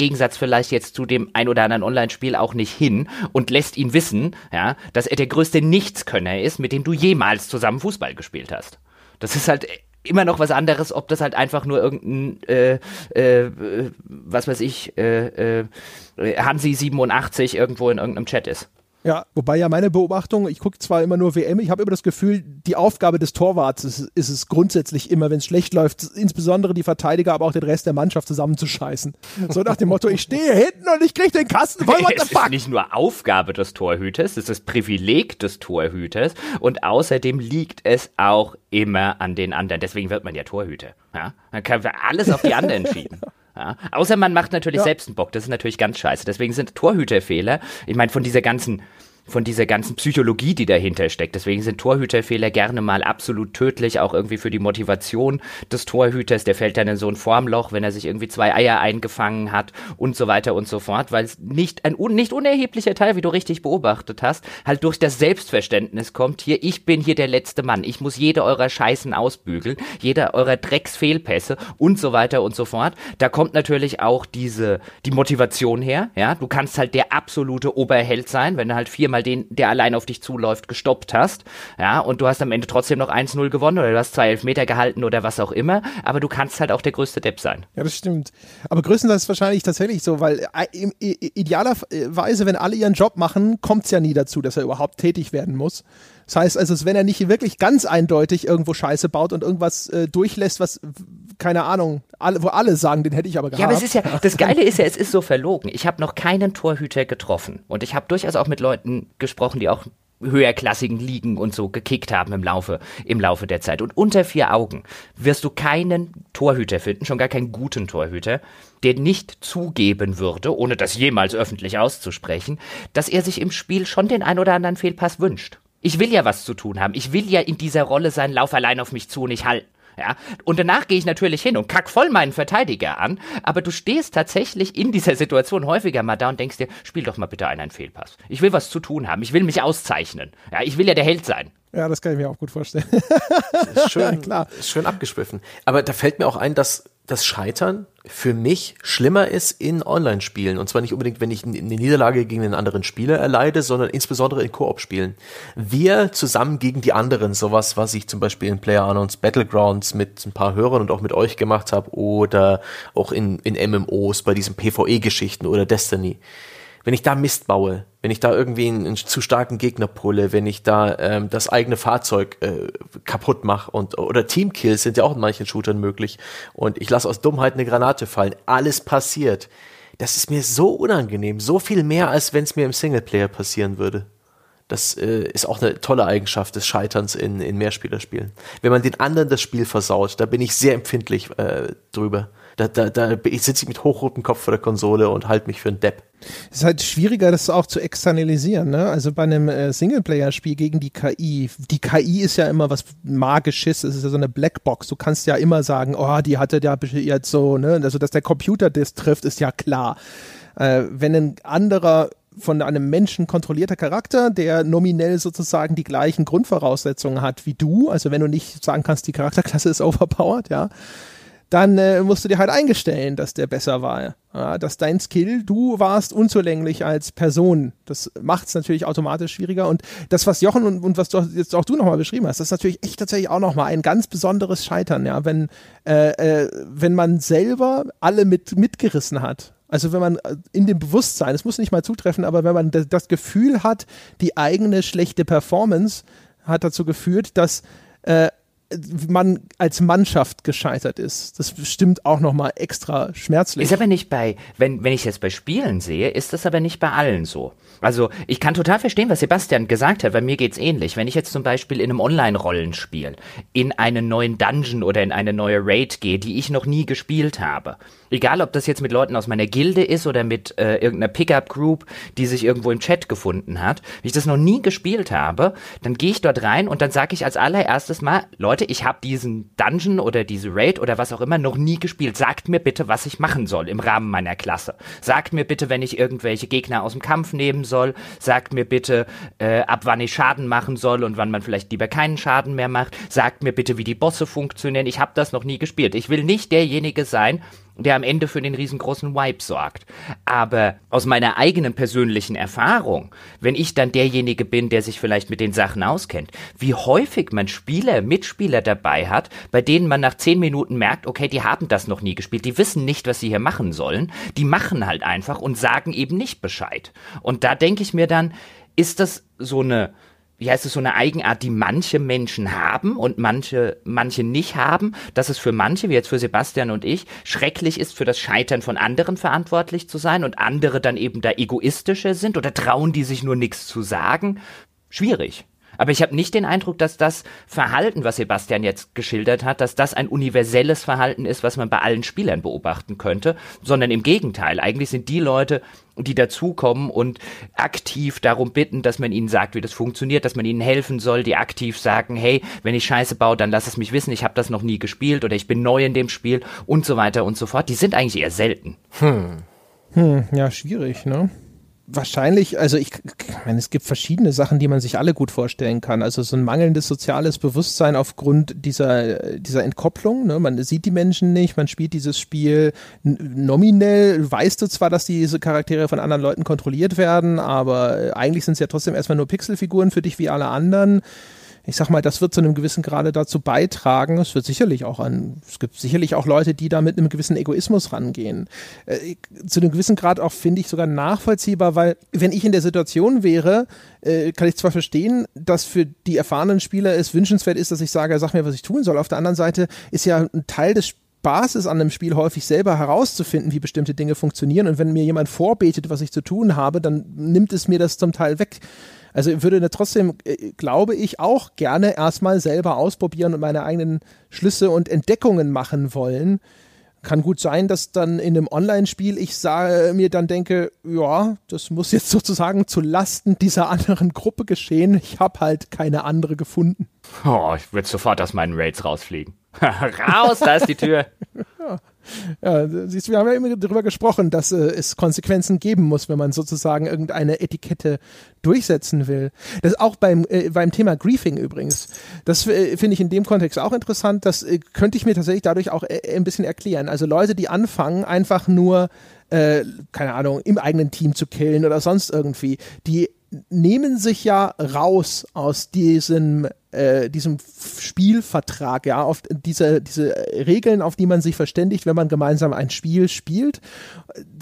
Gegensatz vielleicht jetzt zu dem ein oder anderen Online-Spiel auch nicht hin und lässt ihn wissen, ja, dass er der größte Nichtskönner ist, mit dem du jemals zusammen Fußball gespielt hast. Das ist halt immer noch was anderes, ob das halt einfach nur irgendein, äh, äh, was weiß ich, äh, äh, Hansi 87 irgendwo in irgendeinem Chat ist. Ja, wobei ja meine Beobachtung, ich gucke zwar immer nur WM, ich habe immer das Gefühl, die Aufgabe des Torwarts ist, ist es grundsätzlich immer, wenn es schlecht läuft, insbesondere die Verteidiger, aber auch den Rest der Mannschaft zusammenzuscheißen. So nach dem Motto, ich stehe hinten und ich kriege den Kasten voll, what the fuck? Es ist nicht nur Aufgabe des Torhüters, es ist das Privileg des Torhüters und außerdem liegt es auch immer an den anderen. Deswegen wird man ja Torhüter. Ja? Dann können wir alles auf die anderen schieben. Ja, außer man macht natürlich ja. selbst einen Bock. Das ist natürlich ganz scheiße. Deswegen sind Torhüterfehler, ich meine, von dieser ganzen von dieser ganzen Psychologie, die dahinter steckt. Deswegen sind Torhüterfehler gerne mal absolut tödlich, auch irgendwie für die Motivation des Torhüters. Der fällt dann in so ein Formloch, wenn er sich irgendwie zwei Eier eingefangen hat und so weiter und so fort, weil es nicht ein un nicht unerheblicher Teil, wie du richtig beobachtet hast, halt durch das Selbstverständnis kommt, hier, ich bin hier der letzte Mann. Ich muss jede eurer Scheißen ausbügeln, jeder eurer Drecksfehlpässe und so weiter und so fort. Da kommt natürlich auch diese, die Motivation her, ja. Du kannst halt der absolute Oberheld sein, wenn du halt viermal mal den, der allein auf dich zuläuft, gestoppt hast. Ja, und du hast am Ende trotzdem noch 1-0 gewonnen oder du hast zwei Elfmeter gehalten oder was auch immer. Aber du kannst halt auch der größte Depp sein. Ja, das stimmt. Aber größtenteils wahrscheinlich tatsächlich so, weil äh, idealerweise, wenn alle ihren Job machen, kommt es ja nie dazu, dass er überhaupt tätig werden muss. Das heißt also, wenn er nicht wirklich ganz eindeutig irgendwo Scheiße baut und irgendwas äh, durchlässt, was, keine Ahnung, alle, wo alle sagen, den hätte ich aber gehabt. Ja, aber es ist ja, das Geile ist ja, es ist so verlogen. Ich habe noch keinen Torhüter getroffen. Und ich habe durchaus auch mit Leuten gesprochen, die auch höherklassigen Ligen und so gekickt haben im Laufe, im Laufe der Zeit. Und unter vier Augen wirst du keinen Torhüter finden, schon gar keinen guten Torhüter, der nicht zugeben würde, ohne das jemals öffentlich auszusprechen, dass er sich im Spiel schon den ein oder anderen Fehlpass wünscht. Ich will ja was zu tun haben. Ich will ja in dieser Rolle sein, lauf allein auf mich zu und ich halt. Ja, und danach gehe ich natürlich hin und kack voll meinen Verteidiger an, aber du stehst tatsächlich in dieser Situation häufiger mal da und denkst dir, spiel doch mal bitte einen Fehlpass. Ich will was zu tun haben, ich will mich auszeichnen. Ja, ich will ja der Held sein. Ja, das kann ich mir auch gut vorstellen. ist schön, ja, klar. Schön abgeschwiffen. Aber da fällt mir auch ein, dass das Scheitern für mich schlimmer ist in Online-Spielen. Und zwar nicht unbedingt, wenn ich eine Niederlage gegen einen anderen Spieler erleide, sondern insbesondere in Koop-Spielen. Wir zusammen gegen die anderen, sowas, was ich zum Beispiel in PlayerUnknown's Battlegrounds mit ein paar Hörern und auch mit euch gemacht habe oder auch in, in MMOs bei diesen PvE-Geschichten oder Destiny wenn ich da Mist baue, wenn ich da irgendwie einen, einen zu starken Gegner pulle, wenn ich da ähm, das eigene Fahrzeug äh, kaputt mache und oder Teamkills sind ja auch in manchen Shootern möglich und ich lasse aus Dummheit eine Granate fallen, alles passiert. Das ist mir so unangenehm, so viel mehr als wenn es mir im Singleplayer passieren würde. Das äh, ist auch eine tolle Eigenschaft des Scheiterns in, in Mehrspielerspielen. Wenn man den anderen das Spiel versaut, da bin ich sehr empfindlich äh, drüber. Da, da, da sitze ich mit hochrotem Kopf vor der Konsole und halte mich für einen Depp. Es ist halt schwieriger, das auch zu externalisieren. Ne? Also bei einem äh, Singleplayer-Spiel gegen die KI. Die KI ist ja immer was Magisches, es ist ja so eine Blackbox. Du kannst ja immer sagen, oh, die hatte ja jetzt so, ne? Also, dass der Computer das trifft, ist ja klar. Äh, wenn ein anderer von einem Menschen kontrollierter Charakter, der nominell sozusagen die gleichen Grundvoraussetzungen hat wie du, also wenn du nicht sagen kannst, die Charakterklasse ist overpowered, ja, dann äh, musst du dir halt eingestellen, dass der besser war. Ja, dass dein Skill, du warst unzulänglich als Person. Das macht es natürlich automatisch schwieriger. Und das, was Jochen und, und was du jetzt auch du nochmal beschrieben hast, das ist natürlich echt tatsächlich auch nochmal ein ganz besonderes Scheitern, ja, wenn, äh, äh, wenn man selber alle mit, mitgerissen hat. Also wenn man äh, in dem Bewusstsein, es muss nicht mal zutreffen, aber wenn man das Gefühl hat, die eigene schlechte Performance hat dazu geführt, dass äh, man als Mannschaft gescheitert ist. Das stimmt auch nochmal extra schmerzlich. Ist aber nicht bei, wenn, wenn ich jetzt bei Spielen sehe, ist das aber nicht bei allen so. Also ich kann total verstehen, was Sebastian gesagt hat, weil mir geht's ähnlich. Wenn ich jetzt zum Beispiel in einem Online-Rollenspiel in einen neuen Dungeon oder in eine neue Raid gehe, die ich noch nie gespielt habe, egal ob das jetzt mit Leuten aus meiner Gilde ist oder mit äh, irgendeiner Pickup-Group, die sich irgendwo im Chat gefunden hat, wenn ich das noch nie gespielt habe, dann gehe ich dort rein und dann sage ich als allererstes mal, Leute, ich habe diesen Dungeon oder diese Raid oder was auch immer noch nie gespielt. Sagt mir bitte, was ich machen soll im Rahmen meiner Klasse. Sagt mir bitte, wenn ich irgendwelche Gegner aus dem Kampf nehmen soll. Sagt mir bitte, äh, ab wann ich Schaden machen soll und wann man vielleicht lieber keinen Schaden mehr macht. Sagt mir bitte, wie die Bosse funktionieren. Ich habe das noch nie gespielt. Ich will nicht derjenige sein, der am Ende für den riesengroßen Wipe sorgt. Aber aus meiner eigenen persönlichen Erfahrung, wenn ich dann derjenige bin, der sich vielleicht mit den Sachen auskennt, wie häufig man Spieler, Mitspieler dabei hat, bei denen man nach zehn Minuten merkt, okay, die haben das noch nie gespielt, die wissen nicht, was sie hier machen sollen, die machen halt einfach und sagen eben nicht Bescheid. Und da denke ich mir dann, ist das so eine heißt es, so eine Eigenart, die manche Menschen haben und manche, manche nicht haben, dass es für manche, wie jetzt für Sebastian und ich, schrecklich ist, für das Scheitern von anderen verantwortlich zu sein und andere dann eben da egoistischer sind oder trauen die sich nur nichts zu sagen. Schwierig. Aber ich habe nicht den Eindruck, dass das Verhalten, was Sebastian jetzt geschildert hat, dass das ein universelles Verhalten ist, was man bei allen Spielern beobachten könnte, sondern im Gegenteil. Eigentlich sind die Leute, die dazukommen und aktiv darum bitten, dass man ihnen sagt, wie das funktioniert, dass man ihnen helfen soll, die aktiv sagen, hey, wenn ich Scheiße baue, dann lass es mich wissen, ich habe das noch nie gespielt oder ich bin neu in dem Spiel und so weiter und so fort. Die sind eigentlich eher selten. Hm. Hm, ja, schwierig, ne? Wahrscheinlich, also ich, ich meine, es gibt verschiedene Sachen, die man sich alle gut vorstellen kann. Also so ein mangelndes soziales Bewusstsein aufgrund dieser, dieser Entkopplung. Ne? Man sieht die Menschen nicht, man spielt dieses Spiel nominell, weißt du zwar, dass diese Charaktere von anderen Leuten kontrolliert werden, aber eigentlich sind es ja trotzdem erstmal nur Pixelfiguren für dich wie alle anderen ich sag mal, das wird zu einem gewissen Grade dazu beitragen. Es wird sicherlich auch an, es gibt sicherlich auch Leute, die da mit einem gewissen Egoismus rangehen. Äh, zu einem gewissen Grad auch finde ich sogar nachvollziehbar, weil wenn ich in der Situation wäre, äh, kann ich zwar verstehen, dass für die erfahrenen Spieler es wünschenswert ist, dass ich sage, sag mir, was ich tun soll. Auf der anderen Seite ist ja ein Teil des Spaßes an einem Spiel häufig selber herauszufinden, wie bestimmte Dinge funktionieren. Und wenn mir jemand vorbetet, was ich zu tun habe, dann nimmt es mir das zum Teil weg. Also würde trotzdem, äh, glaube ich, auch gerne erstmal selber ausprobieren und meine eigenen Schlüsse und Entdeckungen machen wollen. Kann gut sein, dass dann in einem Online-Spiel ich sage, mir dann denke, ja, das muss jetzt sozusagen zu Lasten dieser anderen Gruppe geschehen. Ich habe halt keine andere gefunden. Oh, ich würde sofort aus meinen Raids rausfliegen. Raus, da ist die Tür. ja. Ja, siehst du, wir haben ja immer darüber gesprochen, dass äh, es Konsequenzen geben muss, wenn man sozusagen irgendeine Etikette durchsetzen will. Das auch beim, äh, beim Thema Griefing übrigens. Das äh, finde ich in dem Kontext auch interessant. Das äh, könnte ich mir tatsächlich dadurch auch äh, ein bisschen erklären. Also Leute, die anfangen, einfach nur, äh, keine Ahnung, im eigenen Team zu killen oder sonst irgendwie, die nehmen sich ja raus aus diesem äh, diesem Spielvertrag, ja, auf diese, diese Regeln, auf die man sich verständigt, wenn man gemeinsam ein Spiel spielt.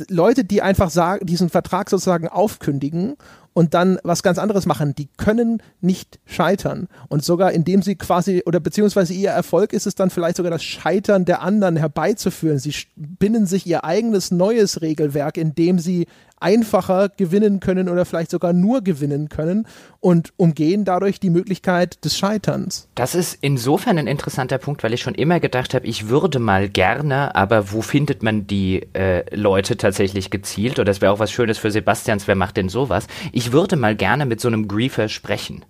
Leute, die einfach sagen, diesen Vertrag sozusagen aufkündigen und dann was ganz anderes machen, die können nicht scheitern. Und sogar indem sie quasi, oder beziehungsweise ihr Erfolg ist es dann vielleicht sogar das Scheitern der anderen herbeizuführen. Sie spinnen sich ihr eigenes neues Regelwerk, indem sie einfacher gewinnen können oder vielleicht sogar nur gewinnen können und umgehen dadurch die Möglichkeit des Scheiterns. Das ist insofern ein interessanter Punkt, weil ich schon immer gedacht habe, ich würde mal gerne, aber wo findet man die äh, Leute tatsächlich gezielt? Oder das wäre auch was Schönes für Sebastians, wer macht denn sowas? Ich würde mal gerne mit so einem Griefer sprechen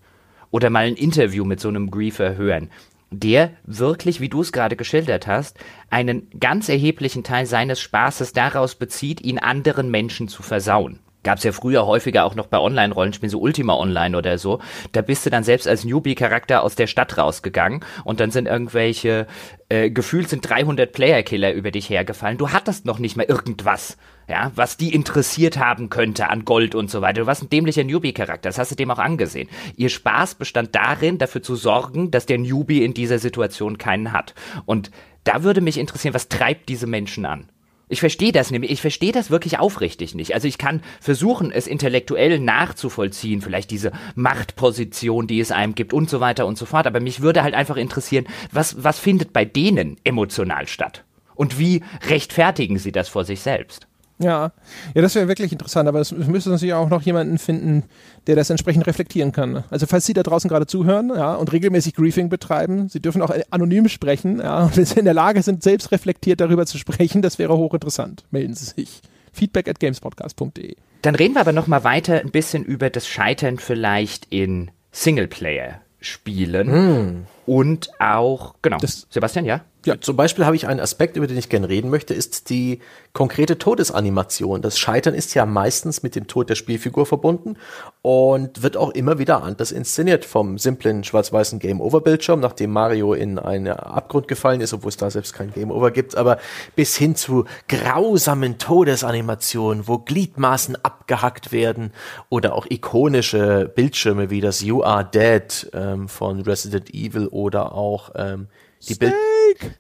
oder mal ein Interview mit so einem Griefer hören der wirklich, wie du es gerade geschildert hast, einen ganz erheblichen Teil seines Spaßes daraus bezieht, ihn anderen Menschen zu versauen. Gab's ja früher häufiger auch noch bei Online-Rollenspielen, so Ultima Online oder so. Da bist du dann selbst als Newbie-Charakter aus der Stadt rausgegangen und dann sind irgendwelche, äh, gefühlt sind 300 Player-Killer über dich hergefallen. Du hattest noch nicht mal irgendwas ja, was die interessiert haben könnte an Gold und so weiter. Du warst ein dämlicher Newbie-Charakter, das hast du dem auch angesehen. Ihr Spaß bestand darin, dafür zu sorgen, dass der Newbie in dieser Situation keinen hat. Und da würde mich interessieren, was treibt diese Menschen an? Ich verstehe das nämlich, ich verstehe das wirklich aufrichtig nicht. Also ich kann versuchen, es intellektuell nachzuvollziehen, vielleicht diese Machtposition, die es einem gibt und so weiter und so fort. Aber mich würde halt einfach interessieren, was, was findet bei denen emotional statt? Und wie rechtfertigen sie das vor sich selbst? Ja, ja, das wäre wirklich interessant, aber es müsste natürlich auch noch jemanden finden, der das entsprechend reflektieren kann. Also falls Sie da draußen gerade zuhören, ja, und regelmäßig Griefing betreiben, Sie dürfen auch anonym sprechen, ja, und wenn Sie in der Lage sind, selbst reflektiert darüber zu sprechen, das wäre hochinteressant. Melden Sie sich. Feedback at gamespodcast.de. Dann reden wir aber noch mal weiter ein bisschen über das Scheitern vielleicht in Singleplayer-Spielen mm. und auch, genau, das, Sebastian, ja? Ja. Zum Beispiel habe ich einen Aspekt, über den ich gerne reden möchte, ist die konkrete Todesanimation. Das Scheitern ist ja meistens mit dem Tod der Spielfigur verbunden und wird auch immer wieder anders inszeniert vom simplen schwarz-weißen Game-Over-Bildschirm, nachdem Mario in einen Abgrund gefallen ist, obwohl es da selbst kein Game-Over gibt, aber bis hin zu grausamen Todesanimationen, wo Gliedmaßen abgehackt werden oder auch ikonische Bildschirme wie das You Are Dead ähm, von Resident Evil oder auch ähm, die Snake! Bild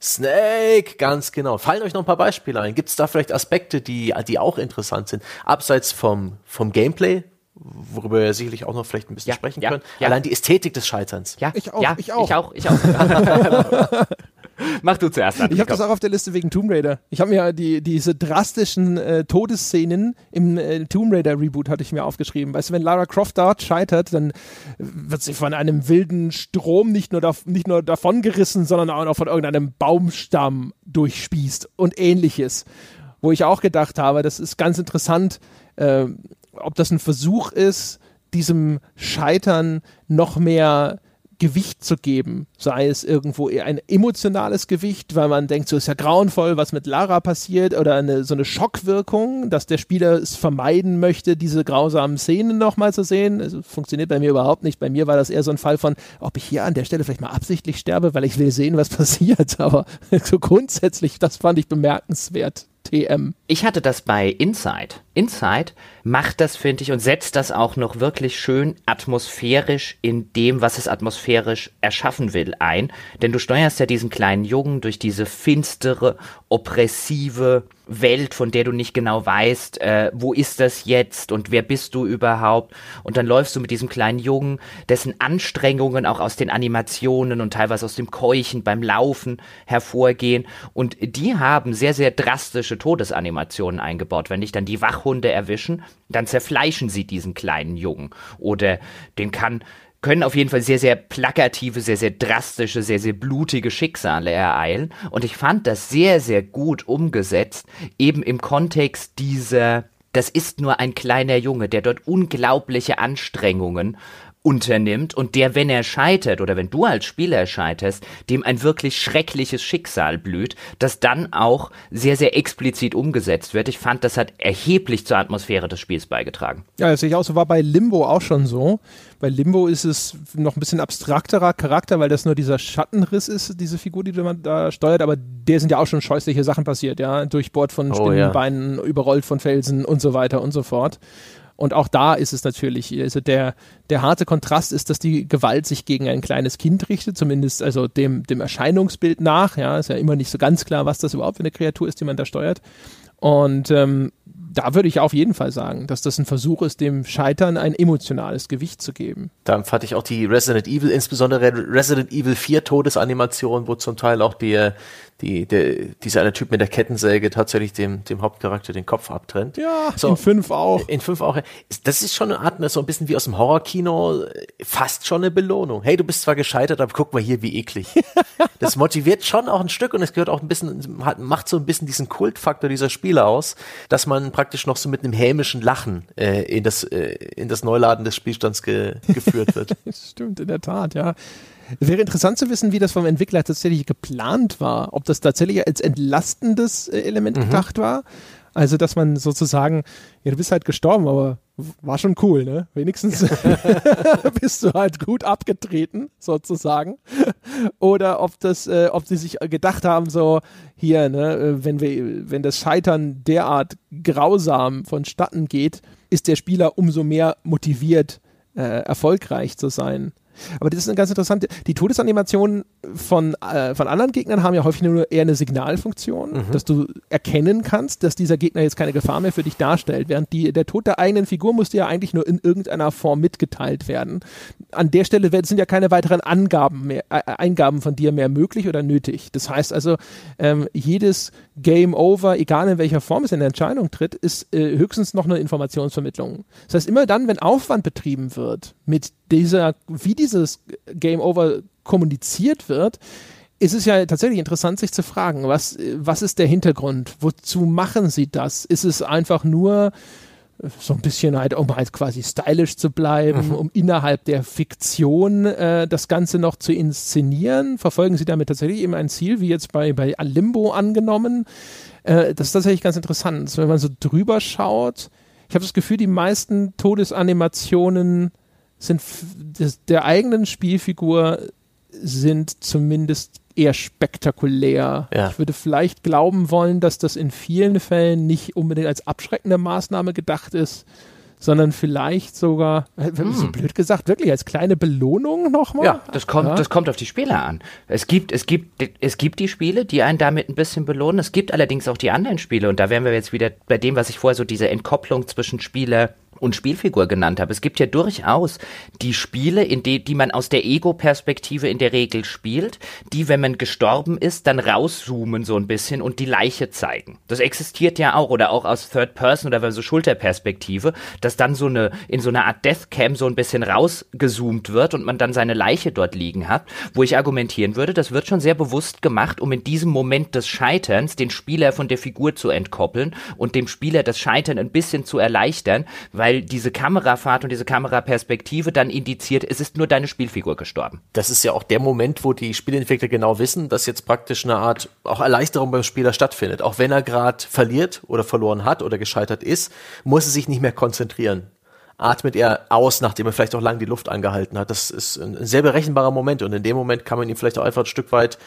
Snake, ganz genau. Fallen euch noch ein paar Beispiele ein? Gibt es da vielleicht Aspekte, die, die auch interessant sind? Abseits vom, vom Gameplay, worüber wir sicherlich auch noch vielleicht ein bisschen ja, sprechen ja, können. Ja. Allein die Ästhetik des Scheiterns. Ja, ich auch. Ja, ich auch. Ich auch. Ich auch. Mach du zuerst. An. Ich habe das auch auf der Liste wegen Tomb Raider. Ich habe mir die, diese drastischen äh, Todesszenen im äh, Tomb Raider Reboot hatte ich mir aufgeschrieben. Weißt du, wenn Lara Croft dort scheitert, dann wird sie von einem wilden Strom nicht nur, nicht nur davongerissen, sondern auch noch von irgendeinem Baumstamm durchspießt und ähnliches. Wo ich auch gedacht habe, das ist ganz interessant, äh, ob das ein Versuch ist, diesem Scheitern noch mehr Gewicht zu geben, sei es irgendwo eher ein emotionales Gewicht, weil man denkt, so ist ja grauenvoll, was mit Lara passiert, oder eine, so eine Schockwirkung, dass der Spieler es vermeiden möchte, diese grausamen Szenen nochmal zu sehen. Das funktioniert bei mir überhaupt nicht. Bei mir war das eher so ein Fall von, ob ich hier an der Stelle vielleicht mal absichtlich sterbe, weil ich will sehen, was passiert. Aber so grundsätzlich, das fand ich bemerkenswert. TM. Ich hatte das bei Inside. Inside macht das, finde ich, und setzt das auch noch wirklich schön atmosphärisch in dem, was es atmosphärisch erschaffen will, ein. Denn du steuerst ja diesen kleinen Jungen durch diese finstere, oppressive Welt, von der du nicht genau weißt, äh, wo ist das jetzt und wer bist du überhaupt. Und dann läufst du mit diesem kleinen Jungen, dessen Anstrengungen auch aus den Animationen und teilweise aus dem Keuchen beim Laufen hervorgehen. Und die haben sehr, sehr drastische Todesanimationen eingebaut. Wenn dich dann die Wachhunde erwischen, dann zerfleischen sie diesen kleinen Jungen. Oder den kann können auf jeden Fall sehr, sehr plakative, sehr, sehr drastische, sehr, sehr blutige Schicksale ereilen. Und ich fand das sehr, sehr gut umgesetzt, eben im Kontext dieser, das ist nur ein kleiner Junge, der dort unglaubliche Anstrengungen unternimmt und der, wenn er scheitert oder wenn du als Spieler scheiterst, dem ein wirklich schreckliches Schicksal blüht, das dann auch sehr, sehr explizit umgesetzt wird. Ich fand, das hat erheblich zur Atmosphäre des Spiels beigetragen. Ja, das sehe ich auch so, war bei Limbo auch schon so. Bei Limbo ist es noch ein bisschen abstrakterer Charakter, weil das nur dieser Schattenriss ist, diese Figur, die man da steuert, aber der sind ja auch schon scheußliche Sachen passiert, ja, durchbohrt von Oh, ja. Spinnenbeinen, überrollt von Felsen und so weiter und so fort. Und auch da ist es natürlich, also der, der harte Kontrast ist, dass die Gewalt sich gegen ein kleines Kind richtet, zumindest also dem, dem Erscheinungsbild nach. Ja, ist ja immer nicht so ganz klar, was das überhaupt für eine Kreatur ist, die man da steuert. Und ähm, da würde ich auf jeden Fall sagen, dass das ein Versuch ist, dem Scheitern ein emotionales Gewicht zu geben. Da fand ich auch die Resident Evil, insbesondere Resident Evil 4 Todesanimation, wo zum Teil auch die, die, der, dieser eine Typ mit der Kettensäge tatsächlich dem, dem Hauptcharakter den Kopf abtrennt. Ja, So. in fünf auch. In fünf auch. Das ist schon eine Art, so ein bisschen wie aus dem Horrorkino, fast schon eine Belohnung. Hey, du bist zwar gescheitert, aber guck mal hier, wie eklig. Das motiviert schon auch ein Stück und es gehört auch ein bisschen, macht so ein bisschen diesen Kultfaktor dieser Spiele aus, dass man praktisch noch so mit einem hämischen Lachen äh, in das äh, in das Neuladen des Spielstands ge, geführt wird. Stimmt, in der Tat, ja. Wäre interessant zu wissen, wie das vom Entwickler tatsächlich geplant war. Ob das tatsächlich als entlastendes äh, Element gedacht war. Also, dass man sozusagen, ja, du bist halt gestorben, aber war schon cool, ne? Wenigstens bist du halt gut abgetreten, sozusagen. Oder ob das, äh, ob sie sich gedacht haben, so, hier, ne, äh, wenn wir, wenn das Scheitern derart grausam vonstatten geht, ist der Spieler umso mehr motiviert, äh, erfolgreich zu sein. Aber das ist eine ganz interessante. Die Todesanimationen von, äh, von anderen Gegnern haben ja häufig nur eher eine Signalfunktion, dass du erkennen kannst, dass dieser Gegner jetzt keine Gefahr mehr für dich darstellt. Während die, der Tod der eigenen Figur musste ja eigentlich nur in irgendeiner Form mitgeteilt werden. An der Stelle sind ja keine weiteren Angaben mehr, äh, Eingaben von dir mehr möglich oder nötig. Das heißt also, ähm, jedes Game Over, egal in welcher Form es in der Entscheidung tritt, ist äh, höchstens noch eine Informationsvermittlung. Das heißt, immer dann, wenn Aufwand betrieben wird mit dieser, wie dieses Game Over kommuniziert wird, ist es ja tatsächlich interessant, sich zu fragen, was, was ist der Hintergrund? Wozu machen sie das? Ist es einfach nur äh, so ein bisschen halt, um halt quasi stylisch zu bleiben, um innerhalb der Fiktion äh, das Ganze noch zu inszenieren? Verfolgen sie damit tatsächlich eben ein Ziel, wie jetzt bei, bei Limbo angenommen? Äh, das ist tatsächlich ganz interessant, wenn man so drüber schaut. Ich habe das Gefühl, die meisten Todesanimationen sind des, der eigenen Spielfigur sind zumindest eher spektakulär. Ja. Ich würde vielleicht glauben wollen, dass das in vielen Fällen nicht unbedingt als abschreckende Maßnahme gedacht ist, sondern vielleicht sogar, äh, so blöd gesagt, wirklich als kleine Belohnung nochmal. Ja, Das kommt, Ja. das kommt auf die Spieler an. Es gibt, es gibt, es gibt die Spiele, die einen damit ein bisschen belohnen. Es gibt allerdings auch die anderen Spiele. Und da wären wir jetzt wieder bei dem, was ich vorher so diese Entkopplung zwischen Spieler und Spielfigur genannt habe. Es gibt ja durchaus die Spiele, in die, die man aus der Ego-Perspektive in der Regel spielt, die, wenn man gestorben ist, dann rauszoomen so ein bisschen und die Leiche zeigen. Das existiert ja auch oder auch aus Third Person oder so Schulterperspektive, dass dann so eine, in so einer Art Deathcam so ein bisschen rausgezoomt wird und man dann seine Leiche dort liegen hat, wo ich argumentieren würde, das wird schon sehr bewusst gemacht, um in diesem Moment des Scheiterns den Spieler von der Figur zu entkoppeln und dem Spieler das Scheitern ein bisschen zu erleichtern, weil diese Kamerafahrt und diese Kameraperspektive dann indiziert, es ist nur deine Spielfigur gestorben. Das ist ja auch der Moment, wo die Spieleentwickler genau wissen, dass jetzt praktisch eine Art auch Erleichterung beim Spieler stattfindet. Auch wenn er gerade verliert oder verloren hat oder gescheitert ist, muss er sich nicht mehr konzentrieren. Atmet er aus, nachdem er vielleicht auch lang die Luft angehalten hat. Das ist ein sehr berechenbarer Moment und in dem Moment kann man ihm vielleicht auch einfach ein Stück weit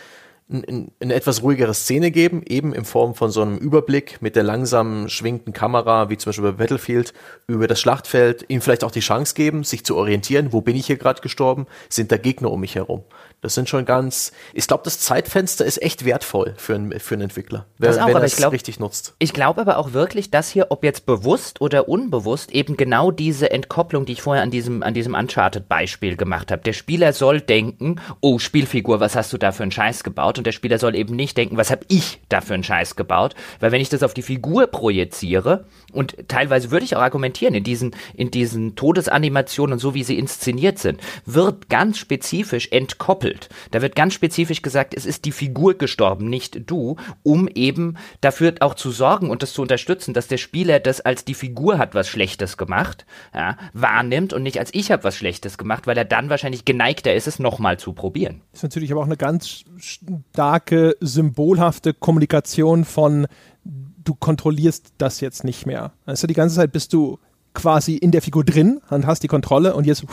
eine etwas ruhigere Szene geben, eben in Form von so einem Überblick mit der langsam schwingenden Kamera, wie zum Beispiel bei Battlefield, über das Schlachtfeld, ihm vielleicht auch die Chance geben, sich zu orientieren, wo bin ich hier gerade gestorben, sind da Gegner um mich herum. Das sind schon ganz, ich glaube, das Zeitfenster ist echt wertvoll für einen, für einen Entwickler, wenn, auch, wenn er es glaub- richtig nutzt. Ich glaube aber auch wirklich, dass hier, ob jetzt bewusst oder unbewusst, eben genau diese Entkopplung, die ich vorher an diesem, an diesem Uncharted-Beispiel gemacht habe. Der Spieler soll denken, oh, Spielfigur, was hast du da für einen Scheiß gebaut? Und der Spieler soll eben nicht denken, was habe ich da für einen Scheiß gebaut? Weil wenn ich das auf die Figur projiziere, und teilweise würde ich auch argumentieren, in diesen, in diesen Todesanimationen und so wie sie inszeniert sind, wird ganz spezifisch entkoppelt Kult. Da wird ganz spezifisch gesagt, es ist die Figur gestorben, nicht du, um eben dafür auch zu sorgen und das zu unterstützen, dass der Spieler das als die Figur hat was Schlechtes gemacht, ja, wahrnimmt und nicht als ich habe was Schlechtes gemacht, weil er dann wahrscheinlich geneigter ist, es nochmal zu probieren. Das ist natürlich aber auch eine ganz starke, symbolhafte Kommunikation von du kontrollierst das jetzt nicht mehr. Also die ganze Zeit bist du quasi in der Figur drin und hast die Kontrolle und jetzt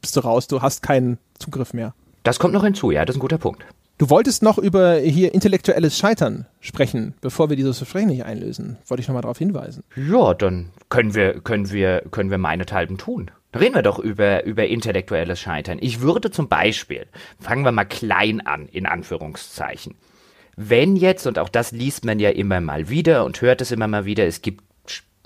bist du raus, du hast keinen Zugriff mehr. Das kommt noch hinzu, ja, das ist ein guter Punkt. Du wolltest noch über hier intellektuelles Scheitern sprechen, bevor wir dieses Versprechen nicht einlösen. Wollte ich nochmal darauf hinweisen. Ja, dann können wir, können wir, können wir meinethalben tun. Reden wir doch über, über intellektuelles Scheitern. Ich würde zum Beispiel, fangen wir mal klein an, in Anführungszeichen. Wenn jetzt, und auch das liest man ja immer mal wieder und hört es immer mal wieder, es gibt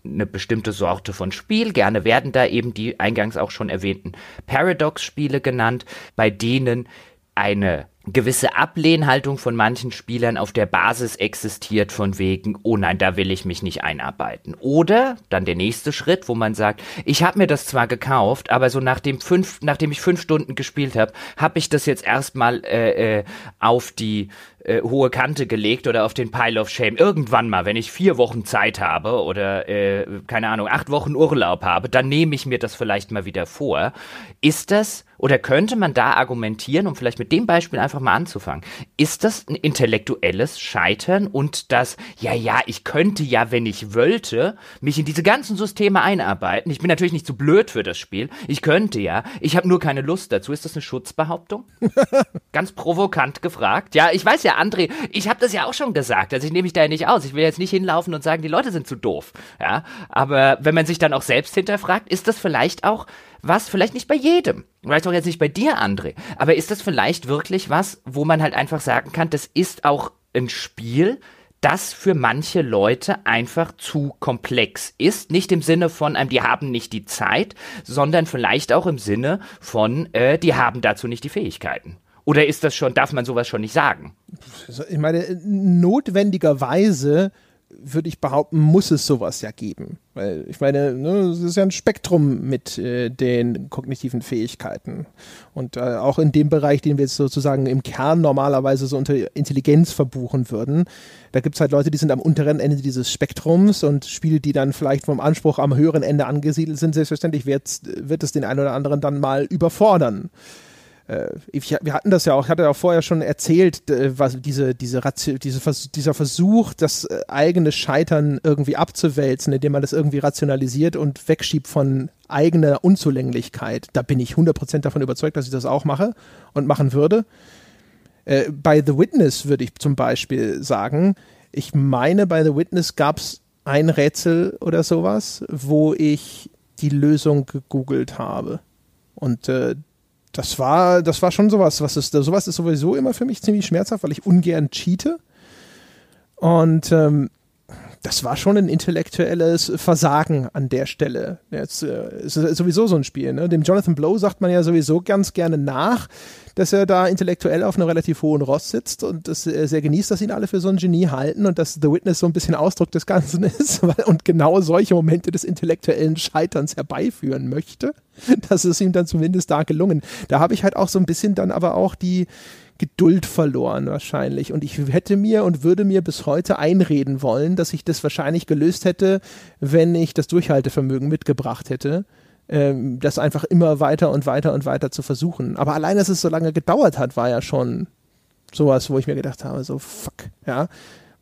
eine bestimmte Sorte von Spiel. Gerne werden da eben die eingangs auch schon erwähnten Paradox-Spiele genannt, bei denen eine gewisse Ablehnhaltung von manchen Spielern auf der Basis existiert von wegen, oh nein, da will ich mich nicht einarbeiten. Oder dann der nächste Schritt, wo man sagt, ich habe mir das zwar gekauft, aber so nachdem, fünf, nachdem ich fünf Stunden gespielt habe, habe ich das jetzt erstmal äh, äh, auf die äh, hohe Kante gelegt oder auf den Pile of Shame. Irgendwann mal, wenn ich vier Wochen Zeit habe oder äh, keine Ahnung, acht Wochen Urlaub habe, dann nehme ich mir das vielleicht mal wieder vor. Ist das oder könnte man da argumentieren, um vielleicht mit dem Beispiel einfach mal anzufangen, ist das ein intellektuelles Scheitern und das, ja, ja, ich könnte ja, wenn ich wollte, mich in diese ganzen Systeme einarbeiten. Ich bin natürlich nicht zu blöd für das Spiel. Ich könnte ja, ich habe nur keine Lust dazu. Ist das eine Schutzbehauptung? Ganz provokant gefragt. Ja, ich weiß ja, André, ich habe das ja auch schon gesagt. Also ich nehme mich da ja nicht aus. Ich will jetzt nicht hinlaufen und sagen, die Leute sind zu doof. Ja, aber wenn man sich dann auch selbst hinterfragt, ist das vielleicht auch was, vielleicht nicht bei jedem, vielleicht auch jetzt nicht bei dir, André, aber ist das vielleicht wirklich was, wo man halt einfach sagen kann, das ist auch ein Spiel, das für manche Leute einfach zu komplex ist. Nicht im Sinne von, ähm, die haben nicht die Zeit, sondern vielleicht auch im Sinne von, äh, die haben dazu nicht die Fähigkeiten. Oder ist das schon, darf man sowas schon nicht sagen? Ich meine, notwendigerweise würde ich behaupten, muss es sowas ja geben. Weil ich meine, ne, es ist ja ein Spektrum mit äh, den kognitiven Fähigkeiten. Und äh, auch in dem Bereich, den wir jetzt sozusagen im Kern normalerweise so unter Intelligenz verbuchen würden, da gibt es halt Leute, die sind am unteren Ende dieses Spektrums und Spiele, die dann vielleicht vom Anspruch am höheren Ende angesiedelt sind, selbstverständlich wird, es den einen oder anderen dann mal überfordern ich, wir hatten das ja auch, ich hatte ja auch vorher schon erzählt, was diese, diese, diese dieser Versuch, das äh, eigene Scheitern irgendwie abzuwälzen, indem man das irgendwie rationalisiert und wegschiebt von eigener Unzulänglichkeit. Da bin ich 100% davon überzeugt, dass ich das auch mache und machen würde. Äh, bei The Witness würde ich zum Beispiel sagen, ich meine, bei The Witness gab es ein Rätsel oder sowas, wo ich die Lösung gegoogelt habe. Und äh, das war, das war schon sowas, was ist, sowas ist sowieso immer für mich ziemlich schmerzhaft, weil ich ungern cheate. Und ähm, das war schon ein intellektuelles Versagen an der Stelle. Jetzt äh, ist sowieso so ein Spiel. Ne? Dem Jonathan Blow sagt man ja sowieso ganz gerne nach, dass er da intellektuell auf einem relativ hohen Ross sitzt und das äh, sehr genießt, dass ihn alle für so ein Genie halten und dass The Witness so ein bisschen Ausdruck des Ganzen ist und genau solche Momente des intellektuellen Scheiterns herbeiführen möchte. Das ist ihm dann zumindest da gelungen. Da habe ich halt auch so ein bisschen dann aber auch die Geduld verloren wahrscheinlich. Und ich hätte mir und würde mir bis heute einreden wollen, dass ich das wahrscheinlich gelöst hätte, wenn ich das Durchhaltevermögen mitgebracht hätte. Ähm, das einfach immer weiter und weiter und weiter zu versuchen. Aber allein, dass es so lange gedauert hat, war ja schon sowas, wo ich mir gedacht habe, so fuck, ja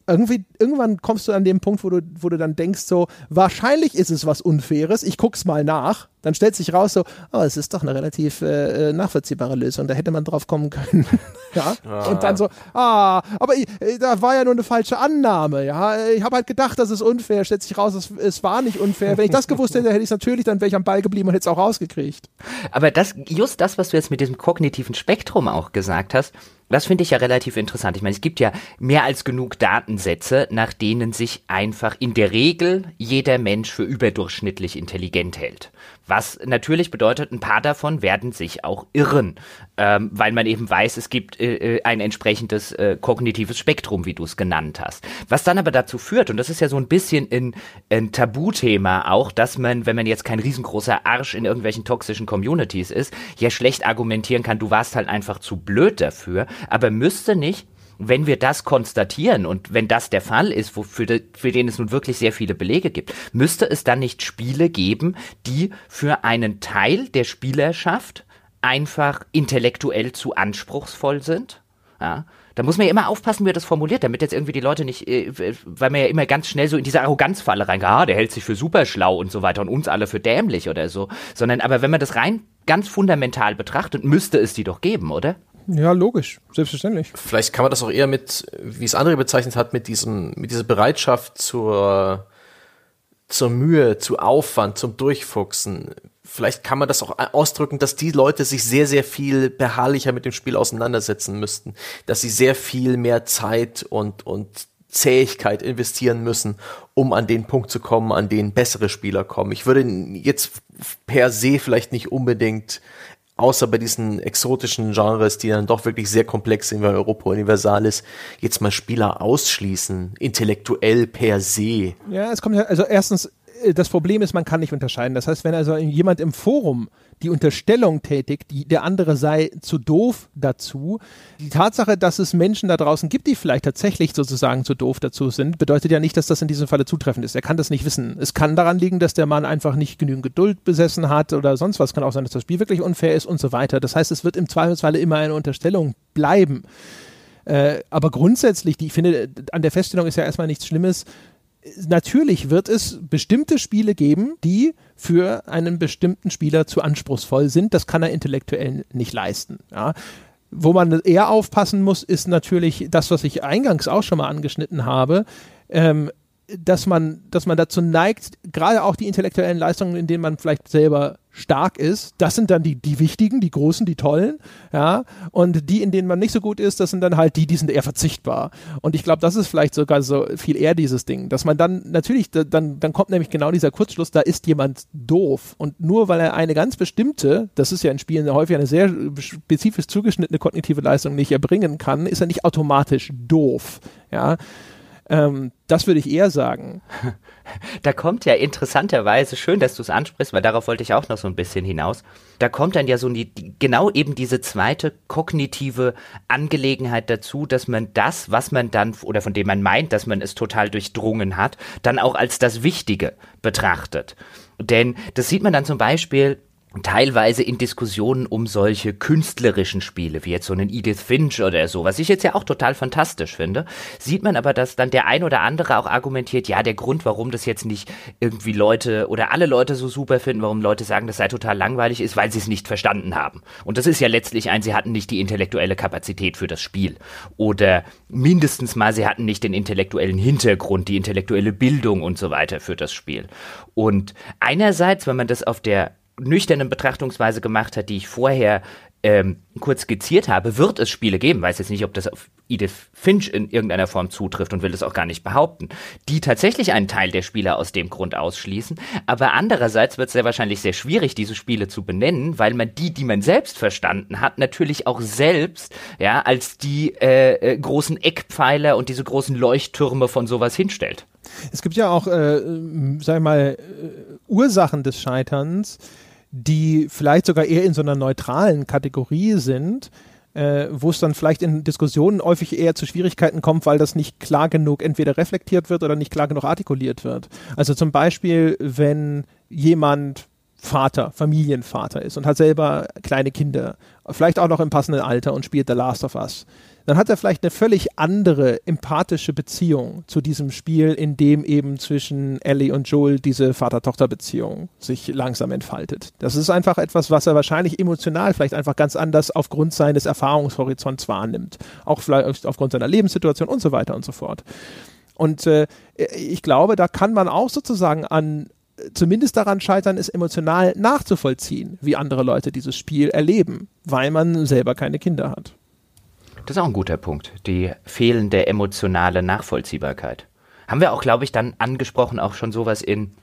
irgendwie, irgendwann kommst du an den Punkt, wo du, wo du dann denkst, so, wahrscheinlich ist es was Unfaires, ich guck's mal nach. Dann stellt sich raus, so, oh, es ist doch eine relativ äh, äh nachvollziehbare Lösung, da hätte man drauf kommen können. ja. Ah. Und dann so, ah, aber ich, äh, da war ja nur eine falsche Annahme, ja. Ich habe halt gedacht, das ist unfair, stellt sich raus, es, es war nicht unfair. Wenn ich das gewusst hätte, hätte ich es natürlich, dann wäre ich am Ball geblieben und hätte es auch rausgekriegt. Aber das, just das, was du jetzt mit diesem kognitiven Spektrum auch gesagt hast, das finde ich ja relativ interessant. Ich meine, es gibt ja mehr als genug Datensätze, nach denen sich einfach in der Regel jeder Mensch für überdurchschnittlich intelligent hält. Was natürlich bedeutet, ein paar davon werden sich auch irren, ähm, weil man eben weiß, es gibt äh, ein entsprechendes äh, kognitives Spektrum, wie du es genannt hast. Was dann aber dazu führt, und das ist ja so ein bisschen ein, ein Tabuthema auch, dass man, wenn man jetzt kein riesengroßer Arsch in irgendwelchen toxischen Communities ist, ja schlecht argumentieren kann, du warst halt einfach zu blöd dafür, aber müsste nicht wenn wir das konstatieren und wenn das der Fall ist, wofür de, für den es nun wirklich sehr viele Belege gibt, müsste es dann nicht Spiele geben, die für einen Teil der Spielerschaft einfach intellektuell zu anspruchsvoll sind? Ja, da muss man ja immer aufpassen, wie er das formuliert, damit jetzt irgendwie die Leute nicht, äh, weil man ja immer ganz schnell so in diese Arroganzfalle reingeht, ah, der hält sich für super schlau und so weiter und uns alle für dämlich oder so, sondern aber wenn man das rein ganz fundamental betrachtet, müsste es die doch geben, oder? Ja, logisch, selbstverständlich. Vielleicht kann man das auch eher mit, wie es andere bezeichnet hat, mit diesem, mit dieser Bereitschaft zur, zur Mühe, zu Aufwand, zum Durchfuchsen. Vielleicht kann man das auch ausdrücken, dass die Leute sich sehr, sehr viel beharrlicher mit dem Spiel auseinandersetzen müssten, dass sie sehr viel mehr Zeit und, und Zähigkeit investieren müssen, um an den Punkt zu kommen, an den bessere Spieler kommen. Ich würde jetzt per se vielleicht nicht unbedingt außer bei diesen exotischen Genres, die dann doch wirklich sehr komplex sind, weil Europa universal ist, jetzt mal Spieler ausschließen, intellektuell per se. Ja, es kommt ja, also erstens, äh, das Problem ist, man kann nicht unterscheiden. Das heißt, wenn also jemand im Forum die Unterstellung tätigt, die, der andere sei zu doof dazu. Die Tatsache, dass es Menschen da draußen gibt, die vielleicht tatsächlich sozusagen zu doof dazu sind, bedeutet ja nicht, dass das in diesem Falle zutreffend ist. Er kann das nicht wissen. Es kann daran liegen, dass der Mann einfach nicht genügend Geduld besessen hat oder sonst was. Kann auch sein, dass das Spiel wirklich unfair ist und so weiter. Das heißt, es wird im Zweifelsfalle immer eine Unterstellung bleiben. Äh, aber grundsätzlich, die, ich finde, an der Feststellung ist ja erstmal nichts Schlimmes natürlich wird es bestimmte Spiele geben, die für einen bestimmten Spieler zu anspruchsvoll sind. Das kann er intellektuell nicht leisten. Ja. Wo man eher aufpassen muss, ist natürlich das, was ich eingangs auch schon mal angeschnitten habe. Ähm, dass man, dass man dazu neigt, gerade auch die intellektuellen Leistungen, in denen man vielleicht selber stark ist, das sind dann die, die wichtigen, die großen, die tollen, ja, und die, in denen man nicht so gut ist, das sind dann halt die, die sind eher verzichtbar. Und ich glaube, das ist vielleicht sogar so viel eher dieses Ding, dass man dann natürlich, dann, dann kommt nämlich genau dieser Kurzschluss, da ist jemand doof. Und nur weil er eine ganz bestimmte, das ist ja in Spielen häufig eine sehr spezifisch zugeschnittene kognitive Leistung nicht erbringen kann, ist er nicht automatisch doof, ja. Ähm, das würde ich eher sagen. Da kommt ja interessanterweise, schön, dass du es ansprichst, weil darauf wollte ich auch noch so ein bisschen hinaus. Da kommt dann ja so die, genau eben diese zweite kognitive Angelegenheit dazu, dass man das, was man dann oder von dem man meint, dass man es total durchdrungen hat, dann auch als das Wichtige betrachtet. Denn das sieht man dann zum Beispiel teilweise in Diskussionen um solche künstlerischen Spiele, wie jetzt so einen Edith Finch oder so, was ich jetzt ja auch total fantastisch finde, sieht man aber, dass dann der ein oder andere auch argumentiert, ja, der Grund, warum das jetzt nicht irgendwie Leute oder alle Leute so super finden, warum Leute sagen, das sei total langweilig, ist, weil sie es nicht verstanden haben. Und das ist ja letztlich ein, sie hatten nicht die intellektuelle Kapazität für das Spiel. Oder mindestens mal, sie hatten nicht den intellektuellen Hintergrund, die intellektuelle Bildung und so weiter für das Spiel. Und einerseits, wenn man das auf der nüchternen Betrachtungsweise gemacht hat, die ich vorher ähm, kurz skizziert habe, wird es Spiele geben, weiß jetzt nicht, ob das auf Edith Finch in irgendeiner Form zutrifft und will es auch gar nicht behaupten, die tatsächlich einen Teil der Spieler aus dem Grund ausschließen. Aber andererseits wird es sehr wahrscheinlich sehr schwierig, diese Spiele zu benennen, weil man die, die man selbst verstanden hat, natürlich auch selbst ja als die äh, äh, großen Eckpfeiler und diese großen Leuchttürme von sowas hinstellt. Es gibt ja auch, äh, sag ich mal, äh, Ursachen des Scheiterns, die vielleicht sogar eher in so einer neutralen Kategorie sind, äh, wo es dann vielleicht in Diskussionen häufig eher zu Schwierigkeiten kommt, weil das nicht klar genug entweder reflektiert wird oder nicht klar genug artikuliert wird. Also zum Beispiel, wenn jemand Vater, Familienvater ist und hat selber kleine Kinder, vielleicht auch noch im passenden Alter und spielt The Last of Us, dann hat er vielleicht eine völlig andere empathische Beziehung zu diesem Spiel, in dem eben zwischen Ellie und Joel diese Vater-Tochter-Beziehung sich langsam entfaltet. Das ist einfach etwas, was er wahrscheinlich emotional vielleicht einfach ganz anders aufgrund seines Erfahrungshorizonts wahrnimmt. Auch vielleicht aufgrund seiner Lebenssituation und so weiter und so fort. Und äh, ich glaube, da kann man auch sozusagen an zumindest daran scheitern, es emotional nachzuvollziehen, wie andere Leute dieses Spiel erleben, weil man selber keine Kinder hat. Das ist auch ein guter Punkt. Die fehlende emotionale Nachvollziehbarkeit. Haben wir auch, glaube ich, dann angesprochen, auch schon sowas in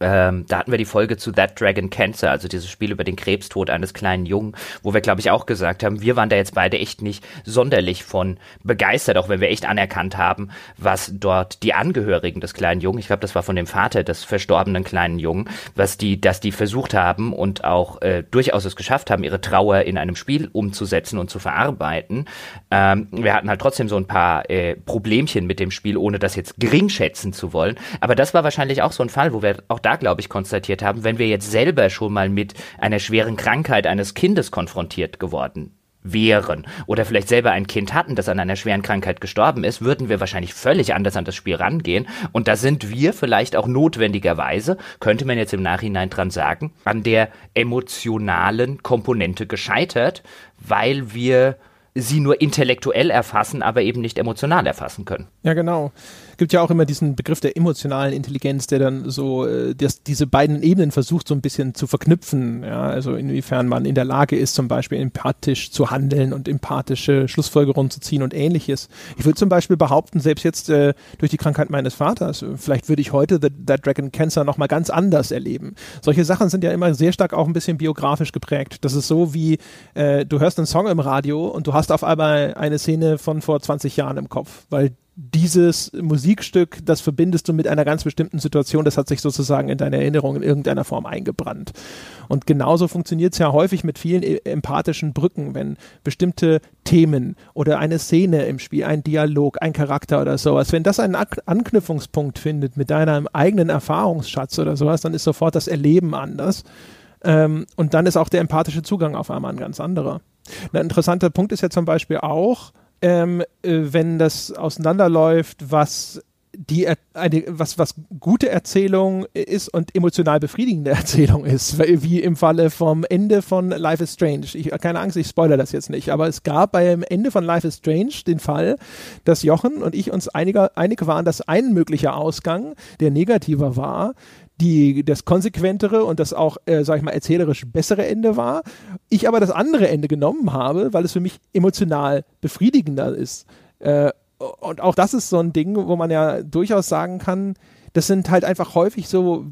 ähm, da hatten wir die Folge zu That Dragon Cancer, also dieses Spiel über den Krebstod eines kleinen Jungen, wo wir, glaube ich, auch gesagt haben, wir waren da jetzt beide echt nicht sonderlich von begeistert, auch wenn wir echt anerkannt haben, was dort die Angehörigen des kleinen Jungen, ich glaube, das war von dem Vater des verstorbenen kleinen Jungen, was die, dass die versucht haben und auch äh, durchaus es geschafft haben, ihre Trauer in einem Spiel umzusetzen und zu verarbeiten. Ähm, wir hatten halt trotzdem so ein paar äh, Problemchen mit dem Spiel, ohne das jetzt gering schätzen zu wollen. Aber das war wahrscheinlich auch so ein Fall, wo wir auch da, glaube ich, konstatiert haben, wenn wir jetzt selber schon mal mit einer schweren Krankheit eines Kindes konfrontiert geworden wären oder vielleicht selber ein Kind hatten, das an einer schweren Krankheit gestorben ist, würden wir wahrscheinlich völlig anders an das Spiel rangehen. Und da sind wir vielleicht auch notwendigerweise, könnte man jetzt im Nachhinein dran sagen, an der emotionalen Komponente gescheitert, weil wir sie nur intellektuell erfassen, aber eben nicht emotional erfassen können. Ja, genau gibt ja auch immer diesen Begriff der emotionalen Intelligenz, der dann so äh, das, diese beiden Ebenen versucht so ein bisschen zu verknüpfen. Ja, also inwiefern man in der Lage ist, zum Beispiel empathisch zu handeln und empathische Schlussfolgerungen zu ziehen und ähnliches. Ich würde zum Beispiel behaupten, selbst jetzt äh, durch die Krankheit meines Vaters, vielleicht würde ich heute The, The Dragon Cancer nochmal ganz anders erleben. Solche Sachen sind ja immer sehr stark auch ein bisschen biografisch geprägt. Das ist so wie, äh, du hörst einen Song im Radio und du hast auf einmal eine Szene von vor 20 Jahren im Kopf, weil dieses Musikstück, das verbindest du mit einer ganz bestimmten Situation, das hat sich sozusagen in deine Erinnerung in irgendeiner Form eingebrannt. Und genauso funktioniert es ja häufig mit vielen e-, empathischen Brücken, wenn bestimmte Themen oder eine Szene im Spiel, ein Dialog, ein Charakter oder sowas, wenn das einen Anknüpfungspunkt findet mit deinem eigenen Erfahrungsschatz oder sowas, dann ist sofort das Erleben anders. Ähm, und dann ist auch der empathische Zugang auf einmal ein ganz anderer. Ein interessanter Punkt ist ja zum Beispiel auch, ähm, äh, wenn das auseinanderläuft, was die eine, was was gute Erzählung ist und emotional befriedigende Erzählung ist, wie im Falle vom Ende von Life is Strange. Ich keine Angst, ich spoilere das jetzt nicht, aber es gab beim Ende von Life is Strange den Fall, dass Jochen und ich uns einiger, einig waren, dass ein möglicher Ausgang, der negativer war, die, das konsequentere und das auch, äh, sag ich mal, erzählerisch bessere Ende war. Ich aber das andere Ende genommen habe, weil es für mich emotional befriedigender ist. Äh, und auch das ist so ein Ding, wo man ja durchaus sagen kann, das sind halt einfach häufig so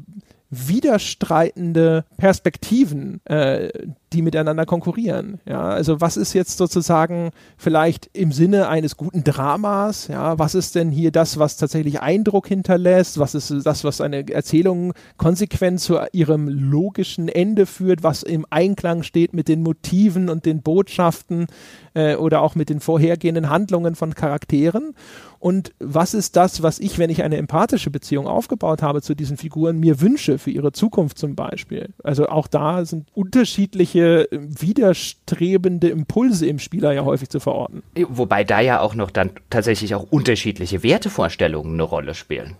widerstreitende Perspektiven, äh, die miteinander konkurrieren. Ja, also was ist jetzt sozusagen vielleicht im Sinne eines guten Dramas? Ja, was ist denn hier das, was tatsächlich Eindruck hinterlässt? Was ist das, was eine Erzählung konsequent zu ihrem logischen Ende führt? Was im Einklang steht mit den Motiven und den Botschaften äh, oder auch mit den vorhergehenden Handlungen von Charakteren? Und was ist das, was ich, wenn ich eine empathische Beziehung aufgebaut habe zu diesen Figuren, mir wünsche für ihre Zukunft zum Beispiel? Also auch da sind unterschiedliche widerstrebende Impulse im Spieler ja häufig zu verorten. Wobei da ja auch noch dann tatsächlich auch unterschiedliche Wertevorstellungen eine Rolle spielen.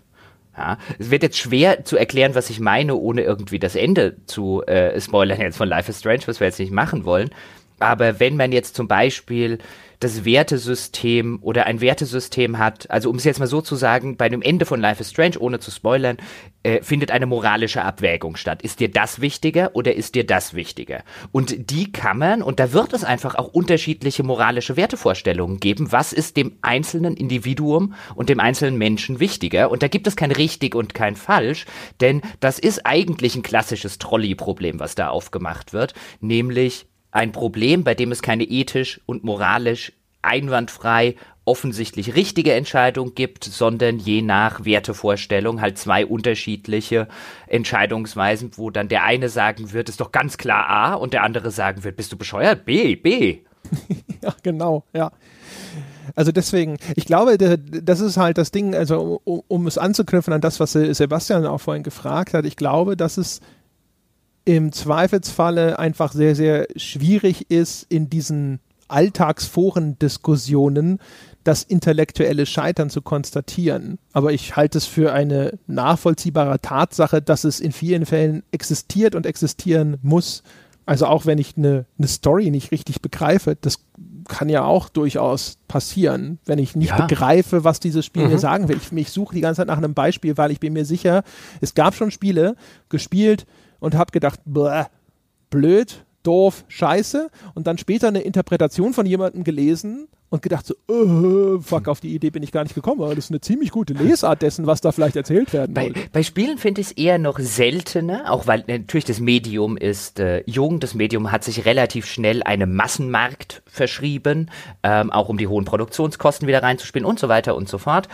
Ja, es wird jetzt schwer zu erklären, was ich meine, ohne irgendwie das Ende zu äh, spoilern jetzt von Life is Strange, was wir jetzt nicht machen wollen. Aber wenn man jetzt zum Beispiel das Wertesystem oder ein Wertesystem hat, also um es jetzt mal so zu sagen, bei dem Ende von Life is Strange, ohne zu spoilern, äh, findet eine moralische Abwägung statt. Ist dir das wichtiger oder ist dir das wichtiger? Und die kann man, und da wird es einfach auch unterschiedliche moralische Wertevorstellungen geben, was ist dem einzelnen Individuum und dem einzelnen Menschen wichtiger? Und da gibt es kein richtig und kein falsch, denn das ist eigentlich ein klassisches Trolley-Problem, was da aufgemacht wird, nämlich ein Problem, bei dem es keine ethisch und moralisch einwandfrei offensichtlich richtige Entscheidung gibt, sondern je nach Wertevorstellung halt zwei unterschiedliche Entscheidungsweisen, wo dann der eine sagen wird, ist doch ganz klar A und der andere sagen wird, bist du bescheuert? B, B. ja, genau, ja. Also deswegen, ich glaube, das ist halt das Ding, also um, um es anzuknüpfen an das, was Sebastian auch vorhin gefragt hat, ich glaube, dass es im Zweifelsfalle einfach sehr, sehr schwierig ist, in diesen Alltagsforen-Diskussionen das intellektuelle Scheitern zu konstatieren. Aber ich halte es für eine nachvollziehbare Tatsache, dass es in vielen Fällen existiert und existieren muss. Also auch wenn ich eine, eine Story nicht richtig begreife, das kann ja auch durchaus passieren, wenn ich nicht ja. begreife, was dieses Spiel mhm. mir sagen will. Ich, ich suche die ganze Zeit nach einem Beispiel, weil ich bin mir sicher, es gab schon Spiele gespielt, und habe gedacht, blöd, doof, scheiße und dann später eine Interpretation von jemandem gelesen und gedacht so, uh, fuck, auf die Idee bin ich gar nicht gekommen, aber das ist eine ziemlich gute Lesart dessen, was da vielleicht erzählt werden bei, wollte. Bei Spielen finde ich es eher noch seltener, auch weil natürlich das Medium ist äh, jung, das Medium hat sich relativ schnell einem Massenmarkt verschrieben, ähm, auch um die hohen Produktionskosten wieder reinzuspielen und so weiter und so fort.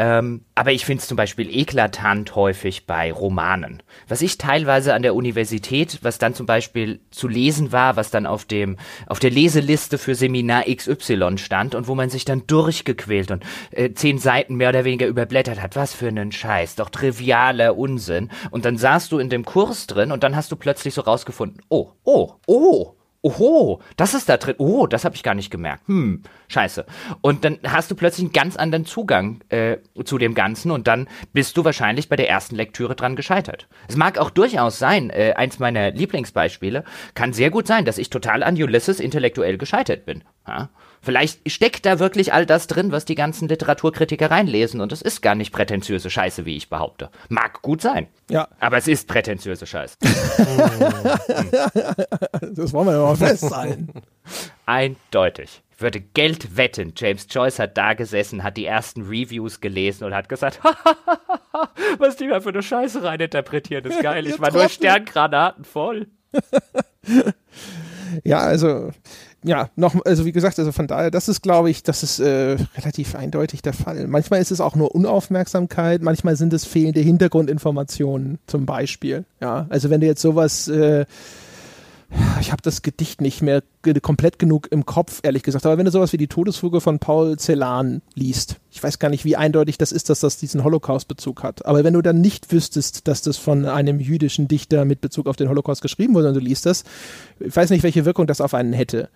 Ähm, aber ich finde es zum Beispiel eklatant häufig bei Romanen. Was ich teilweise an der Universität, was dann zum Beispiel zu lesen war, was dann auf dem, auf der Leseliste für Seminar XY stand und wo man sich dann durchgequält und äh, zehn Seiten mehr oder weniger überblättert hat. Was für einen Scheiß, doch trivialer Unsinn. Und dann saßt du in dem Kurs drin und dann hast du plötzlich so rausgefunden, oh, oh, oh, Oho, das ist da drin. Oh, das habe ich gar nicht gemerkt. Hm, scheiße. Und dann hast du plötzlich einen ganz anderen Zugang äh, zu dem Ganzen und dann bist du wahrscheinlich bei der ersten Lektüre dran gescheitert. Es mag auch durchaus sein, äh, eins meiner Lieblingsbeispiele, kann sehr gut sein, dass ich total an Ulysses intellektuell gescheitert bin. Ja? Vielleicht steckt da wirklich all das drin, was die ganzen Literaturkritiker reinlesen und es ist gar nicht prätentiöse Scheiße, wie ich behaupte. Mag gut sein. Ja. Aber es ist prätentiöse Scheiße. das wollen wir ja mal festhalten. Eindeutig. Ich würde Geld wetten. James Joyce hat da gesessen, hat die ersten Reviews gelesen und hat gesagt, was die da für eine Scheiße reininterpretieren, ist geil. Ich war nur Sterngranaten voll. ja, also ja, noch, also wie gesagt, also von daher, das ist, glaube ich, das ist äh, relativ eindeutig der Fall. Manchmal ist es auch nur Unaufmerksamkeit, manchmal sind es fehlende Hintergrundinformationen zum Beispiel. Ja, also wenn du jetzt sowas äh, ich habe das Gedicht nicht mehr komplett genug im Kopf, ehrlich gesagt. Aber wenn du sowas wie die Todesfuge von Paul Celan liest, ich weiß gar nicht, wie eindeutig das ist, dass das diesen Holocaust-Bezug hat. Aber wenn du dann nicht wüsstest, dass das von einem jüdischen Dichter mit Bezug auf den Holocaust geschrieben wurde und du liest das, ich weiß nicht, welche Wirkung das auf einen hätte.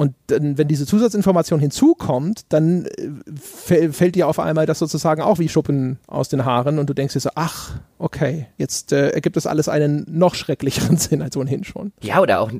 Und dann, wenn diese Zusatzinformation hinzukommt, dann äh, fällt dir auf einmal das sozusagen auch wie Schuppen aus den Haaren und du denkst dir so, ach, okay, jetzt äh, ergibt das alles einen noch schrecklicheren Sinn als ohnehin schon. Ja, oder auch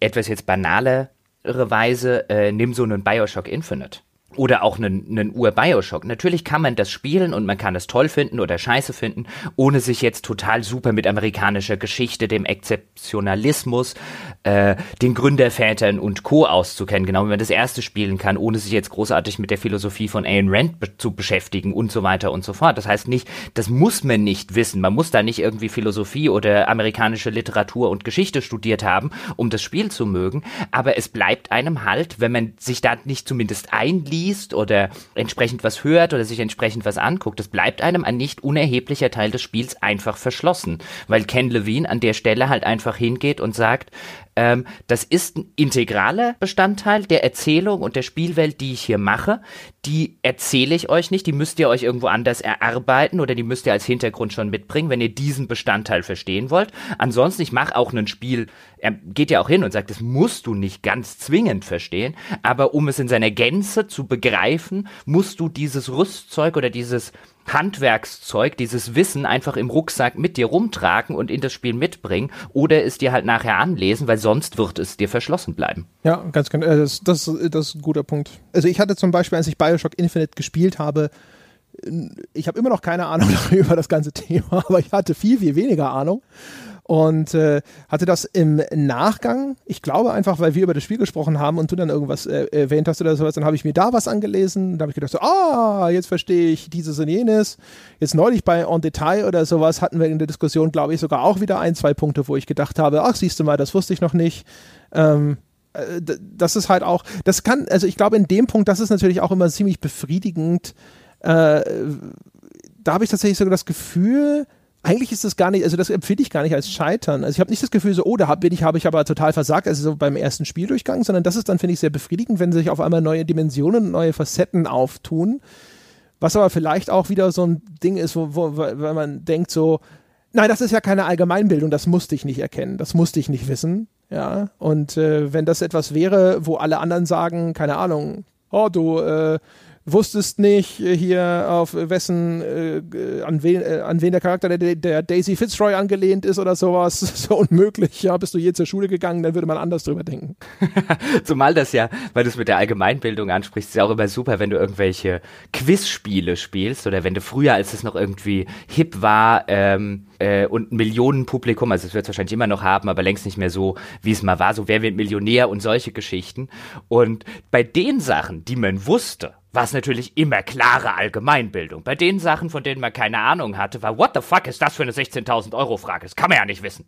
etwas jetzt banalere Weise, äh, nimm so einen Bioshock Infinite oder auch einen, einen Ur-Bioshock. Natürlich kann man das spielen und man kann es toll finden oder scheiße finden, ohne sich jetzt total super mit amerikanischer Geschichte, dem Exzeptionalismus, äh, den Gründervätern und Co. auszukennen. Genau wie man das erste spielen kann, ohne sich jetzt großartig mit der Philosophie von Ayn Rand be zu beschäftigen und so weiter und so fort. Das heißt nicht, das muss man nicht wissen. Man muss da nicht irgendwie Philosophie oder amerikanische Literatur und Geschichte studiert haben, um das Spiel zu mögen. Aber es bleibt einem halt, wenn man sich da nicht zumindest einliest, liest oder entsprechend was hört oder sich entsprechend was anguckt, das bleibt einem ein nicht unerheblicher Teil des Spiels einfach verschlossen, weil Ken Levine an der Stelle halt einfach hingeht und sagt, ähm, das ist ein integraler Bestandteil der Erzählung und der Spielwelt, die ich hier mache. Die erzähle ich euch nicht, die müsst ihr euch irgendwo anders erarbeiten oder die müsst ihr als Hintergrund schon mitbringen, wenn ihr diesen Bestandteil verstehen wollt. Ansonsten, ich mache auch ein Spiel, er geht ja auch hin und sagt, das musst du nicht ganz zwingend verstehen, aber um es in seiner Gänze zu begreifen, musst du dieses Rüstzeug oder dieses Handwerkszeug, dieses Wissen einfach im Rucksack mit dir rumtragen und in das Spiel mitbringen oder es dir halt nachher anlesen, weil sonst wird es dir verschlossen bleiben. Ja, ganz genau. Das, das, das ist ein guter Punkt. Also ich hatte zum Beispiel, als ich Bioshock Infinite gespielt habe, ich habe immer noch keine Ahnung über das ganze Thema, aber ich hatte viel, viel weniger Ahnung und äh, hatte das im Nachgang, ich glaube einfach, weil wir über das Spiel gesprochen haben und du dann irgendwas äh, erwähnt hast oder sowas, dann habe ich mir da was angelesen, da habe ich gedacht so, ah, jetzt verstehe ich dieses und jenes. Jetzt neulich bei On Detail oder sowas hatten wir in der Diskussion, glaube ich, sogar auch wieder ein, zwei Punkte, wo ich gedacht habe, ach, siehst du mal, das wusste ich noch nicht. Ähm, äh, das ist halt auch, das kann, also ich glaube in dem Punkt, das ist natürlich auch immer ziemlich befriedigend. Äh, da habe ich tatsächlich sogar das Gefühl, eigentlich ist das gar nicht, also das empfinde ich gar nicht als Scheitern. Also ich habe nicht das Gefühl, so, oh, da bin ich, habe ich aber total versagt, also so beim ersten Spieldurchgang, sondern das ist dann, finde ich, sehr befriedigend, wenn sich auf einmal neue Dimensionen, neue Facetten auftun. Was aber vielleicht auch wieder so ein Ding ist, wo, wo weil man denkt so, nein, das ist ja keine Allgemeinbildung, das musste ich nicht erkennen, das musste ich nicht wissen. Ja, und äh, wenn das etwas wäre, wo alle anderen sagen, keine Ahnung, oh, du, äh, wusstest nicht äh, hier auf wessen, äh, an, wen, äh, an wen der Charakter der, der Daisy Fitzroy angelehnt ist oder sowas. So unmöglich. Ja, bist du je zur Schule gegangen, dann würde man anders drüber denken. Zumal das ja, weil du es mit der Allgemeinbildung ansprichst, ist ja auch immer super, wenn du irgendwelche Quizspiele spielst oder wenn du früher, als es noch irgendwie hip war ähm, äh, und Millionenpublikum, also es wird es wahrscheinlich immer noch haben, aber längst nicht mehr so, wie es mal war, so wer wird Millionär und solche Geschichten. Und bei den Sachen, die man wusste, war es natürlich immer klare Allgemeinbildung. Bei den Sachen, von denen man keine Ahnung hatte, war, what the fuck ist das für eine 16.000 Euro Frage? Das kann man ja nicht wissen.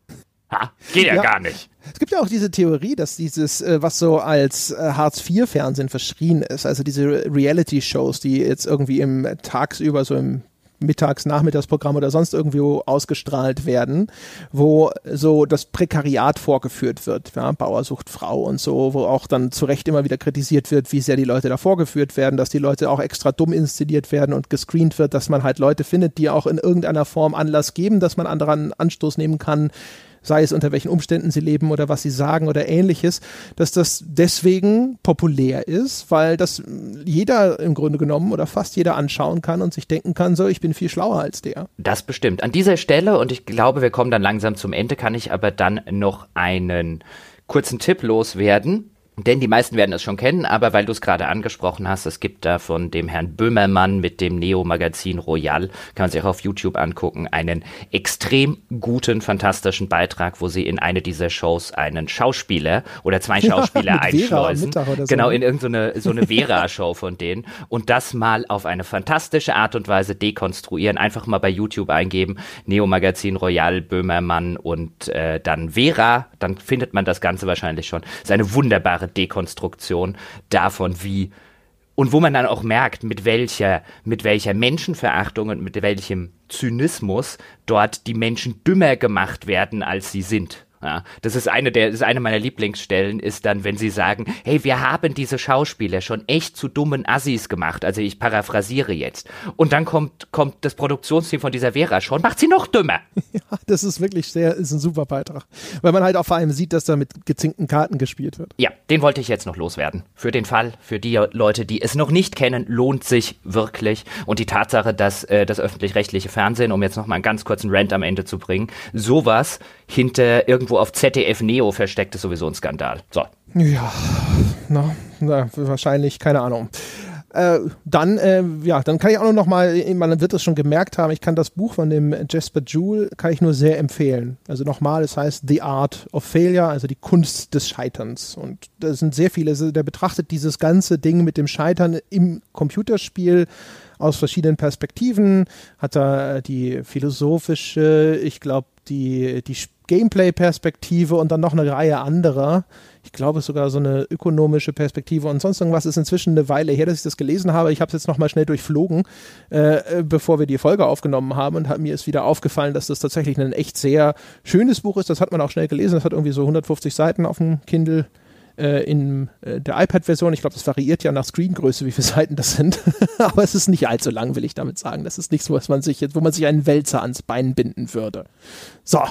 Ha, geht ja, ja, gar nicht. Es gibt ja auch diese Theorie, dass dieses, äh, was so als äh, Hartz-IV-Fernsehen verschrien ist, also diese Reality-Shows, die jetzt irgendwie im tagsüber so im Mittags-, Nachmittagsprogramm oder sonst irgendwo ausgestrahlt werden, wo so das Prekariat vorgeführt wird, ja, Bauer sucht Frau und so, wo auch dann zu Recht immer wieder kritisiert wird, wie sehr die Leute da vorgeführt werden, dass die Leute auch extra dumm inszeniert werden und gescreent wird, dass man halt Leute findet, die auch in irgendeiner Form Anlass geben, dass man anderen Anstoß nehmen kann, sei es unter welchen Umständen sie leben oder was sie sagen oder ähnliches, dass das deswegen populär ist, weil das jeder im Grunde genommen oder fast jeder anschauen kann und sich denken kann, so, ich bin viel schlauer als der. Das bestimmt. An dieser Stelle, und ich glaube, wir kommen dann langsam zum Ende, kann ich aber dann noch einen kurzen Tipp loswerden. Denn die meisten werden es schon kennen, aber weil du es gerade angesprochen hast, es gibt da von dem Herrn Böhmermann mit dem Neo-Magazin Royal, kann man sich auch auf YouTube angucken, einen extrem guten, fantastischen Beitrag, wo sie in eine dieser Shows einen Schauspieler oder zwei Schauspieler ja, einschleusen. So. Genau, in irgendeine so eine Vera-Show von denen und das mal auf eine fantastische Art und Weise dekonstruieren. Einfach mal bei YouTube eingeben, Neo-Magazin Royal, Böhmermann und äh, dann Vera, dann findet man das Ganze wahrscheinlich schon. Das ist eine wunderbare Dekonstruktion davon, wie und wo man dann auch merkt, mit welcher, mit welcher Menschenverachtung und mit welchem Zynismus dort die Menschen dümmer gemacht werden, als sie sind. Ja, das ist eine der, das ist eine meiner Lieblingsstellen, ist dann, wenn sie sagen, hey, wir haben diese Schauspieler schon echt zu dummen Assis gemacht. Also ich paraphrasiere jetzt. Und dann kommt, kommt das Produktionsteam von dieser Vera schon, macht sie noch dümmer. Ja, das ist wirklich sehr, ist ein super Beitrag. Weil man halt auch vor allem sieht, dass da mit gezinkten Karten gespielt wird. Ja, den wollte ich jetzt noch loswerden. Für den Fall, für die Leute, die es noch nicht kennen, lohnt sich wirklich. Und die Tatsache, dass äh, das öffentlich-rechtliche Fernsehen, um jetzt noch mal einen ganz kurzen Rant am Ende zu bringen, sowas hinter irgendwo auf ZDF Neo versteckt, ist sowieso ein Skandal. So. Ja, na, na wahrscheinlich, keine Ahnung. Äh, dann, äh, ja, dann kann ich auch noch mal, man wird es schon gemerkt haben, ich kann das Buch von dem Jasper Jewell, kann ich nur sehr empfehlen. Also nochmal, es heißt The Art of Failure, also die Kunst des Scheiterns. Und da sind sehr viele, also der betrachtet dieses ganze Ding mit dem Scheitern im Computerspiel aus verschiedenen Perspektiven, hat da die philosophische, ich glaube, die, die Gameplay-Perspektive und dann noch eine Reihe anderer. Ich glaube sogar so eine ökonomische Perspektive und sonst irgendwas ist inzwischen eine Weile her, dass ich das gelesen habe. Ich habe es jetzt nochmal schnell durchflogen, äh, bevor wir die Folge aufgenommen haben und mir ist wieder aufgefallen, dass das tatsächlich ein echt sehr schönes Buch ist. Das hat man auch schnell gelesen. Das hat irgendwie so 150 Seiten auf dem Kindle äh, in äh, der iPad-Version. Ich glaube, das variiert ja nach Screengröße, wie viele Seiten das sind. Aber es ist nicht allzu lang, will ich damit sagen. Das ist nichts, was man sich jetzt, wo man sich einen Wälzer ans Bein binden würde. So,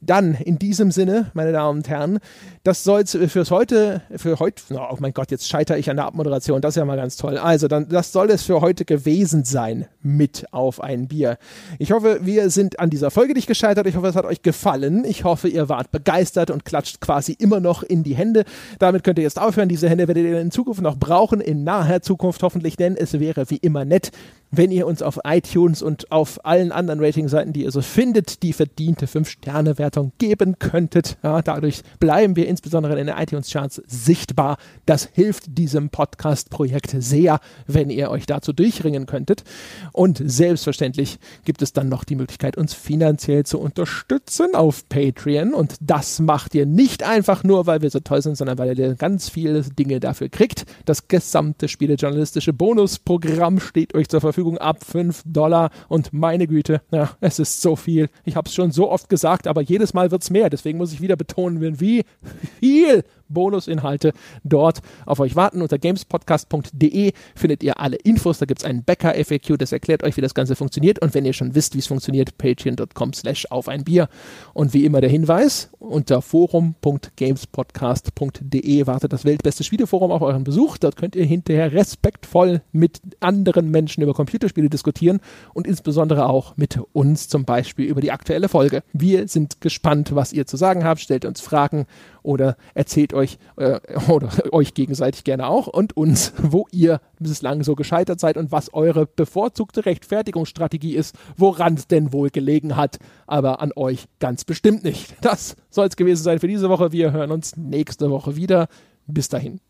dann in diesem Sinne, meine Damen und Herren, das soll es fürs heute, für heute, oh mein Gott, jetzt scheitere ich an der Abmoderation, das ist ja mal ganz toll. Also, dann, das soll es für heute gewesen sein mit auf ein Bier. Ich hoffe, wir sind an dieser Folge nicht gescheitert. Ich hoffe, es hat euch gefallen. Ich hoffe, ihr wart begeistert und klatscht quasi immer noch in die Hände. Damit könnt ihr jetzt aufhören. Diese Hände werdet ihr in Zukunft noch brauchen, in naher Zukunft hoffentlich, denn es wäre wie immer nett, wenn ihr uns auf iTunes und auf allen anderen Ratingseiten, die ihr so findet, die verdiente 5-Sterne-Wertung geben könntet. Ja, dadurch bleiben wir insbesondere in den iTunes-Charts sichtbar. Das hilft diesem Podcast-Projekt sehr, wenn ihr euch dazu durchringen könntet. Und selbstverständlich gibt es dann noch die Möglichkeit, uns finanziell zu unterstützen auf Patreon. Und das macht ihr nicht einfach nur, weil wir so toll sind, sondern weil ihr ganz viele Dinge dafür kriegt. Das gesamte spielejournalistische Bonusprogramm steht euch zur Verfügung ab 5 Dollar und meine Güte, ja, es ist so viel. Ich habe es schon so oft gesagt, aber jedes Mal wird es mehr. Deswegen muss ich wieder betonen, wie viel Bonusinhalte dort auf euch warten. Unter gamespodcast.de findet ihr alle Infos. Da gibt es einen Bäcker-FAQ, das erklärt euch, wie das Ganze funktioniert. Und wenn ihr schon wisst, wie es funktioniert, patreon.com slash auf ein Bier. Und wie immer der Hinweis, unter forum.gamespodcast.de wartet das weltbeste Spieleforum auf euren Besuch. Dort könnt ihr hinterher respektvoll mit anderen Menschen über Computerspiele diskutieren und insbesondere auch mit uns zum Beispiel über die aktuelle Folge. Wir sind gespannt, was ihr zu sagen habt. Stellt uns Fragen oder erzählt euch äh, oder euch gegenseitig gerne auch und uns, wo ihr bislang so gescheitert seid und was eure bevorzugte Rechtfertigungsstrategie ist, woran es denn wohl gelegen hat, aber an euch ganz bestimmt nicht. Das soll es gewesen sein für diese Woche. Wir hören uns nächste Woche wieder. Bis dahin.